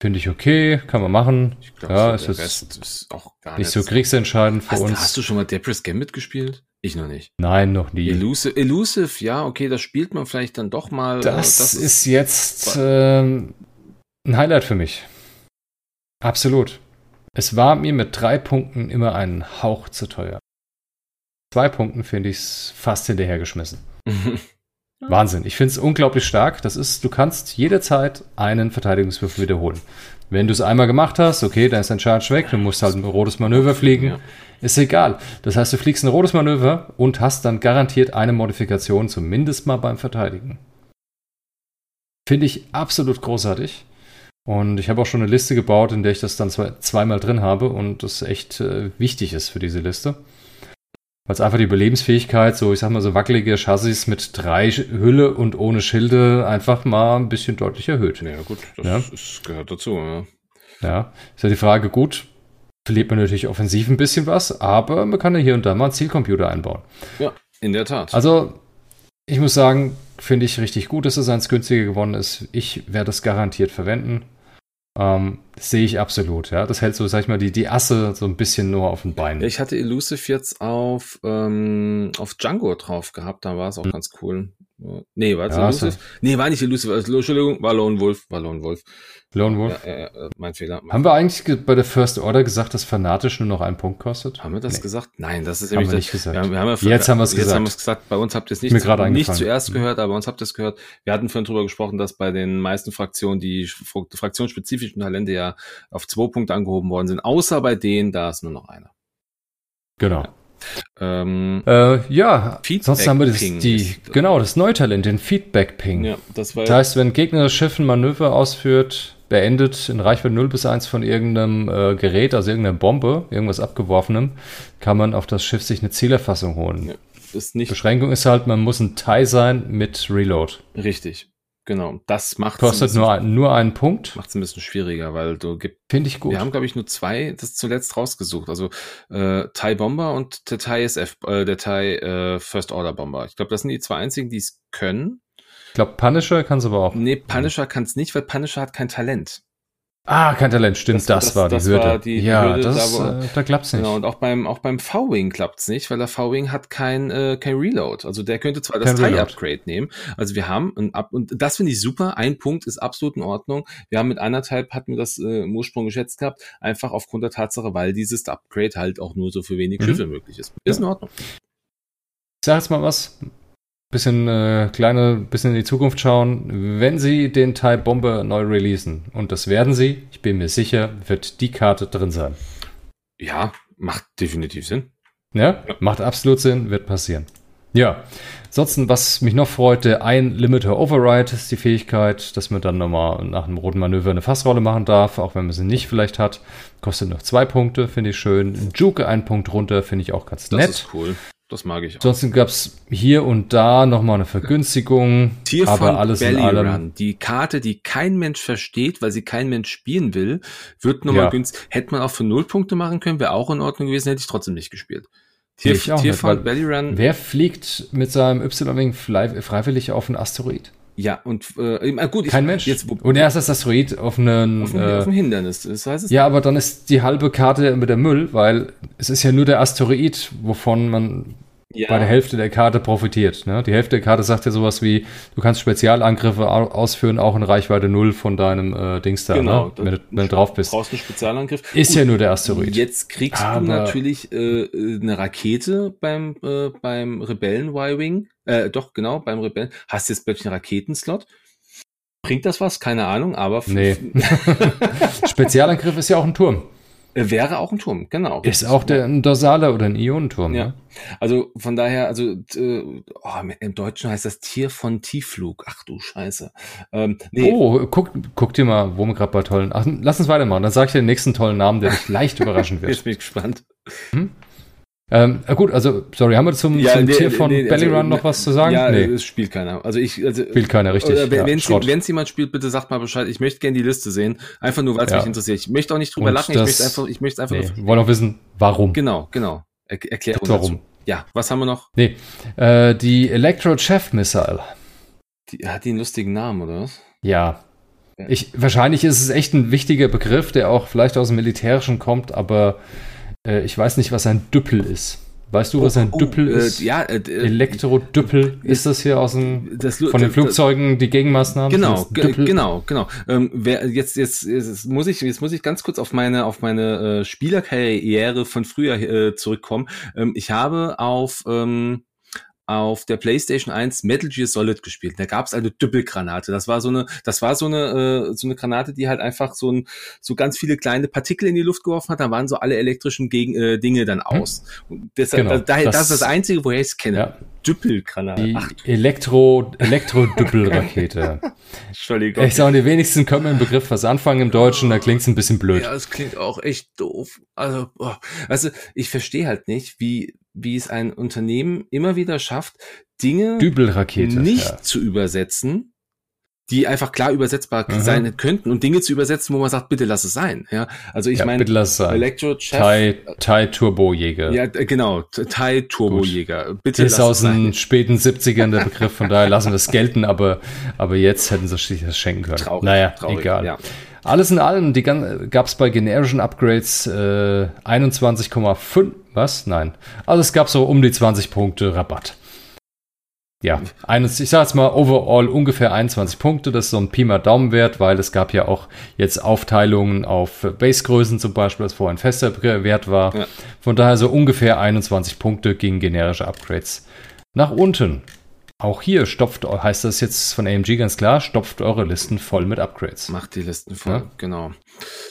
Finde ich okay, kann man machen. Ich glaube, Ja, so ist ist auch gar Nicht so kriegsentscheidend für hast, uns. Hast du schon mal Debris Gambit gespielt? Ich noch nicht. Nein, noch nie. Elusive, Elusive, ja, okay, das spielt man vielleicht dann doch mal. Das, äh, ist jetzt ähm, ein Highlight für mich. Absolut. Es war mir mit drei Punkten immer einen Hauch zu teuer. Zwei Punkten finde ich es fast hinterhergeschmissen. Wahnsinn. Ich finde es unglaublich stark. Das ist, du kannst jederzeit einen Verteidigungswürfel wiederholen. Wenn du es einmal gemacht hast, okay, dann ist dein Charge weg, du musst halt ein rotes Manöver fliegen. Ja. Ist egal. Das heißt, du fliegst ein rotes Manöver und hast dann garantiert eine Modifikation, zumindest mal beim Verteidigen. Finde ich absolut großartig. Und ich habe auch schon eine Liste gebaut, in der ich das dann zwei, zweimal drin habe und das echt äh, wichtig ist für diese Liste. Weil es einfach die Überlebensfähigkeit, so ich sag mal so wackelige Chassis mit drei Hülle und ohne Schilde einfach mal ein bisschen deutlich erhöht. Ja, gut, das Ja. Ist, gehört dazu. Ja. Ja, ist ja die Frage, gut, verliert man natürlich offensiv ein bisschen was, aber man kann ja hier und da mal einen Zielcomputer einbauen. ja, in der Tat. Also Ich muss sagen, finde ich richtig gut, dass es eins günstiger geworden ist. Ich werde es garantiert verwenden. Ähm, sehe ich absolut, ja. Das hält so, sag ich mal, die, die Asse so ein bisschen nur auf den Beinen. Ich hatte Elusive jetzt auf, ähm, auf Django drauf gehabt, da war es auch mhm. ganz cool. Nee, war ja, Elusive? Nee, war nicht Elusive, also, Entschuldigung, war Lone Wolf, war Lone Wolf. Lone Wolf? Ja, ja, mein Fehler. Haben wir eigentlich bei der First Order gesagt, dass fanatisch nur noch einen Punkt kostet? Haben wir das nee. gesagt? Nein, das ist haben nämlich wir nicht gesagt. Wir, wir haben ja, jetzt haben wir es gesagt. Haben gesagt. Bei uns habt ihr es nicht, nicht zuerst gehört, aber bei uns habt ihr es gehört. Wir hatten vorhin drüber gesprochen, dass bei den meisten Fraktionen die fraktionsspezifischen Talente ja auf zwei Punkte angehoben worden sind, außer bei denen, da ist nur noch einer. Genau. Ähm, äh, ja, sonst haben wir das, die, genau, das Neutalent, den Feedback-Ping. Ja, das, das heißt, wenn Gegner das Schiff ein Manöver ausführt, beendet in Reichweite 0 bis 1 von irgendeinem äh, Gerät, also irgendeiner Bombe, irgendwas abgeworfenem, kann man auf das Schiff sich eine Zielerfassung holen. Ja, ist nicht Beschränkung ist halt, man muss ein Thai sein mit Reload. Richtig. Genau, das macht kostet nur, nur einen Punkt. Macht es ein bisschen schwieriger, weil du gibt. Finde ich gut. Wir haben glaube ich nur zwei, das zuletzt rausgesucht. Also äh, Thai Bomber und der Thai SF, äh, der Thai äh, First Order Bomber. Ich glaube, das sind die zwei einzigen, die es können. Ich glaube, Punisher kann es aber auch. Nee, Punisher kann es nicht, weil Punisher hat kein Talent. Ah, kein Talent, stimmt, das, das, das war die Hürde. War die ja, Hürde, das, da, äh, da klappt's nicht. Genau, und auch beim, auch beim V-Wing klappt's nicht, weil der V-Wing hat kein, äh, kein Reload. Also der könnte zwar das Teil-Upgrade nehmen. Also wir haben ein Up und das finde ich super. Ein Punkt ist absolut in Ordnung. Wir haben mit anderthalb, hatten wir das äh, im Ursprung geschätzt gehabt, einfach aufgrund der Tatsache, weil dieses Upgrade halt auch nur so für wenig mhm. Schiffe möglich ist. Ist ja. in Ordnung. Ich sag jetzt mal was, bisschen äh, kleine, bisschen in die Zukunft schauen. Wenn sie den Type Bomber neu releasen, und das werden sie, ich bin mir sicher, wird die Karte drin sein. Ja, macht definitiv Sinn. Ja, ja. macht absolut Sinn, wird passieren. Ja, ansonsten, was mich noch freute, ein Limiter Override ist die Fähigkeit, dass man dann nochmal nach einem roten Manöver eine Fassrolle machen darf, auch wenn man sie nicht vielleicht hat. Kostet noch zwei Punkte, finde ich schön. Juke ein Punkt runter, finde ich auch ganz nett. Das ist cool. Das mag ich auch. Ansonsten gab es hier und da nochmal eine Vergünstigung. Tier aber alles Belly in allem. Run. Die Karte, die kein Mensch versteht, weil sie kein Mensch spielen will, wird nochmal ja. günstig. Hätte man auch für null Punkte machen können, wäre auch in Ordnung gewesen, hätte ich trotzdem nicht gespielt. Tier, Tierfall Belly Run. Wer fliegt mit seinem Y-Wing freiwillig auf einen Asteroid? Ja, und äh, gut, kein ich, Mensch. Jetzt, und er ist das Asteroid auf einen, auf, ein, äh, auf ein Hindernis. Das heißt es ja, aber dann ist die halbe Karte mit der Müll, weil es ist ja nur der Asteroid, wovon man ja. bei der Hälfte der Karte profitiert. Ne? Die Hälfte der Karte sagt ja sowas wie, du kannst Spezialangriffe ausführen, auch in Reichweite null von deinem äh, Dings da, genau, ne? wenn, wenn du drauf bist. Du brauchst einen Spezialangriff. Ist Gut, ja nur der Asteroid. Jetzt kriegst Aber du natürlich äh, eine Rakete beim, äh, beim Rebellen-Y-Wing. Äh, doch, genau, beim Rebellen. Hast jetzt plötzlich einen Raketenslot. Bringt das was? Keine Ahnung, aber... Nee. Spezialangriff ist ja auch ein Turm. Äh, wäre auch ein Turm, genau. Ist auch der ein Dorsaler oder ein Ionenturm. Ja. Ne? Also von daher, also äh, oh, im Deutschen heißt das Tier von Tiefflug. Ach du Scheiße. Ähm, nee. Oh, guck, guck dir mal, wo wir gerade bei tollen. Ach, lass uns weitermachen. Dann sag ich dir den nächsten tollen Namen, der dich leicht überraschen wird. Jetzt bin ich gespannt. Hm? Ähm, gut, also, sorry, haben wir zum, ja, zum nee, Tier von nee, Belly also, Run noch was zu sagen? Ja, nee. es spielt keiner. Also ich, also, spielt keiner, richtig. Oder wenn ja, es jemand spielt, bitte sagt mal Bescheid. Ich möchte gerne die Liste sehen. Einfach nur, weil es ja. mich interessiert. Ich möchte auch nicht drüber Und lachen. Ich möchte einfach, ich möchte einfach. Nee, wollen auch wissen, warum. Genau, genau. Er, erklär uns warum. Dazu. Ja, was haben wir noch? Nee, äh, die Electro Chef Missile. Die, hat die einen lustigen Namen, oder was? Ja. Ich, wahrscheinlich ist es echt ein wichtiger Begriff, der auch vielleicht aus dem Militärischen kommt, aber äh, ich weiß nicht, was ein Düppel ist. Weißt du, was ein oh, Düppel oh, ist? Äh, ja, äh, Elektrodüppel. Ist das hier aus dem, das, von den Flugzeugen das, die Gegenmaßnahmen? Genau, genau, genau. Ähm, wer, jetzt, jetzt, jetzt muss ich, jetzt muss ich ganz kurz auf meine, auf meine äh, Spielerkarriere von früher äh, zurückkommen. Ähm, ich habe auf ähm, auf der PlayStation 1 Metal Gear Solid gespielt. Da gab es eine Düppelgranate. Das war so eine, das war so eine, äh, so eine Granate, die halt einfach so ein, so ganz viele kleine Partikel in die Luft geworfen hat. Da waren so alle elektrischen Gegen, äh, Dinge dann hm. aus. Hm. Deshalb, genau, da, das, das, ist das Einzige, woher ich es kenne. Ja. Düppelgranate. Die Elektro, Elektro-Düppelrakete. Entschuldigung. Ich sage, die wenigsten können mit dem Begriff was anfangen im Deutschen, da klingt es ein bisschen blöd. Ja, es klingt auch echt doof. Also, oh. also ich verstehe halt nicht, wie, wie es ein Unternehmen immer wieder schafft, Dinge nicht ja. zu übersetzen, die einfach klar übersetzbar mhm. sein könnten und Dinge zu übersetzen, wo man sagt, bitte lass es sein. Ja, also ich ja, meine, Electro Chef, Thai, Thai Turbojäger. Ja, genau, Thai Turbojäger. Bitte ist aus den späten 70ern der Begriff, von daher lassen wir es gelten, aber, aber jetzt hätten sie sich das schenken können. Traurig, naja, traurig, egal. Ja. Alles in allem, gab es bei generischen Upgrades äh, 21,5, was? Nein. Also es gab so um die 20 Punkte Rabatt. Ja, eines, ich sage jetzt mal overall ungefähr 21 Punkte. Das ist so ein Pi mal Daumenwert, weil es gab ja auch jetzt Aufteilungen auf Basegrößen zum Beispiel, was vorher ein fester Wert war. Ja. Von daher so ungefähr 21 Punkte gegen generische Upgrades nach unten. Auch hier stopft, heißt das jetzt von AMG ganz klar, stopft eure Listen voll mit Upgrades. Macht die Listen voll, ja? genau.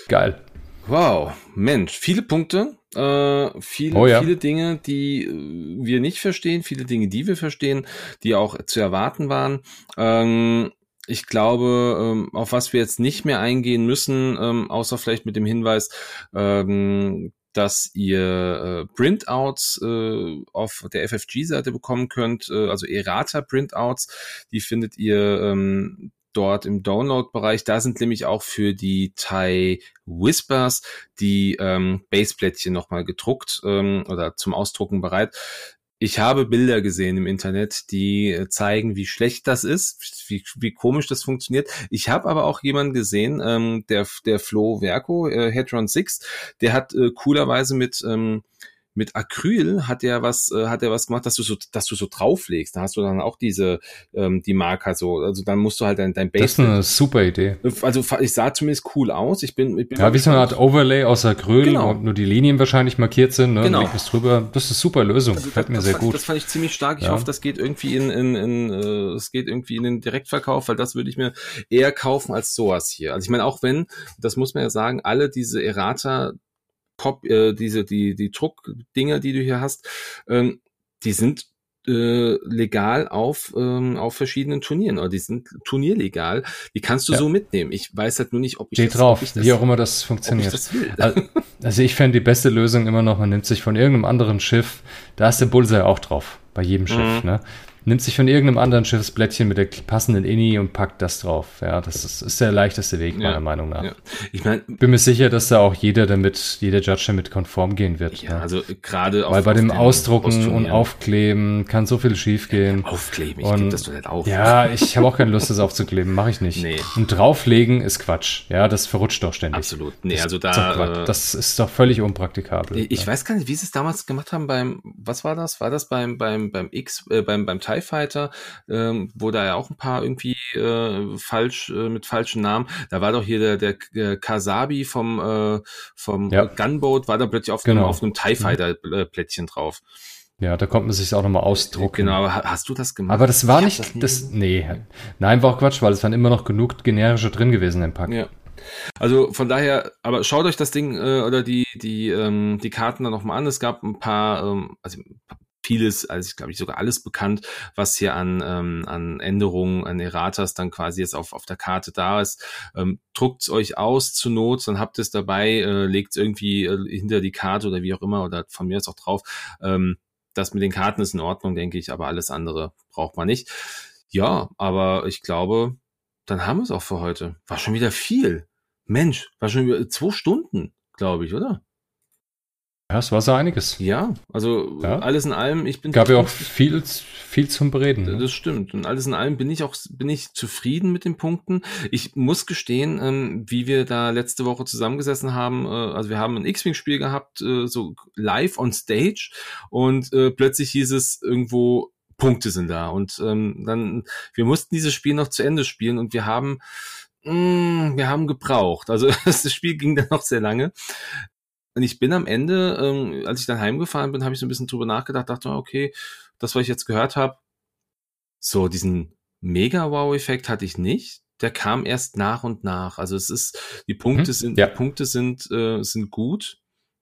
Geil. Wow, Mensch, viele Punkte, äh, viele, oh ja. viele Dinge, die äh, wir nicht verstehen, viele Dinge, die wir verstehen, die auch zu erwarten waren. Ähm, ich glaube, ähm, auf was wir jetzt nicht mehr eingehen müssen, ähm, außer vielleicht mit dem Hinweis, ähm, dass ihr äh, Printouts äh, auf der FFG-Seite bekommen könnt, äh, also Errata-Printouts. Die findet ihr ähm, dort im Download-Bereich. Da sind nämlich auch für die Thai Whispers die ähm, Baseplättchen nochmal gedruckt ähm, oder zum Ausdrucken bereit. Ich habe Bilder gesehen im Internet, die äh, zeigen, wie schlecht das ist, wie, wie komisch das funktioniert. Ich habe aber auch jemanden gesehen, ähm, der, der Flo Verco, äh, Hedron 6, der hat äh, coolerweise mit ähm, mit Acryl hat er was, äh, hat er was gemacht, dass du so, dass du so drauflegst. Da hast du dann auch diese, ähm, die Marker so. Also dann musst du halt dein, dein Base. Das ist eine super Idee. Also ich sah zumindest cool aus. Ich bin, ich bin ja, wie so eine Art Overlay aus Acryl, genau. wo nur die Linien wahrscheinlich markiert sind. Ne? Genau. Das drüber. Das ist eine super Lösung. Also, Gefällt mir sehr fand, gut. Das fand ich ziemlich stark. Ich ja. hoffe, das geht irgendwie in, in, in äh, es geht irgendwie in den Direktverkauf, weil das würde ich mir eher kaufen als sowas hier. Also ich meine, auch wenn, das muss man ja sagen, alle diese Errata Pop, äh, diese, die, die Druckdinger, die du hier hast, ähm, die sind äh, legal auf, ähm, auf verschiedenen Turnieren oder die sind turnierlegal. Die kannst du ja. so mitnehmen. Ich weiß halt nur nicht, ob ich Steht das, drauf, ich das, wie auch immer das funktioniert. Ich das also ich fände die beste Lösung immer noch, man nimmt sich von irgendeinem anderen Schiff, da ist der Bullseye auch drauf, bei jedem Schiff, mhm. ne? Nimmt sich von irgendeinem anderen Schiffsblättchen mit der passenden Inni und packt das drauf. Ja, das ist, ist der leichteste Weg, meiner Meinung nach. Ja. Ich mein, bin mir sicher, dass da auch jeder damit, jeder Judge damit konform gehen wird. Ja, ja. also gerade Weil bei dem Ausdrucken und Aufkleben kann so viel schief gehen. Aufkleben, ich und, das doch nicht auf. Ja, ich habe auch keine Lust, das aufzukleben, mache ich nicht. Nee. Und drauflegen ist Quatsch. Ja, das verrutscht doch ständig. Absolut. Nee, also da. Äh, das ist doch völlig unpraktikabel. Ich ja. weiß gar nicht, wie sie es damals gemacht haben beim, was war das? War das beim, beim, beim X, äh, beim, beim TIE Fighter, ähm, wo da ja auch ein paar irgendwie äh, falsch, äh, mit falschen Namen. Da war doch hier der, der, der Kasabi vom, äh, vom ja. Gunboat, war da plötzlich auf, genau. einem, auf einem TIE mhm. Fighter äh, Plättchen drauf. Ja, da konnte man sich auch nochmal ausdrucken. Genau, aber hast du das gemacht? Aber das war ich nicht, das, das, nee. Nein, war auch Quatsch, weil es waren immer noch genug generische drin gewesen im Pack. Ja. Also von daher, aber schaut euch das Ding äh, oder die die ähm, die Karten dann nochmal an. Es gab ein paar, ähm, also vieles, also ich glaube ich sogar alles bekannt, was hier an, ähm, an Änderungen, an Erratas dann quasi jetzt auf, auf der Karte da ist. Ähm, druckt's euch aus zur Not, dann habt es dabei, äh, legt irgendwie äh, hinter die Karte oder wie auch immer oder von mir ist auch drauf. Ähm, das mit den Karten ist in Ordnung, denke ich, aber alles andere braucht man nicht. Ja, aber ich glaube, dann haben wir es auch für heute. War schon wieder viel. Mensch, war schon wieder zwei Stunden, glaube ich, oder? Ja, es war so einiges. Ja, also ja. alles in allem, ich bin. Gab ja auch viel, viel zum Bereden. Ne? Das stimmt. Und alles in allem bin ich auch, bin ich zufrieden mit den Punkten. Ich muss gestehen, ähm, wie wir da letzte Woche zusammengesessen haben, äh, also wir haben ein X-Wing-Spiel gehabt, äh, so live on stage und äh, plötzlich hieß es irgendwo, Punkte sind da. Und ähm, dann, wir mussten dieses Spiel noch zu Ende spielen und wir haben mm, wir haben gebraucht. Also das Spiel ging dann noch sehr lange. Und ich bin am Ende, ähm, als ich dann heimgefahren bin, habe ich so ein bisschen drüber nachgedacht, dachte, okay, das, was ich jetzt gehört habe, so diesen Mega-Wow-Effekt hatte ich nicht. Der kam erst nach und nach. Also es ist, die Punkte mhm, sind, ja. die Punkte sind, äh, sind gut.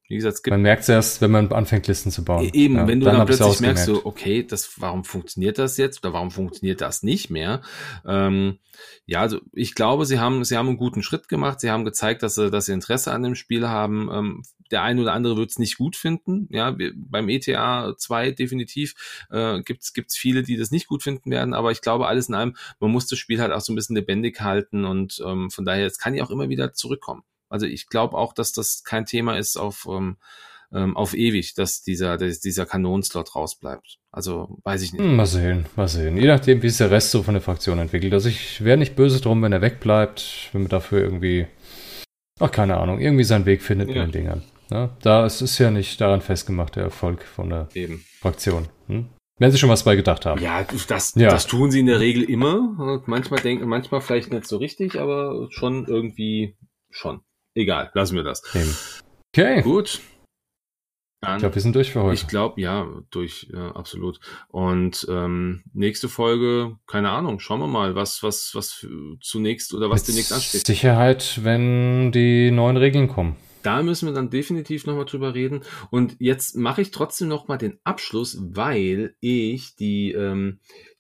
Wie gesagt, es gibt man merkt es erst, wenn man anfängt, Listen zu bauen. E-, eben, ja, wenn du dann, dann plötzlich merkst, so, okay, das, warum funktioniert das jetzt oder warum funktioniert das nicht mehr? Ähm, ja, also ich glaube, sie haben, sie haben einen guten Schritt gemacht. Sie haben gezeigt, dass sie, dass sie Interesse an dem Spiel haben. Ähm, der eine oder andere wird es nicht gut finden. Ja, wir, beim ETA 2 definitiv äh, gibt's gibt's viele, die das nicht gut finden werden. Aber ich glaube, alles in allem, man muss das Spiel halt auch so ein bisschen lebendig halten und ähm, von daher, es kann ja auch immer wieder zurückkommen. Also ich glaube auch, dass das kein Thema ist auf ähm, ähm, auf ewig, dass dieser, dass dieser Kanonslot rausbleibt. Also weiß ich nicht. Hm, mal sehen, mal sehen. Je nachdem, wie sich der Rest so von der Fraktion entwickelt. Also ich wäre nicht böse drum, wenn er wegbleibt, wenn man dafür irgendwie, ach keine Ahnung, irgendwie seinen Weg findet ja. in den Dingern. Ja, da es ist ja nicht daran festgemacht, der Erfolg von der Eben. Fraktion. Hm? Wenn sie schon was bei gedacht haben. Ja, das, ja. das tun sie in der Regel immer. Manchmal denken, manchmal vielleicht nicht so richtig, aber schon irgendwie schon. Egal, lassen wir das. Eben. Okay. Gut. Dann, ich glaube, wir sind durch für heute. Ich glaube, ja, durch, ja, absolut. Und ähm, nächste Folge, keine Ahnung, schauen wir mal, was, was, was zunächst oder was Mit demnächst ansteht. Sicherheit, wenn die neuen Regeln kommen. Da müssen wir dann definitiv nochmal drüber reden. Und jetzt mache ich trotzdem nochmal den Abschluss, weil ich die, ähm,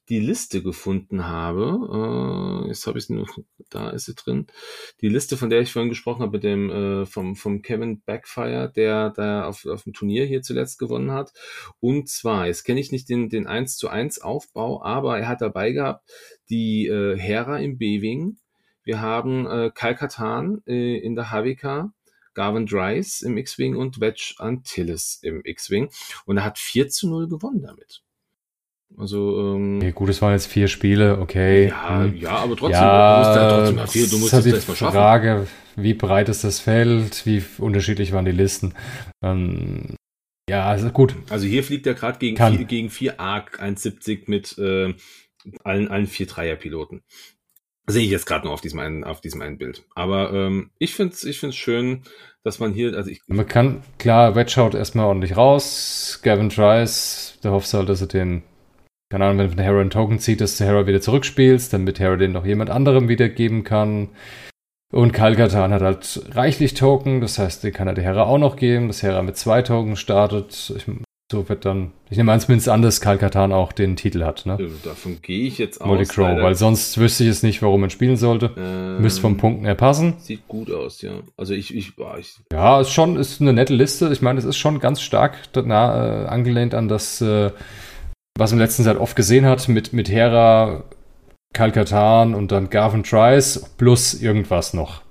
die Liste gefunden habe. Äh, jetzt habe ich noch, da ist sie drin. Die Liste, von der ich vorhin gesprochen habe, mit dem äh, vom, vom Kevin Backfire, der da auf, auf dem Turnier hier zuletzt gewonnen hat. Und zwar, jetzt kenne ich nicht den, den 1 zu 1 Aufbau, aber er hat dabei gehabt die äh, Hera im B-Wing. Wir haben äh, Kalkatan äh, in der Havika. Garvin Dries im X-Wing und Wedge Antilles im X-Wing. Und er hat 4 zu 0 gewonnen damit. Also, ähm, okay, gut, es waren jetzt vier Spiele, okay. Ja, hm. ja aber trotzdem, ja, du musst ja trotzdem du musst das erstmal schaffen. Frage, wie breit ist das Feld, wie unterschiedlich waren die Listen. Ähm, ja, also gut. Also hier fliegt er gerade gegen, vier, gegen vier ARC 1,70 mit äh, allen, allen vier Dreierpiloten. Sehe ich jetzt gerade nur auf diesem einen, auf diesem einen Bild. Aber ähm, ich finde es ich find's schön, dass man hier, also ich. Man kann, klar, Red schaut erstmal ordentlich raus. Gavin Trice, der hofft halt, dass er den keine Ahnung, wenn von Hera einen Token zieht, dass du Hera wieder zurückspielst, damit Hera den noch jemand anderem wiedergeben kann. Und Kalkatan hat halt reichlich Token, das heißt, den kann er der Hera auch noch geben, dass Hera mit zwei Token startet. Ich, so wird dann, ich nehme an, zumindest an, dass Kalkatan auch den Titel hat. Ne? Davon gehe ich jetzt aus. Molly Crow, weil sonst wüsste ich es nicht, warum man spielen sollte. Ähm, Müsste vom Punkten her passen. Sieht gut aus, ja. Also ich, ich, boah, ich Ja, ist schon, ist eine nette Liste. Ich meine, es ist schon ganz stark nah, äh, angelehnt an das äh, was man letzten Zeit oft gesehen hat, mit, mit Hera, Kalkatan und dann Garvin Trice plus irgendwas noch.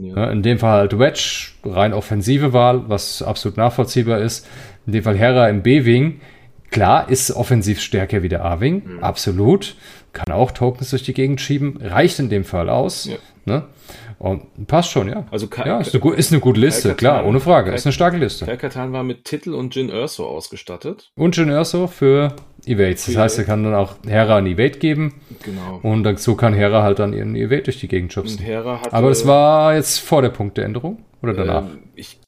Ja. Ja, in dem Fall halt Wedge, rein offensive Wahl, was absolut nachvollziehbar ist. In dem Fall Hera im B-Wing. Klar, ist offensiv stärker wie der A-Wing, mhm. absolut. Kann auch Tokens durch die Gegend schieben, reicht in dem Fall aus. Ja. Ne? Und passt schon, ja. Also ja, ist eine, ist eine gute Liste, klar, ohne Frage. ist eine starke Liste. Kalkatan war mit Titel und Jin Urso ausgestattet. Und Jin Urso für Evades. Das heißt, er kann dann auch Hera ein Evade geben. Genau. Und dann, so kann Hera halt dann ihren Evade durch die Gegend schubsen. Hatte, Aber das war jetzt vor der Punkteänderung oder danach? Ähm, ich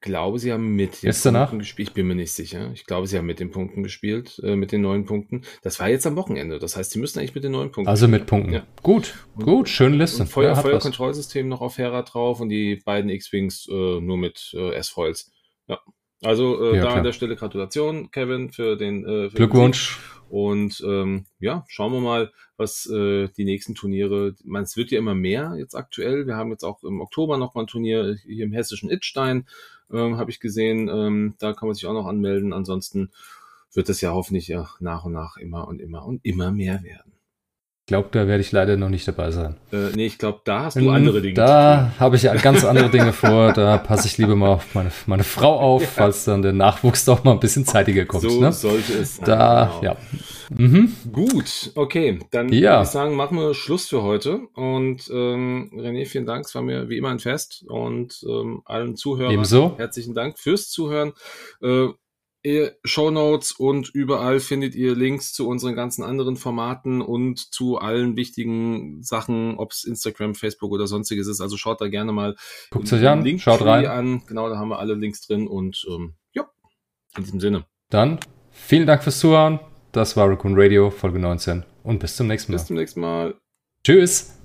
glaube, sie haben mit den Punkten danach? gespielt. Ich bin mir nicht sicher. Ich glaube, sie haben mit den Punkten gespielt, äh, mit den neuen Punkten. Das war jetzt am Wochenende. Das heißt, sie müssen eigentlich mit den neuen Punkten. Also mit Punkten. Ja. Gut, und, gut, schöne Liste. Feuer, ja, Feuerkontrollsystem noch auf Hera drauf und die beiden X-Wings äh, nur mit äh, S-Foils. Ja. Also äh, ja, da klar. an der Stelle Gratulation, Kevin, für den äh, für Glückwunsch. Den und ähm, ja, schauen wir mal, was äh, die nächsten Turniere. Man, es wird ja immer mehr jetzt aktuell. Wir haben jetzt auch im Oktober noch mal ein Turnier hier im hessischen Ittstein ähm, habe ich gesehen. Ähm, da kann man sich auch noch anmelden. Ansonsten wird es ja hoffentlich ja nach und nach immer und immer und immer mehr werden. Ich glaube, da werde ich leider noch nicht dabei sein. Äh, nee, ich glaube, da hast du hm, andere Dinge. Da habe ich ganz andere Dinge vor. Da passe ich lieber mal auf meine, meine Frau auf, ja. falls dann der Nachwuchs doch mal ein bisschen zeitiger kommt. So ne? sollte es sein. Da, genau. ja. Mhm. Gut, okay. Dann ja. würde ich sagen, machen wir Schluss für heute. Und ähm, René, vielen Dank. Es war mir wie immer ein Fest. Und ähm, allen Zuhörern Ebenso. herzlichen Dank fürs Zuhören. Äh, Show Notes und überall findet ihr Links zu unseren ganzen anderen Formaten und zu allen wichtigen Sachen, ob es Instagram, Facebook oder sonstiges ist. Also schaut da gerne mal Guckt euch an, Link schaut rein. an. Genau, da haben wir alle Links drin und ähm, ja, in diesem Sinne. Dann vielen Dank fürs Zuhören. Das war Raccoon Radio, Folge 19 und bis zum nächsten Mal. Bis zum nächsten Mal. Tschüss.